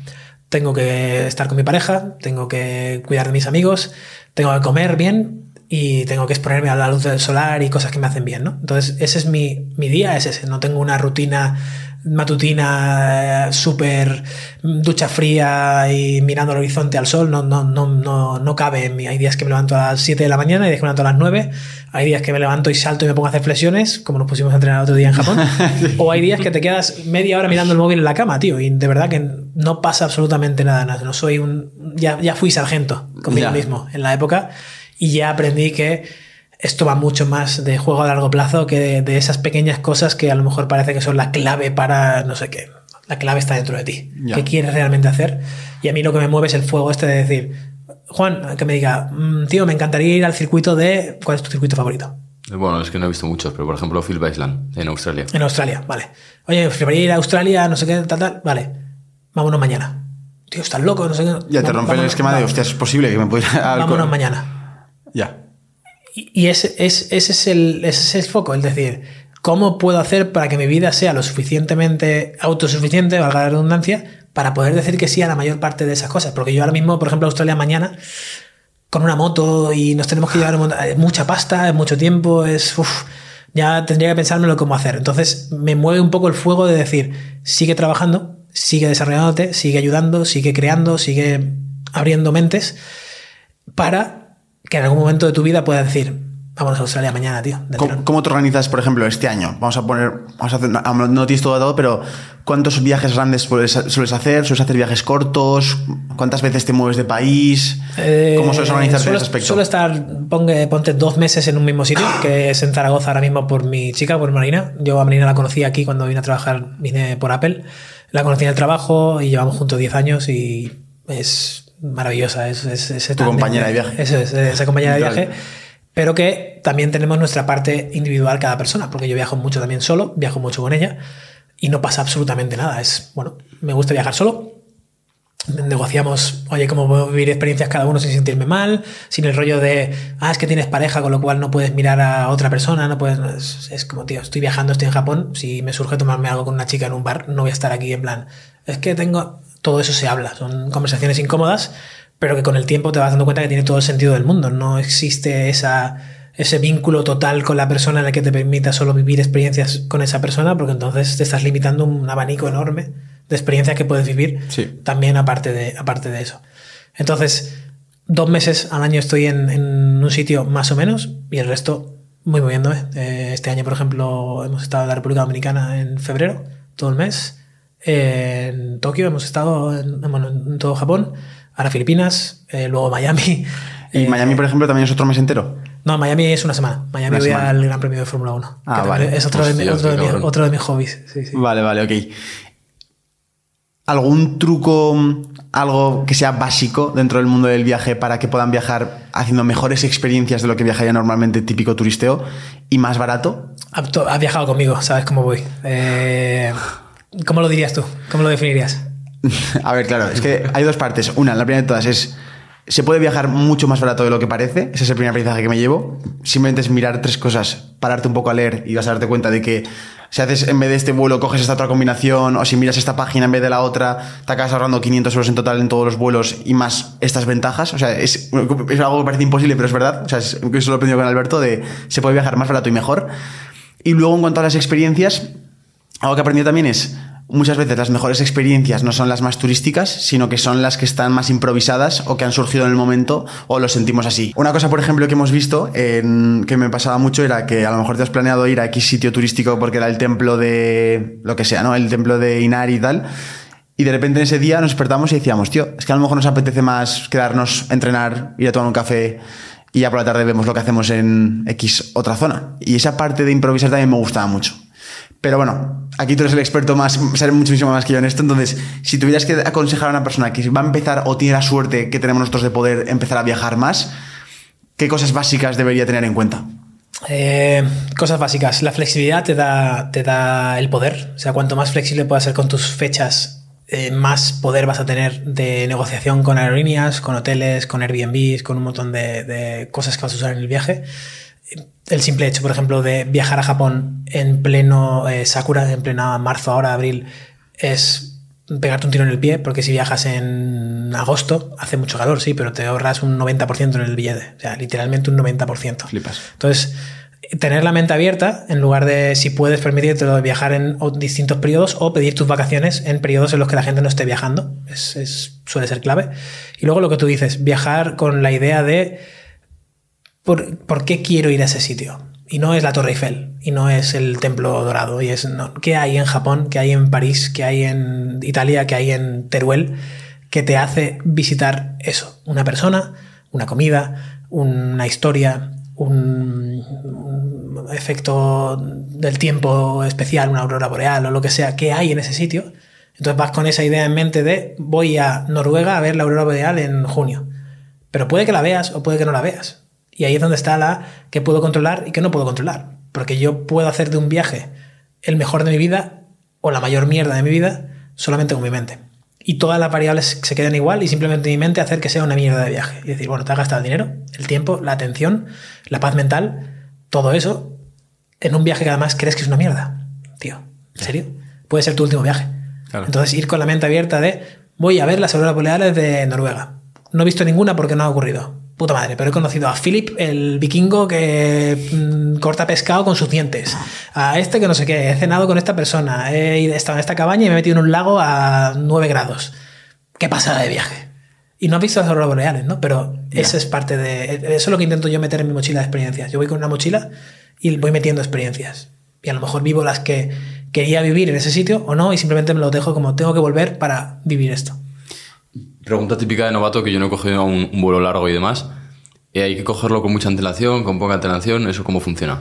tengo que estar con mi pareja, tengo que cuidar de mis amigos, tengo que comer bien y tengo que exponerme a la luz del solar y cosas que me hacen bien, ¿no? Entonces, ese es mi, mi día, es ese. No tengo una rutina matutina eh, súper ducha fría y mirando al horizonte al sol, no, no, no, no, no cabe en mí. Hay días que me levanto a las 7 de la mañana, hay días que me levanto a las 9, hay días que me levanto y salto y me pongo a hacer flexiones, como nos pusimos a entrenar otro día en Japón, o hay días que te quedas media hora mirando el móvil en la cama, tío, y de verdad que no pasa absolutamente nada, nada. no soy un... Ya, ya fui sargento conmigo Ya. mismo en la época y ya aprendí que esto va mucho más de juego a largo plazo que de, de esas pequeñas cosas que a lo mejor parece que son la clave para no sé qué. La clave está dentro de ti. ¿Qué quieres realmente hacer? Y a mí lo que me mueve es el fuego este de decir, Juan, que me diga, "Mm, tío, me encantaría ir al circuito de... ¿Cuál es tu circuito favorito? Bueno, es que no he visto muchos, pero por ejemplo Phil Island en Australia. En Australia, vale. Oye, preferiría ir a Australia, no sé qué, tal, tal. Vale, vámonos mañana. Tío, estás loco, no sé qué. Ya te Va- rompe el esquema de, hostia, es posible que me pueda Vámonos mañana. Y, ese, es, ese, es el, ese es el foco, es decir, ¿cómo puedo hacer para que mi vida sea lo suficientemente autosuficiente, valga la redundancia, para poder decir que sí a la mayor parte de esas cosas? Porque yo ahora mismo, por ejemplo, a Australia mañana, con una moto y nos tenemos que llevar mucha pasta, es mucho tiempo, es... uf, ya tendría que pensármelo cómo hacer. Entonces me mueve un poco el fuego de decir, sigue trabajando, sigue desarrollándote, sigue ayudando, sigue creando, sigue abriendo mentes para que en algún momento de tu vida puedas decir, vámonos a Australia mañana, tío. de tirón". ¿Cómo, cómo te organizas, por ejemplo, este año? Vamos a poner, vamos a hacer, no, no tienes todo dado, pero ¿cuántos viajes grandes sueles, sueles hacer? ¿Sueles hacer viajes cortos? ¿Cuántas veces te mueves de país? Eh, ¿Cómo sueles organizarte en suelo, ese aspecto? suelo estar, pongue- ponte dos meses en un mismo sitio, que es en Zaragoza ahora mismo por mi chica, por Marina. Yo a Marina la conocí aquí cuando vine a trabajar, vine por Apple. La conocí en el trabajo y llevamos juntos 10 años y es maravillosa. Es, es- Tu tándem compañera de viaje. Eso es, esa compañera de viaje. Pero que también tenemos nuestra parte individual cada persona, porque yo viajo mucho también solo, viajo mucho con ella y no pasa absolutamente nada. Es, bueno, me gusta viajar solo, negociamos, oye, cómo puedo vivir experiencias cada uno sin sentirme mal, sin el rollo de, ah, es que tienes pareja, con lo cual no puedes mirar a otra persona, no puedes, es, es como, tío, estoy viajando, estoy en Japón, si me surge tomarme algo con una chica en un bar, no voy a estar aquí en plan, es que tengo, todo eso se habla, son conversaciones incómodas, pero que con el tiempo te vas dando cuenta que tiene todo el sentido del mundo, no existe esa ese vínculo total con la persona en el que te permita solo vivir experiencias con esa persona, porque entonces te estás limitando un abanico enorme de experiencias que puedes vivir Sí. también aparte de, aparte de eso. Entonces, dos meses al año estoy en, en un sitio más o menos y el resto muy moviéndome. Eh, este año, por ejemplo, hemos estado en la República Dominicana en febrero, todo el mes. En Tokio hemos estado, en, bueno, en todo Japón. Ahora Filipinas, eh, luego Miami. ¿Y Eh, Miami, por ejemplo, también es otro mes entero? No, Miami es una semana. Miami Una voy semana. al Gran Premio de Fórmula 1. que Ah, vale. Es otro, de, mi- otro, de qué mi- cabrón. otro de mis hobbies. Sí, sí. Vale, vale, ok. ¿Algún truco, algo que sea básico dentro del mundo del viaje para que puedan viajar haciendo mejores experiencias de lo que viajaría normalmente típico turisteo y más barato? Has has viajado conmigo, sabes cómo voy. Eh, ¿Cómo lo dirías tú? ¿Cómo lo definirías? A ver, claro, es que hay dos partes. Una, la primera de todas es, se puede viajar mucho más barato de lo que parece. Ese es el primer aprendizaje que me llevo. Simplemente es mirar tres cosas, pararte un poco a leer y vas a darte cuenta de que si haces en vez de este vuelo, coges esta otra combinación, o si miras esta página en vez de la otra, te acabas ahorrando 500 euros en total en todos los vuelos y más estas ventajas. O sea, es, es algo que parece imposible, pero es verdad. O sea, es- eso lo he aprendido con Alberto, de se puede viajar más barato y mejor. Y luego, en cuanto a las experiencias, algo que he aprendido también es, muchas veces las mejores experiencias no son las más turísticas, sino que son las que están más improvisadas o que han surgido en el momento o lo sentimos así. Una cosa, por ejemplo, que hemos visto, en- que me pasaba mucho, era que a lo mejor te has planeado ir a X sitio turístico porque era el templo de lo que sea, ¿no? El templo de Inari y tal. Y de repente en ese día nos despertamos y decíamos, tío, es que a lo mejor nos apetece más quedarnos entrenar, ir a tomar un café y ya por la tarde vemos lo que hacemos en X otra zona. Y esa parte de improvisar también me gustaba mucho. Pero bueno, aquí tú eres el experto más, sabes muchísimo más que yo en esto. Entonces, si tuvieras que aconsejar a una persona que va a empezar o tiene la suerte que tenemos nosotros de poder empezar a viajar más, ¿qué cosas básicas debería tener en cuenta? Eh, cosas básicas. La flexibilidad te da, te da el poder. O sea, cuanto más flexible puedas ser con tus fechas, eh, más poder vas a tener de negociación con aerolíneas, con hoteles, con Airbnbs, con un montón de, de cosas que vas a usar en el viaje. El simple hecho, por ejemplo, de viajar a Japón en pleno eh, Sakura, en pleno marzo, ahora, abril, es pegarte un tiro en el pie, porque si viajas en agosto, hace mucho calor, sí, pero te ahorras un 90% en el billete. O sea, literalmente un 90%. Flipas. Entonces, tener la mente abierta en lugar de si puedes permitirte viajar en distintos periodos o pedir tus vacaciones en periodos en los que la gente no esté viajando. Es, es- suele ser clave. Y luego lo que tú dices, viajar con la idea de por, qué quiero ir a ese sitio. Y no es la Torre Eiffel, y no es el Templo Dorado, y es no, qué hay en Japón, qué hay en París, qué hay en Italia, qué hay en Teruel, que te hace visitar eso. Una persona, una comida, una historia, un, un efecto del tiempo especial, una aurora boreal o lo que sea, qué hay en ese sitio. Entonces vas con esa idea en mente de voy a Noruega a ver la aurora boreal en junio. Pero puede que la veas o puede que no la veas. Y ahí es donde está la que puedo controlar y que no puedo controlar. Porque yo puedo hacer de un viaje el mejor de mi vida o la mayor mierda de mi vida solamente con mi mente. Y todas las variables se quedan igual y simplemente mi mente hacer que sea una mierda de viaje. Y decir, bueno, te has gastado el dinero, el tiempo, la atención, la paz mental, todo eso en un viaje que además crees que es una mierda. Tío, ¿en serio? Puede ser tu último viaje. Claro. Entonces ir con la mente abierta de voy a ver las auroras boreales de Noruega. No he visto ninguna porque no ha ocurrido. Puta madre, pero he conocido a Philip, el vikingo que mm, corta pescado con sus dientes. A este que no sé qué, he cenado con esta persona, he estado en esta cabaña y me he metido en un lago a 9 grados. Qué pasada de viaje. Y no has visto las auroras boreales, ¿no? Pero eso es parte de... Eso es lo que intento yo meter en mi mochila de experiencias. Yo voy con una mochila y voy metiendo experiencias. Y a lo mejor vivo las que quería vivir en ese sitio o no y simplemente me lo dejo como tengo que volver para vivir esto. Pregunta típica de novato que yo no he cogido un, un vuelo largo y demás. Eh, hay que cogerlo con mucha antelación, con poca antelación. ¿Eso cómo funciona?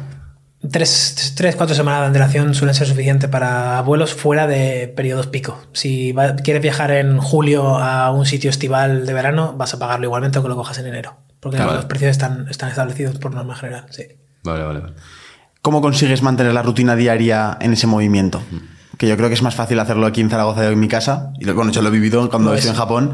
Tres, tres, cuatro semanas de antelación suelen ser suficiente para vuelos fuera de periodos pico. Si va- quieres viajar en julio a un sitio estival de verano, vas a pagarlo igualmente aunque lo cojas en enero. Porque Claro. los precios están, están establecidos por norma general. Sí. Vale, vale, vale. ¿Cómo consigues mantener la rutina diaria en ese movimiento? Que yo creo que es más fácil hacerlo aquí en Zaragoza o en mi casa. Y bueno, yo lo he vivido cuando Lo estoy es. en Japón.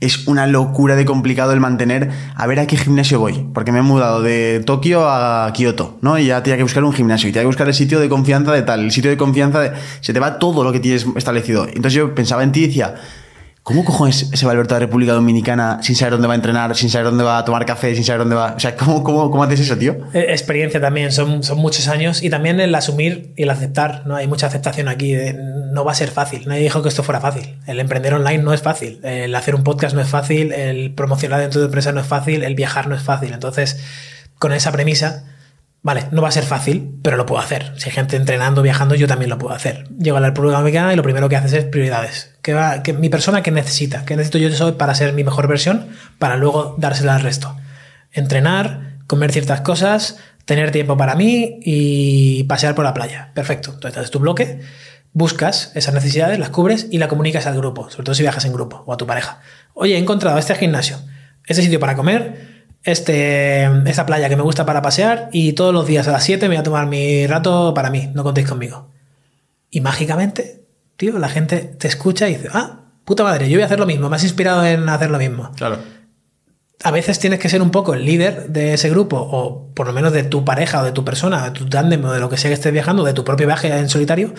Es una locura de complicado el mantener a ver a qué gimnasio voy. Porque me he mudado de Tokio a Kioto, ¿no? Y ya tenía que buscar un gimnasio. Y tenía que buscar el sitio de confianza de tal. El sitio de confianza de... Se te va todo lo que tienes establecido. Entonces yo pensaba en ti y decía... ¿Cómo cojones se va Alberto a República Dominicana sin saber dónde va a entrenar, sin saber dónde va a tomar café, sin saber dónde va... O sea, ¿cómo, cómo, cómo haces eso, tío? Eh, Experiencia también, son, son muchos años y también el asumir y el aceptar, ¿no? Hay mucha aceptación aquí, de, no va a ser fácil, nadie dijo que esto fuera fácil. El emprender online no es fácil, el hacer un podcast no es fácil, el promocionar dentro de tu empresa no es fácil, el viajar no es fácil. Entonces, con esa premisa, Vale, no va a ser fácil, pero lo puedo hacer. Si hay gente entrenando, viajando, yo también lo puedo hacer. Llego a la República Dominicana y lo primero que haces es prioridades. ¿Qué va, que mi persona qué necesita? ¿Qué necesito yo para ser mi mejor versión? Para luego dársela al resto. Entrenar, comer ciertas cosas, tener tiempo para mí y pasear por la playa. Perfecto. Entonces haces tu bloque, buscas esas necesidades, las cubres y la comunicas al grupo, sobre todo si viajas en grupo o a tu pareja. Oye, he encontrado este gimnasio, este sitio para comer, este, esta playa que me gusta para pasear y todos los días a las 7 me voy a tomar mi rato para mí, no contéis conmigo. Y mágicamente, tío, la gente te escucha y dice, ah, puta madre, yo voy a hacer lo mismo, me has inspirado en hacer lo mismo. Claro. A veces tienes que ser un poco el líder de ese grupo, o por lo menos de tu pareja o de tu persona, de tu tándem o de lo que sea que estés viajando, de tu propio viaje en solitario.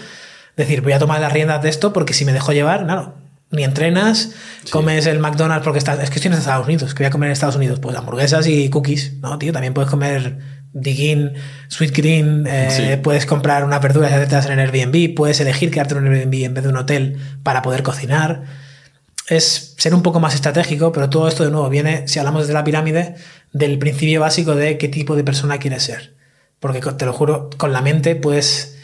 Decir, voy a tomar las riendas de esto porque si me dejo llevar, claro, ni entrenas, comes el McDonald's porque estás. Es que estoy en Estados Unidos, que voy a comer en Estados Unidos, pues hamburguesas y cookies, ¿no, tío? También puedes comer digging, sweet green, eh, puedes comprar unas verduras y hacerlas en Airbnb, puedes elegir quedarte en un Airbnb en vez de un hotel para poder cocinar. Es ser un poco más estratégico, pero todo esto de nuevo viene, si hablamos de la pirámide, del principio básico de qué tipo de persona quieres ser. Porque te lo juro, con la mente puedes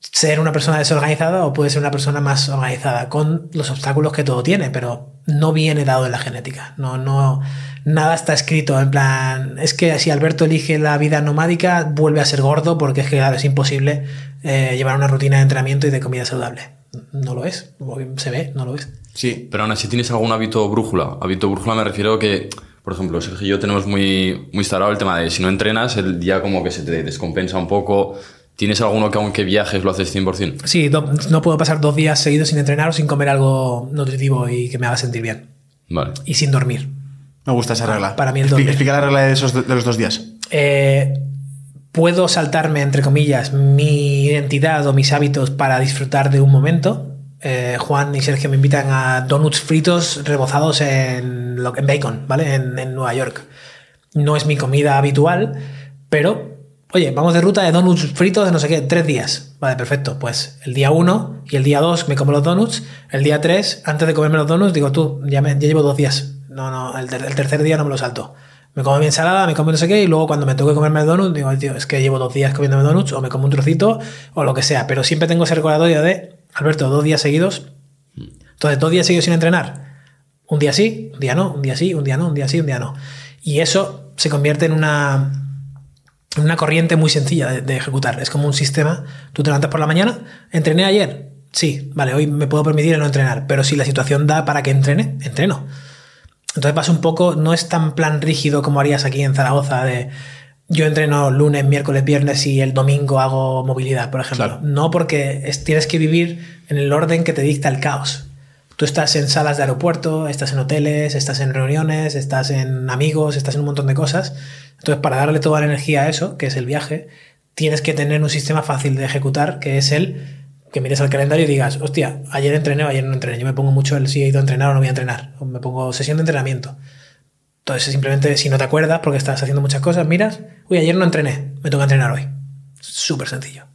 ser una persona desorganizada o puede ser una persona más organizada, con los obstáculos que todo tiene, pero no viene dado en la genética. No, no, nada está escrito en plan, es que si Alberto elige la vida nomádica, vuelve a ser gordo porque es que es imposible eh, llevar una rutina de entrenamiento y de comida saludable. No lo es, se ve, no lo es. Sí, pero aún así tienes algún hábito brújula. Hábito brújula me refiero a que, por ejemplo, Sergio y yo tenemos muy, muy instalado el tema de si no entrenas, el día como que se te descompensa un poco, ¿Tienes alguno que aunque viajes lo haces 100%? Sí, no, puedo pasar dos días seguidos sin entrenar o sin comer algo nutritivo y que me haga sentir bien. Vale. Y sin dormir. Me gusta esa regla. Para mí el dormir. Explica la regla de, esos, de los dos días. Eh, puedo saltarme, entre comillas, mi identidad o mis hábitos para disfrutar de un momento. Eh, Juan y Sergio me invitan a donuts fritos rebozados en, en bacon, ¿vale? En, en Nueva York. No es mi comida habitual, pero Oye, vamos de ruta de donuts fritos de no sé qué, tres días. Vale, perfecto. Pues el día uno y el día dos me como los donuts. El día tres, antes de comerme los donuts, digo, tú, ya, me, llevo dos días. No, no, el, tercer día no me lo salto. Me como mi ensalada, me como no sé qué, y luego cuando me toque comerme el donut, digo, tío, es que llevo dos días comiéndome donuts, o me como un trocito, o lo que sea. Pero siempre tengo ese recordatorio de, Alberto, dos días seguidos. Entonces, dos días seguidos sin entrenar. Un día sí, un día no, un día sí, un día no, un día sí, un día no. Y eso se convierte en una una corriente muy sencilla de, ejecutar. Es como un sistema. Tú te levantas por la mañana, entrené ayer. Sí, vale, hoy me puedo permitir no entrenar, pero si la situación da para que entrene, entreno. Entonces vas un poco, no es tan plan rígido como harías aquí en Zaragoza de yo entreno lunes, miércoles, viernes y el domingo hago movilidad, por ejemplo. No porque tienes que vivir en el orden que te dicta el caos. Tú estás en salas de aeropuerto, estás en hoteles, estás en reuniones, estás en amigos, estás en un montón de cosas entonces, para darle toda la energía a eso, que es el viaje, tienes que tener un sistema fácil de ejecutar, que es el que mires al calendario y digas, hostia, ayer entrené o ayer no entrené. Yo me pongo mucho el si he ido a entrenar o no voy a entrenar. O me pongo sesión de entrenamiento. Entonces, simplemente si no te acuerdas porque estás haciendo muchas cosas, miras, uy, ayer no entrené, me toca entrenar hoy. Súper sencillo.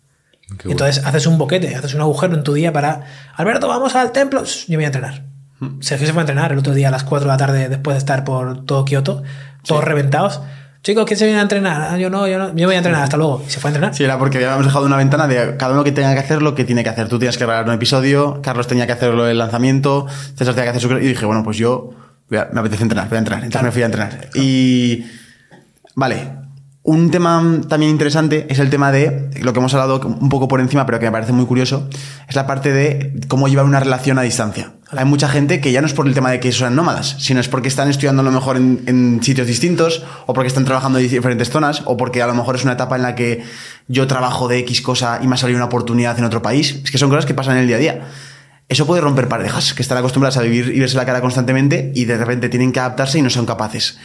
Entonces haces un boquete, haces un agujero en tu día para, Alberto, vamos al templo, yo voy a entrenar. Hmm. Sergio se fue a entrenar el otro día a las 4 de la tarde después de estar por todo Kioto, todos reventados. Chicos, ¿quién se viene a entrenar? Ah, yo no, yo no. Yo voy a entrenar, hasta luego. Y se fue a entrenar. Sí, era porque habíamos dejado una ventana de cada uno que tenga que hacer lo que tiene que hacer. Tú tienes que grabar un episodio, Carlos tenía que hacerlo el lanzamiento, César tenía que hacer su... Y dije, bueno, pues yo me apetece entrenar, voy a entrenar. Entonces me fui a entrenar. Y... Vale, un tema también interesante es el tema de lo que hemos hablado un poco por encima, pero que me parece muy curioso, es la parte de cómo llevar una relación a distancia. Hay mucha gente que ya no es por el tema de que son nómadas, sino es porque están estudiando a lo mejor en, sitios distintos, o porque están trabajando en diferentes zonas, o porque a lo mejor es una etapa en la que yo trabajo de X cosa y me ha salido una oportunidad en otro país. Es que son cosas que pasan en el día a día. Eso puede romper parejas que están acostumbradas a vivir y verse la cara constantemente y de repente tienen que adaptarse y no son capaces.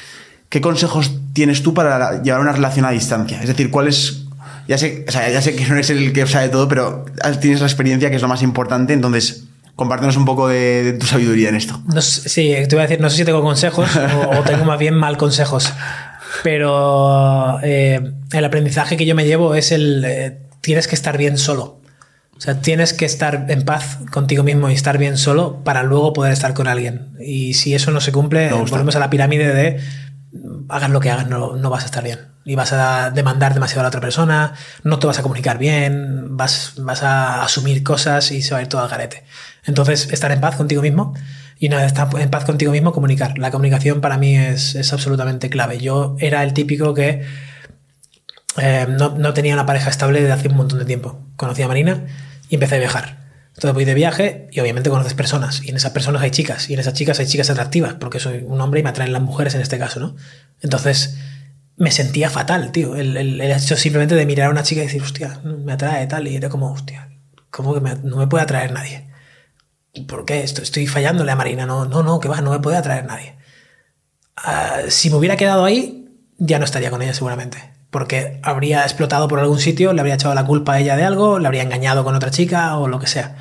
¿Qué consejos tienes tú para llevar una relación a distancia? Es decir, ¿cuál es...? Ya sé, ya sé que no eres el que sabe todo, pero tienes la experiencia que es lo más importante, entonces compártenos un poco de, tu sabiduría en esto. sí, te voy a decir, no sé si tengo consejos o, tengo más bien mal consejos, pero eh, el aprendizaje que yo me llevo es el... Eh, tienes que estar bien solo. O sea, tienes que estar en paz contigo mismo y estar bien solo para luego poder estar con alguien. Y si eso no se cumple, volvemos a la pirámide de hagas lo que hagas, no, no vas a estar bien. Y vas a demandar demasiado a la otra persona, no te vas a comunicar bien, vas, vas a asumir cosas y se va a ir todo al garete. Entonces, estar en paz contigo mismo y vez estar en paz contigo mismo, comunicar. La comunicación para mí es, es absolutamente clave. Yo era el típico que eh, no, no tenía una pareja estable desde hace un montón de tiempo. Conocí a Marina y empecé a viajar. Entonces voy de viaje y obviamente conoces personas. Y en esas personas hay chicas. Y en esas chicas hay chicas atractivas, porque soy un hombre y me atraen las mujeres en este caso, ¿no? Entonces me sentía fatal, tío. El, el- hecho simplemente de mirar a una chica y decir, hostia, me atrae tal. Y era como, hostia, ¿cómo que no me puede atraer nadie? ¿Por qué? Estoy, estoy fallándole a Marina. No, no, no, que va, no me puede atraer nadie. Ah, si me hubiera quedado ahí, ya no estaría con ella seguramente. Porque habría explotado por algún sitio, le habría echado la culpa a ella de algo, le habría engañado con otra chica o lo que sea.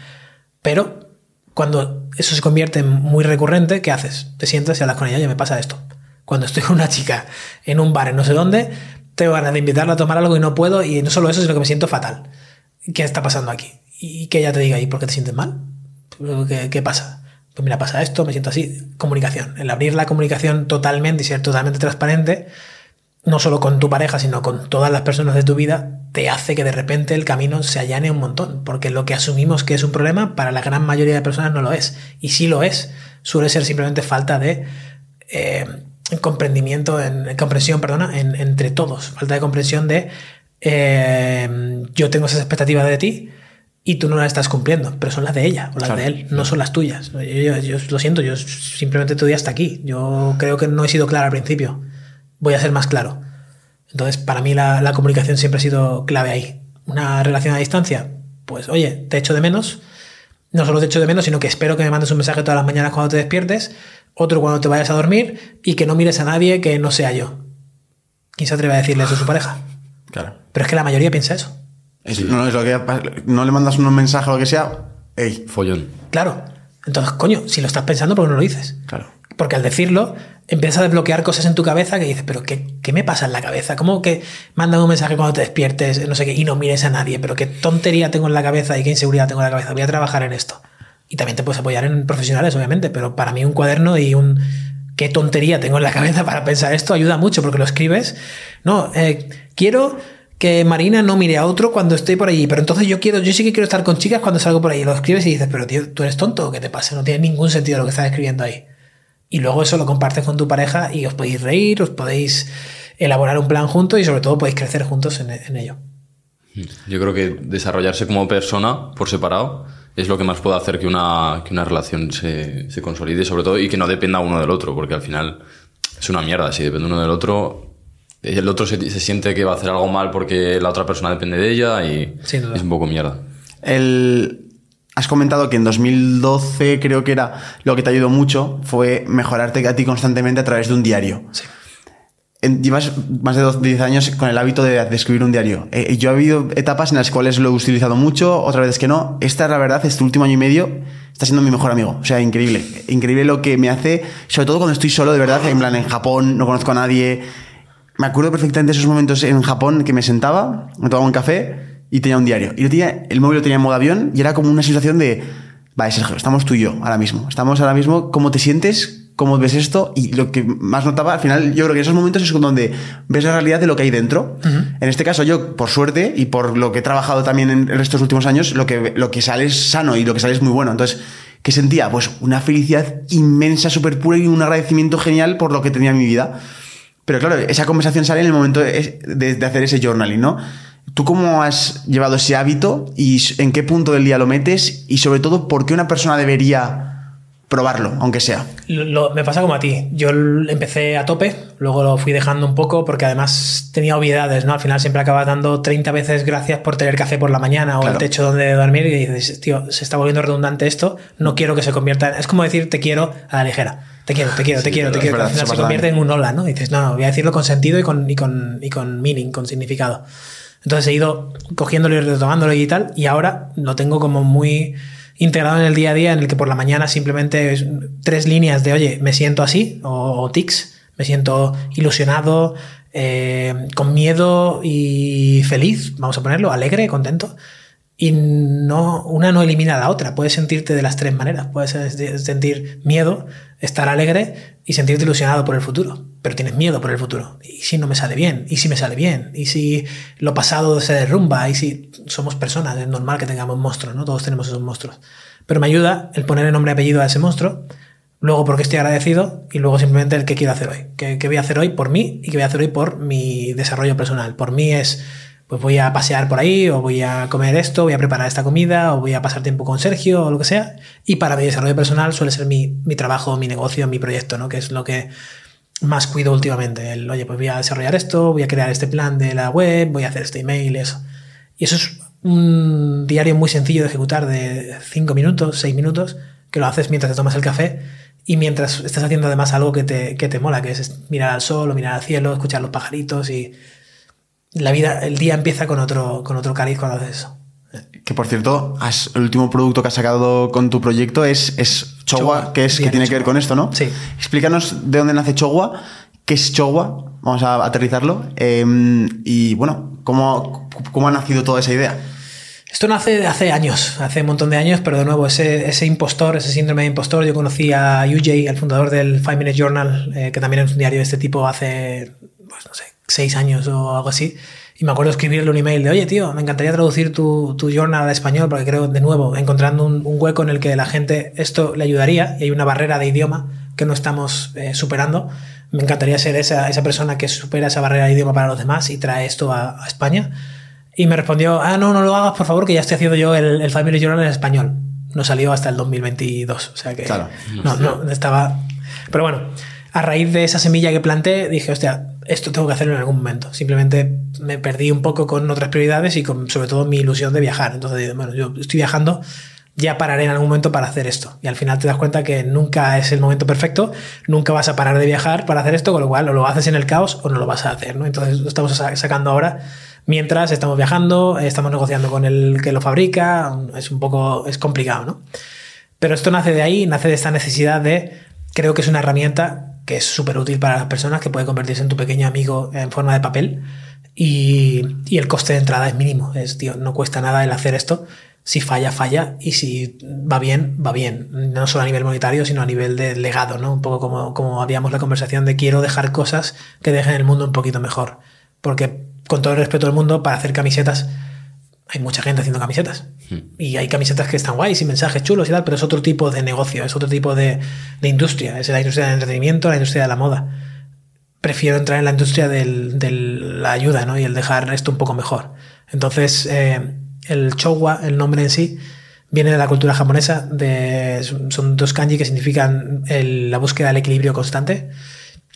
Pero cuando eso se convierte en muy recurrente, ¿qué haces? Te sientas y hablas con ella, ya me pasa esto. Cuando estoy con una chica en un bar en no sé dónde, tengo ganas de invitarla a tomar algo y no puedo, y no solo eso, sino que me siento fatal. ¿Qué está pasando aquí? Y que ella te diga, ¿y por qué te sientes mal? ¿Qué, qué pasa? Pues mira, pasa esto, me siento así. Comunicación. El abrir la comunicación totalmente y ser totalmente transparente, no solo con tu pareja, sino con todas las personas de tu vida, te hace que de repente el camino se allane un montón. Porque lo que asumimos que es un problema, para la gran mayoría de personas no lo es. Y si lo es, suele ser simplemente falta de eh, comprendimiento, en, comprensión, perdona, en- entre todos. Falta de comprensión de eh, yo tengo esas expectativas de ti y tú no las estás cumpliendo, pero son las de ella o las Claro. de él, no son las tuyas. Yo, yo- yo lo siento, yo simplemente te doy hasta aquí. Yo creo que no he sido claro al principio. Voy a ser más claro. Entonces, para mí la, la comunicación siempre ha sido clave ahí. Una relación a distancia, pues oye, te echo de menos. No solo te echo de menos, sino que espero que me mandes un mensaje todas las mañanas cuando te despiertes, otro cuando te vayas a dormir y que no mires a nadie que no sea yo. ¿Quién se atreve a decirle eso a su pareja? Claro. Pero es que la mayoría piensa eso. Es- no, es lo que, no le mandas un mensaje o lo que sea. Ey, Follón. Claro. Entonces, coño, si lo estás pensando, ¿por qué no lo dices? claro. Porque al decirlo, empiezas a desbloquear cosas en tu cabeza que dices, pero ¿qué, qué me pasa en la cabeza? ¿Cómo que mandan un mensaje cuando te despiertes, no sé qué, y no mires a nadie? Pero qué tontería tengo en la cabeza y qué inseguridad tengo en la cabeza. Voy a trabajar en esto. Y también te puedes apoyar en profesionales, obviamente, pero para mí un cuaderno y un qué tontería tengo en la cabeza para pensar esto ayuda mucho porque lo escribes. No, eh, quiero que Marina no mire a otro cuando estoy por allí, pero entonces yo quiero, yo sí que quiero estar con chicas cuando salgo por ahí. Lo escribes y dices, pero tío, tú eres tonto qué te pasa, no tiene ningún sentido lo que estás escribiendo ahí. Y luego eso lo compartes con tu pareja y os podéis reír, os podéis elaborar un plan juntos y sobre todo podéis crecer juntos en, en ello. Yo creo que desarrollarse como persona por separado es lo que más puede hacer que una, que una relación se, se consolide, sobre todo, y que no dependa uno del otro, porque al final es una mierda. Si depende uno del otro, el otro se, se siente que va a hacer algo mal porque la otra persona depende de ella y Sin duda. es un poco mierda. El, has comentado que en 2012 creo que era lo que te ayudó mucho fue mejorarte a ti constantemente a través de un diario. Sí. Llevas más de 12, 10 años con el hábito de, de escribir un diario. Eh, yo he habido etapas en las cuales lo he utilizado mucho, otras veces que no. Esta, la verdad, este último año y medio está siendo mi mejor amigo. O sea, increíble. Increíble lo que me hace, sobre todo cuando estoy solo, de verdad, en plan, en Japón, no conozco a nadie. Me acuerdo perfectamente de esos momentos en Japón que me sentaba, me tomaba un café y tenía un diario. Y lo tenía, el móvil lo tenía en modo avión y era como una sensación de, vale, Sergio, estamos tú y yo ahora mismo. Estamos ahora mismo, ¿cómo te sientes? ¿Cómo ves esto? Y lo que más notaba, al final, yo creo que esos momentos es donde ves la realidad de lo que hay dentro. En este caso, yo, por suerte y por lo que he trabajado también en estos últimos años, lo que, lo que sale es sano y lo que sale es muy bueno. Entonces, ¿qué sentía? Pues una felicidad inmensa, súper pura y un agradecimiento genial por lo que tenía en mi vida. Pero claro, esa conversación sale en el momento de, de- de hacer ese journaling, ¿no? ¿Tú cómo has llevado ese hábito y en qué punto del día lo metes? Y sobre todo, ¿por qué una persona debería probarlo, aunque sea? Lo- lo- me pasa como a ti. Yo empecé a tope, luego lo fui dejando un poco porque además tenía obviedades, ¿no? Al final siempre acabas dando 30 veces gracias por tener café por la mañana o Claro. el techo donde dormir y dices, tío, se está volviendo redundante esto, no quiero que se convierta en... Es como decir te quiero a la ligera. Te quiero, te quiero, te Sí, quiero, te quiero. verdad, Al final se convierte en un hola, ¿no? Y dices, no, no, voy a decirlo con sentido y con, y con, y con meaning, con significado. Entonces he ido cogiéndolo y retomándolo y tal, y ahora lo tengo como muy integrado en el día a día, en el que por la mañana simplemente es tres líneas de, oye, me siento así, o, o tics, me siento ilusionado, eh, con miedo y feliz, vamos a ponerlo, alegre, contento. Y no, una no elimina la otra. Puedes sentirte de las tres maneras. Puedes sentir miedo, estar alegre y sentirte ilusionado por el futuro. Pero tienes miedo por el futuro. ¿Y si no me sale bien? ¿Y si me sale bien? ¿Y si lo pasado se derrumba? ¿Y si somos personas? Es normal que tengamos monstruos, ¿no? Todos tenemos esos monstruos. Pero me ayuda el poner el nombre y apellido a ese monstruo, luego porque estoy agradecido y luego simplemente el que quiero hacer hoy. ¿Qué, qué voy a hacer hoy por mí y qué voy a hacer hoy por mi desarrollo personal? Por mí es pues voy a pasear por ahí, o voy a comer esto, voy a preparar esta comida, o voy a pasar tiempo con Sergio, o lo que sea. Y para mi desarrollo personal suele ser mi, mi trabajo, mi negocio, mi proyecto, ¿no? Que es lo que más cuido últimamente. El, oye, pues voy a desarrollar esto, voy a crear este plan de la web, voy a hacer este email, eso. Y eso es un diario muy sencillo de ejecutar de 5 minutos, 6 minutos, que lo haces mientras te tomas el café y mientras estás haciendo además algo que te, que te mola, que es mirar al sol o mirar al cielo, escuchar los pajaritos y la vida, el día empieza con otro, con otro cariz cuando haces eso. Que por cierto, el último producto que has sacado con tu proyecto es, es Chogua, que, es, que tiene que ver con esto, ¿no? Sí. Explícanos de dónde nace Chogua, qué es Chogua, vamos a aterrizarlo, em, y bueno, ¿cómo, cómo ha nacido toda esa idea. Esto nace hace años, hace un montón de años, pero de nuevo, ese, ese impostor, ese síndrome de impostor, yo conocí a UJ, el fundador del Five Minute Journal, eh, que también es un diario de este tipo hace, pues no sé, seis años o algo así. Y me acuerdo escribirle un email de, oye, tío, me encantaría traducir tu, tu journal al español porque creo, de nuevo, encontrando un, hueco en el que la gente esto le ayudaría y hay una barrera de idioma que no estamos eh, superando. Me encantaría ser esa, esa persona que supera esa barrera de idioma para los demás y trae esto a, España. Y me respondió, ah, no, no lo hagas, por favor, que ya estoy haciendo yo el, el Family Journal en español. No salió hasta el 2022, o sea que claro. no, no, estaba... Pero bueno, a raíz de esa semilla que planté, dije, hostia, esto tengo que hacerlo en algún momento. Simplemente me perdí un poco con otras prioridades y con sobre todo mi ilusión de viajar. Entonces, bueno, yo estoy viajando, ya pararé en algún momento para hacer esto. Y al final te das cuenta que nunca es el momento perfecto, nunca vas a parar de viajar para hacer esto, con lo cual o lo haces en el caos o no lo vas a hacer. ¿no? Entonces lo estamos sacando ahora mientras estamos viajando, estamos negociando con el que lo fabrica, es un poco, es complicado, ¿no? Pero esto nace de ahí, nace de esta necesidad de, creo que es una herramienta que es súper útil para las personas, que puede convertirse en tu pequeño amigo en forma de papel. Y, el coste de entrada es mínimo. Es, tío, no cuesta nada el hacer esto. Si falla, falla. Y si va bien, va bien. No solo a nivel monetario, sino a nivel de legado, ¿no? Un poco como, como habíamos la conversación de quiero dejar cosas que dejen el mundo un poquito mejor. Porque, con todo el respeto del mundo, para hacer camisetas hay mucha gente haciendo camisetas. Hmm. Y hay camisetas que están guays y mensajes chulos y tal, pero es otro tipo de negocio, es otro tipo de, de industria. Es la industria del entretenimiento, la industria de la moda. Prefiero entrar en la industria de la ayuda ¿no? y el dejar esto un poco mejor. Entonces, eh, el Chowa, el nombre en sí, viene de la cultura japonesa. De, son dos kanji que significan la búsqueda del equilibrio constante,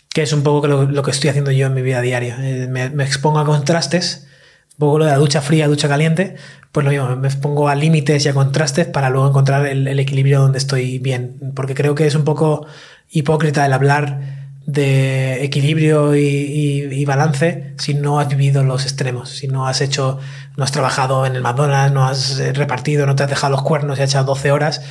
que es un poco lo, que estoy haciendo yo en mi vida diaria. Eh, me, me expongo a contrastes un poco lo de la ducha fría, ducha caliente, pues lo mismo, me pongo a límites y a contrastes para luego encontrar el, equilibrio donde estoy bien. Porque creo que es un poco hipócrita el hablar de equilibrio y, balance si no has vivido los extremos, si no has hecho, no has trabajado en el McDonald's, no has repartido, no te has dejado los cuernos y has echado 12 horas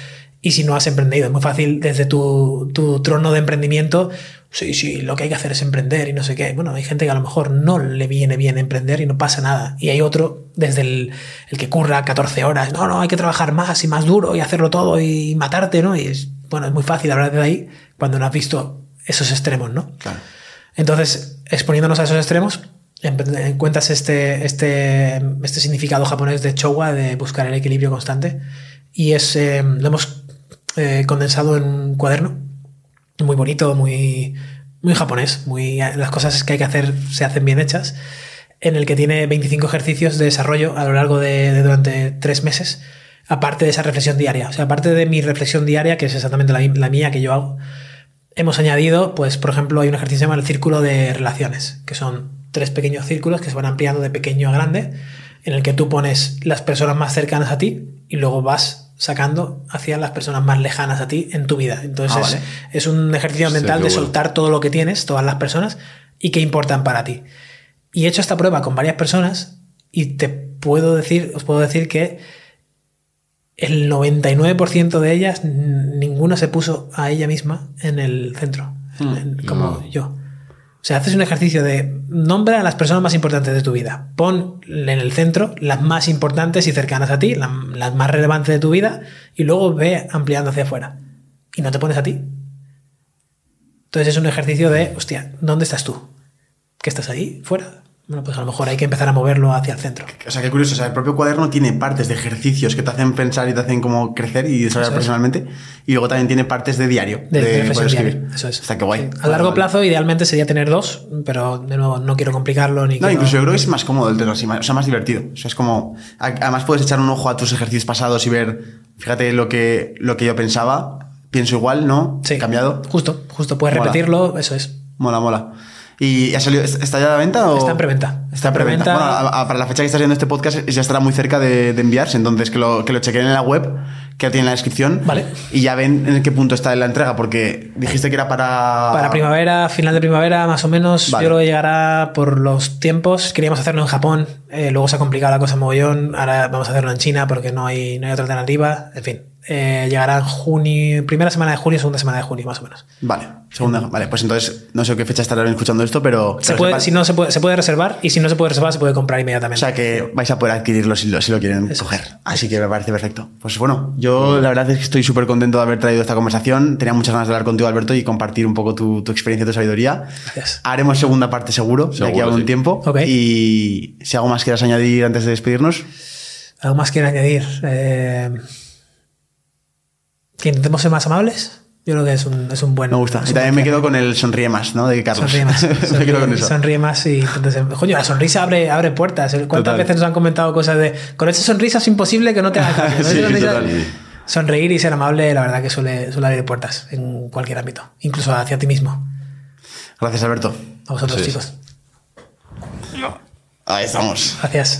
y si no has emprendido. Es muy fácil desde tu, tu trono de emprendimiento sí, sí, lo que hay que hacer es emprender y no sé qué. Bueno, hay gente que a lo mejor no le viene bien emprender y no pasa nada. Y hay otro, desde el, el que curra 14 horas, no, no, hay que trabajar más y más duro y hacerlo todo y matarte, ¿no? Y es, bueno, es muy fácil hablar de ahí cuando no has visto esos extremos, ¿no? Claro. Entonces, exponiéndonos a esos extremos, encuentras este, este, este significado japonés de chowa, de buscar el equilibrio constante, y es, eh, lo hemos eh, condensado en un cuaderno muy bonito, muy, muy japonés, muy, las cosas que hay que hacer se hacen bien hechas, en el que tiene 25 ejercicios de desarrollo a lo largo de, durante tres meses, aparte de esa reflexión diaria. O sea, aparte de mi reflexión diaria, que es exactamente la, mía que yo hago, hemos añadido, pues, por ejemplo, hay un ejercicio que se llama el círculo de relaciones, que son tres pequeños círculos que se van ampliando de pequeño a grande, en el que tú pones las personas más cercanas a ti y luego vas sacando hacia las personas más lejanas a ti en tu vida. Entonces ah, es, un ejercicio mental de soltar todo lo que tienes, todas las personas, y que importan para ti. Y he hecho esta prueba con varias personas y te puedo decir, os puedo decir que el 99% de ellas, ninguna se puso a ella misma en el centro, hmm. como yo. O sea, haces un ejercicio de nombra a las personas más importantes de tu vida. Pon en el centro las más importantes y cercanas a ti, la- las más relevantes de tu vida, y luego ve ampliando hacia afuera. Y no te pones a ti. Entonces es un ejercicio de, hostia, ¿dónde estás tú? ¿Que estás ahí? ¿Fuera? Bueno, pues a lo mejor hay que empezar a moverlo hacia el centro. O sea, qué curioso. O sea, el propio cuaderno tiene partes de ejercicios que te hacen pensar y te hacen como crecer y desarrollar es. personalmente. Y luego también tiene partes de diario. De, de poder escribir. diaria. Eso es. Está que guay. Sí. A largo plazo, idealmente sería tener dos, pero de nuevo, no quiero complicarlo ni No, quiero- incluso yo creo que es más cómodo el tenerlo así, o sea, más divertido. O sea, es como. Además, puedes echar un ojo a tus ejercicios pasados y ver, fíjate lo que, lo que yo pensaba. Pienso igual, ¿no? Sí, Cambiado. Justo, justo. Puedes Mola. repetirlo, eso es. Mola, mola. ¿Y ha salido, está ya a la venta o...? Está en preventa. Está en preventa. Preventa. Bueno, a- a- para la fecha que estás viendo este podcast ya estará muy cerca de, de enviarse, entonces que lo, que lo chequen en la web, que lo tienen en la descripción. Vale. Y ya ven en qué punto está en la entrega, porque dijiste que era para... Para primavera, final de primavera, más o menos. Vale. Yo creo que llegará por los tiempos. Queríamos hacerlo en Japón, eh, luego se ha complicado la cosa mogollón. Ahora vamos a hacerlo en China porque no hay, no hay otra alternativa. En fin, eh, llegará en junio, primera semana de junio, segunda semana de junio, más o menos. Vale, segunda. Vale, pues entonces no sé qué fecha estarán escuchando esto, pero... Se puede, si no, se puede, se puede reservar y si no se puede reservar, se puede comprar O inmediatamente. sea que vais a poder adquirirlo si lo, si lo quieren Eso coger. Así que me parece perfecto. Pues bueno, yo la verdad es que estoy súper contento de haber traído esta conversación. Tenía muchas ganas de hablar contigo, Alberto, y compartir un poco tu, tu experiencia y tu sabiduría. Gracias. Haremos segunda parte seguro, de aquí a algún sí. tiempo. Ok. Y si algo más quieras añadir antes de despedirnos. ¿Algo más quiero añadir? Eh, que intentemos ser más amables. Yo creo que es un, es un buen. Me gusta. Y también me quedo con el sonríe más, ¿no? De Carlos. Sonríe más. me Sonríe, quedo con eso. sonríe más y entonces, coño, la sonrisa abre, abre puertas. ¿Cuántas Total. veces nos han comentado cosas de con esa sonrisa es imposible que no te haga caso? Con esa Sí, sonrisa- total. Sonreír y ser amable, la verdad que suele, suele abrir puertas en cualquier ámbito, incluso hacia ti mismo. Gracias, Alberto. A vosotros, Sí. chicos. Ahí estamos. Gracias.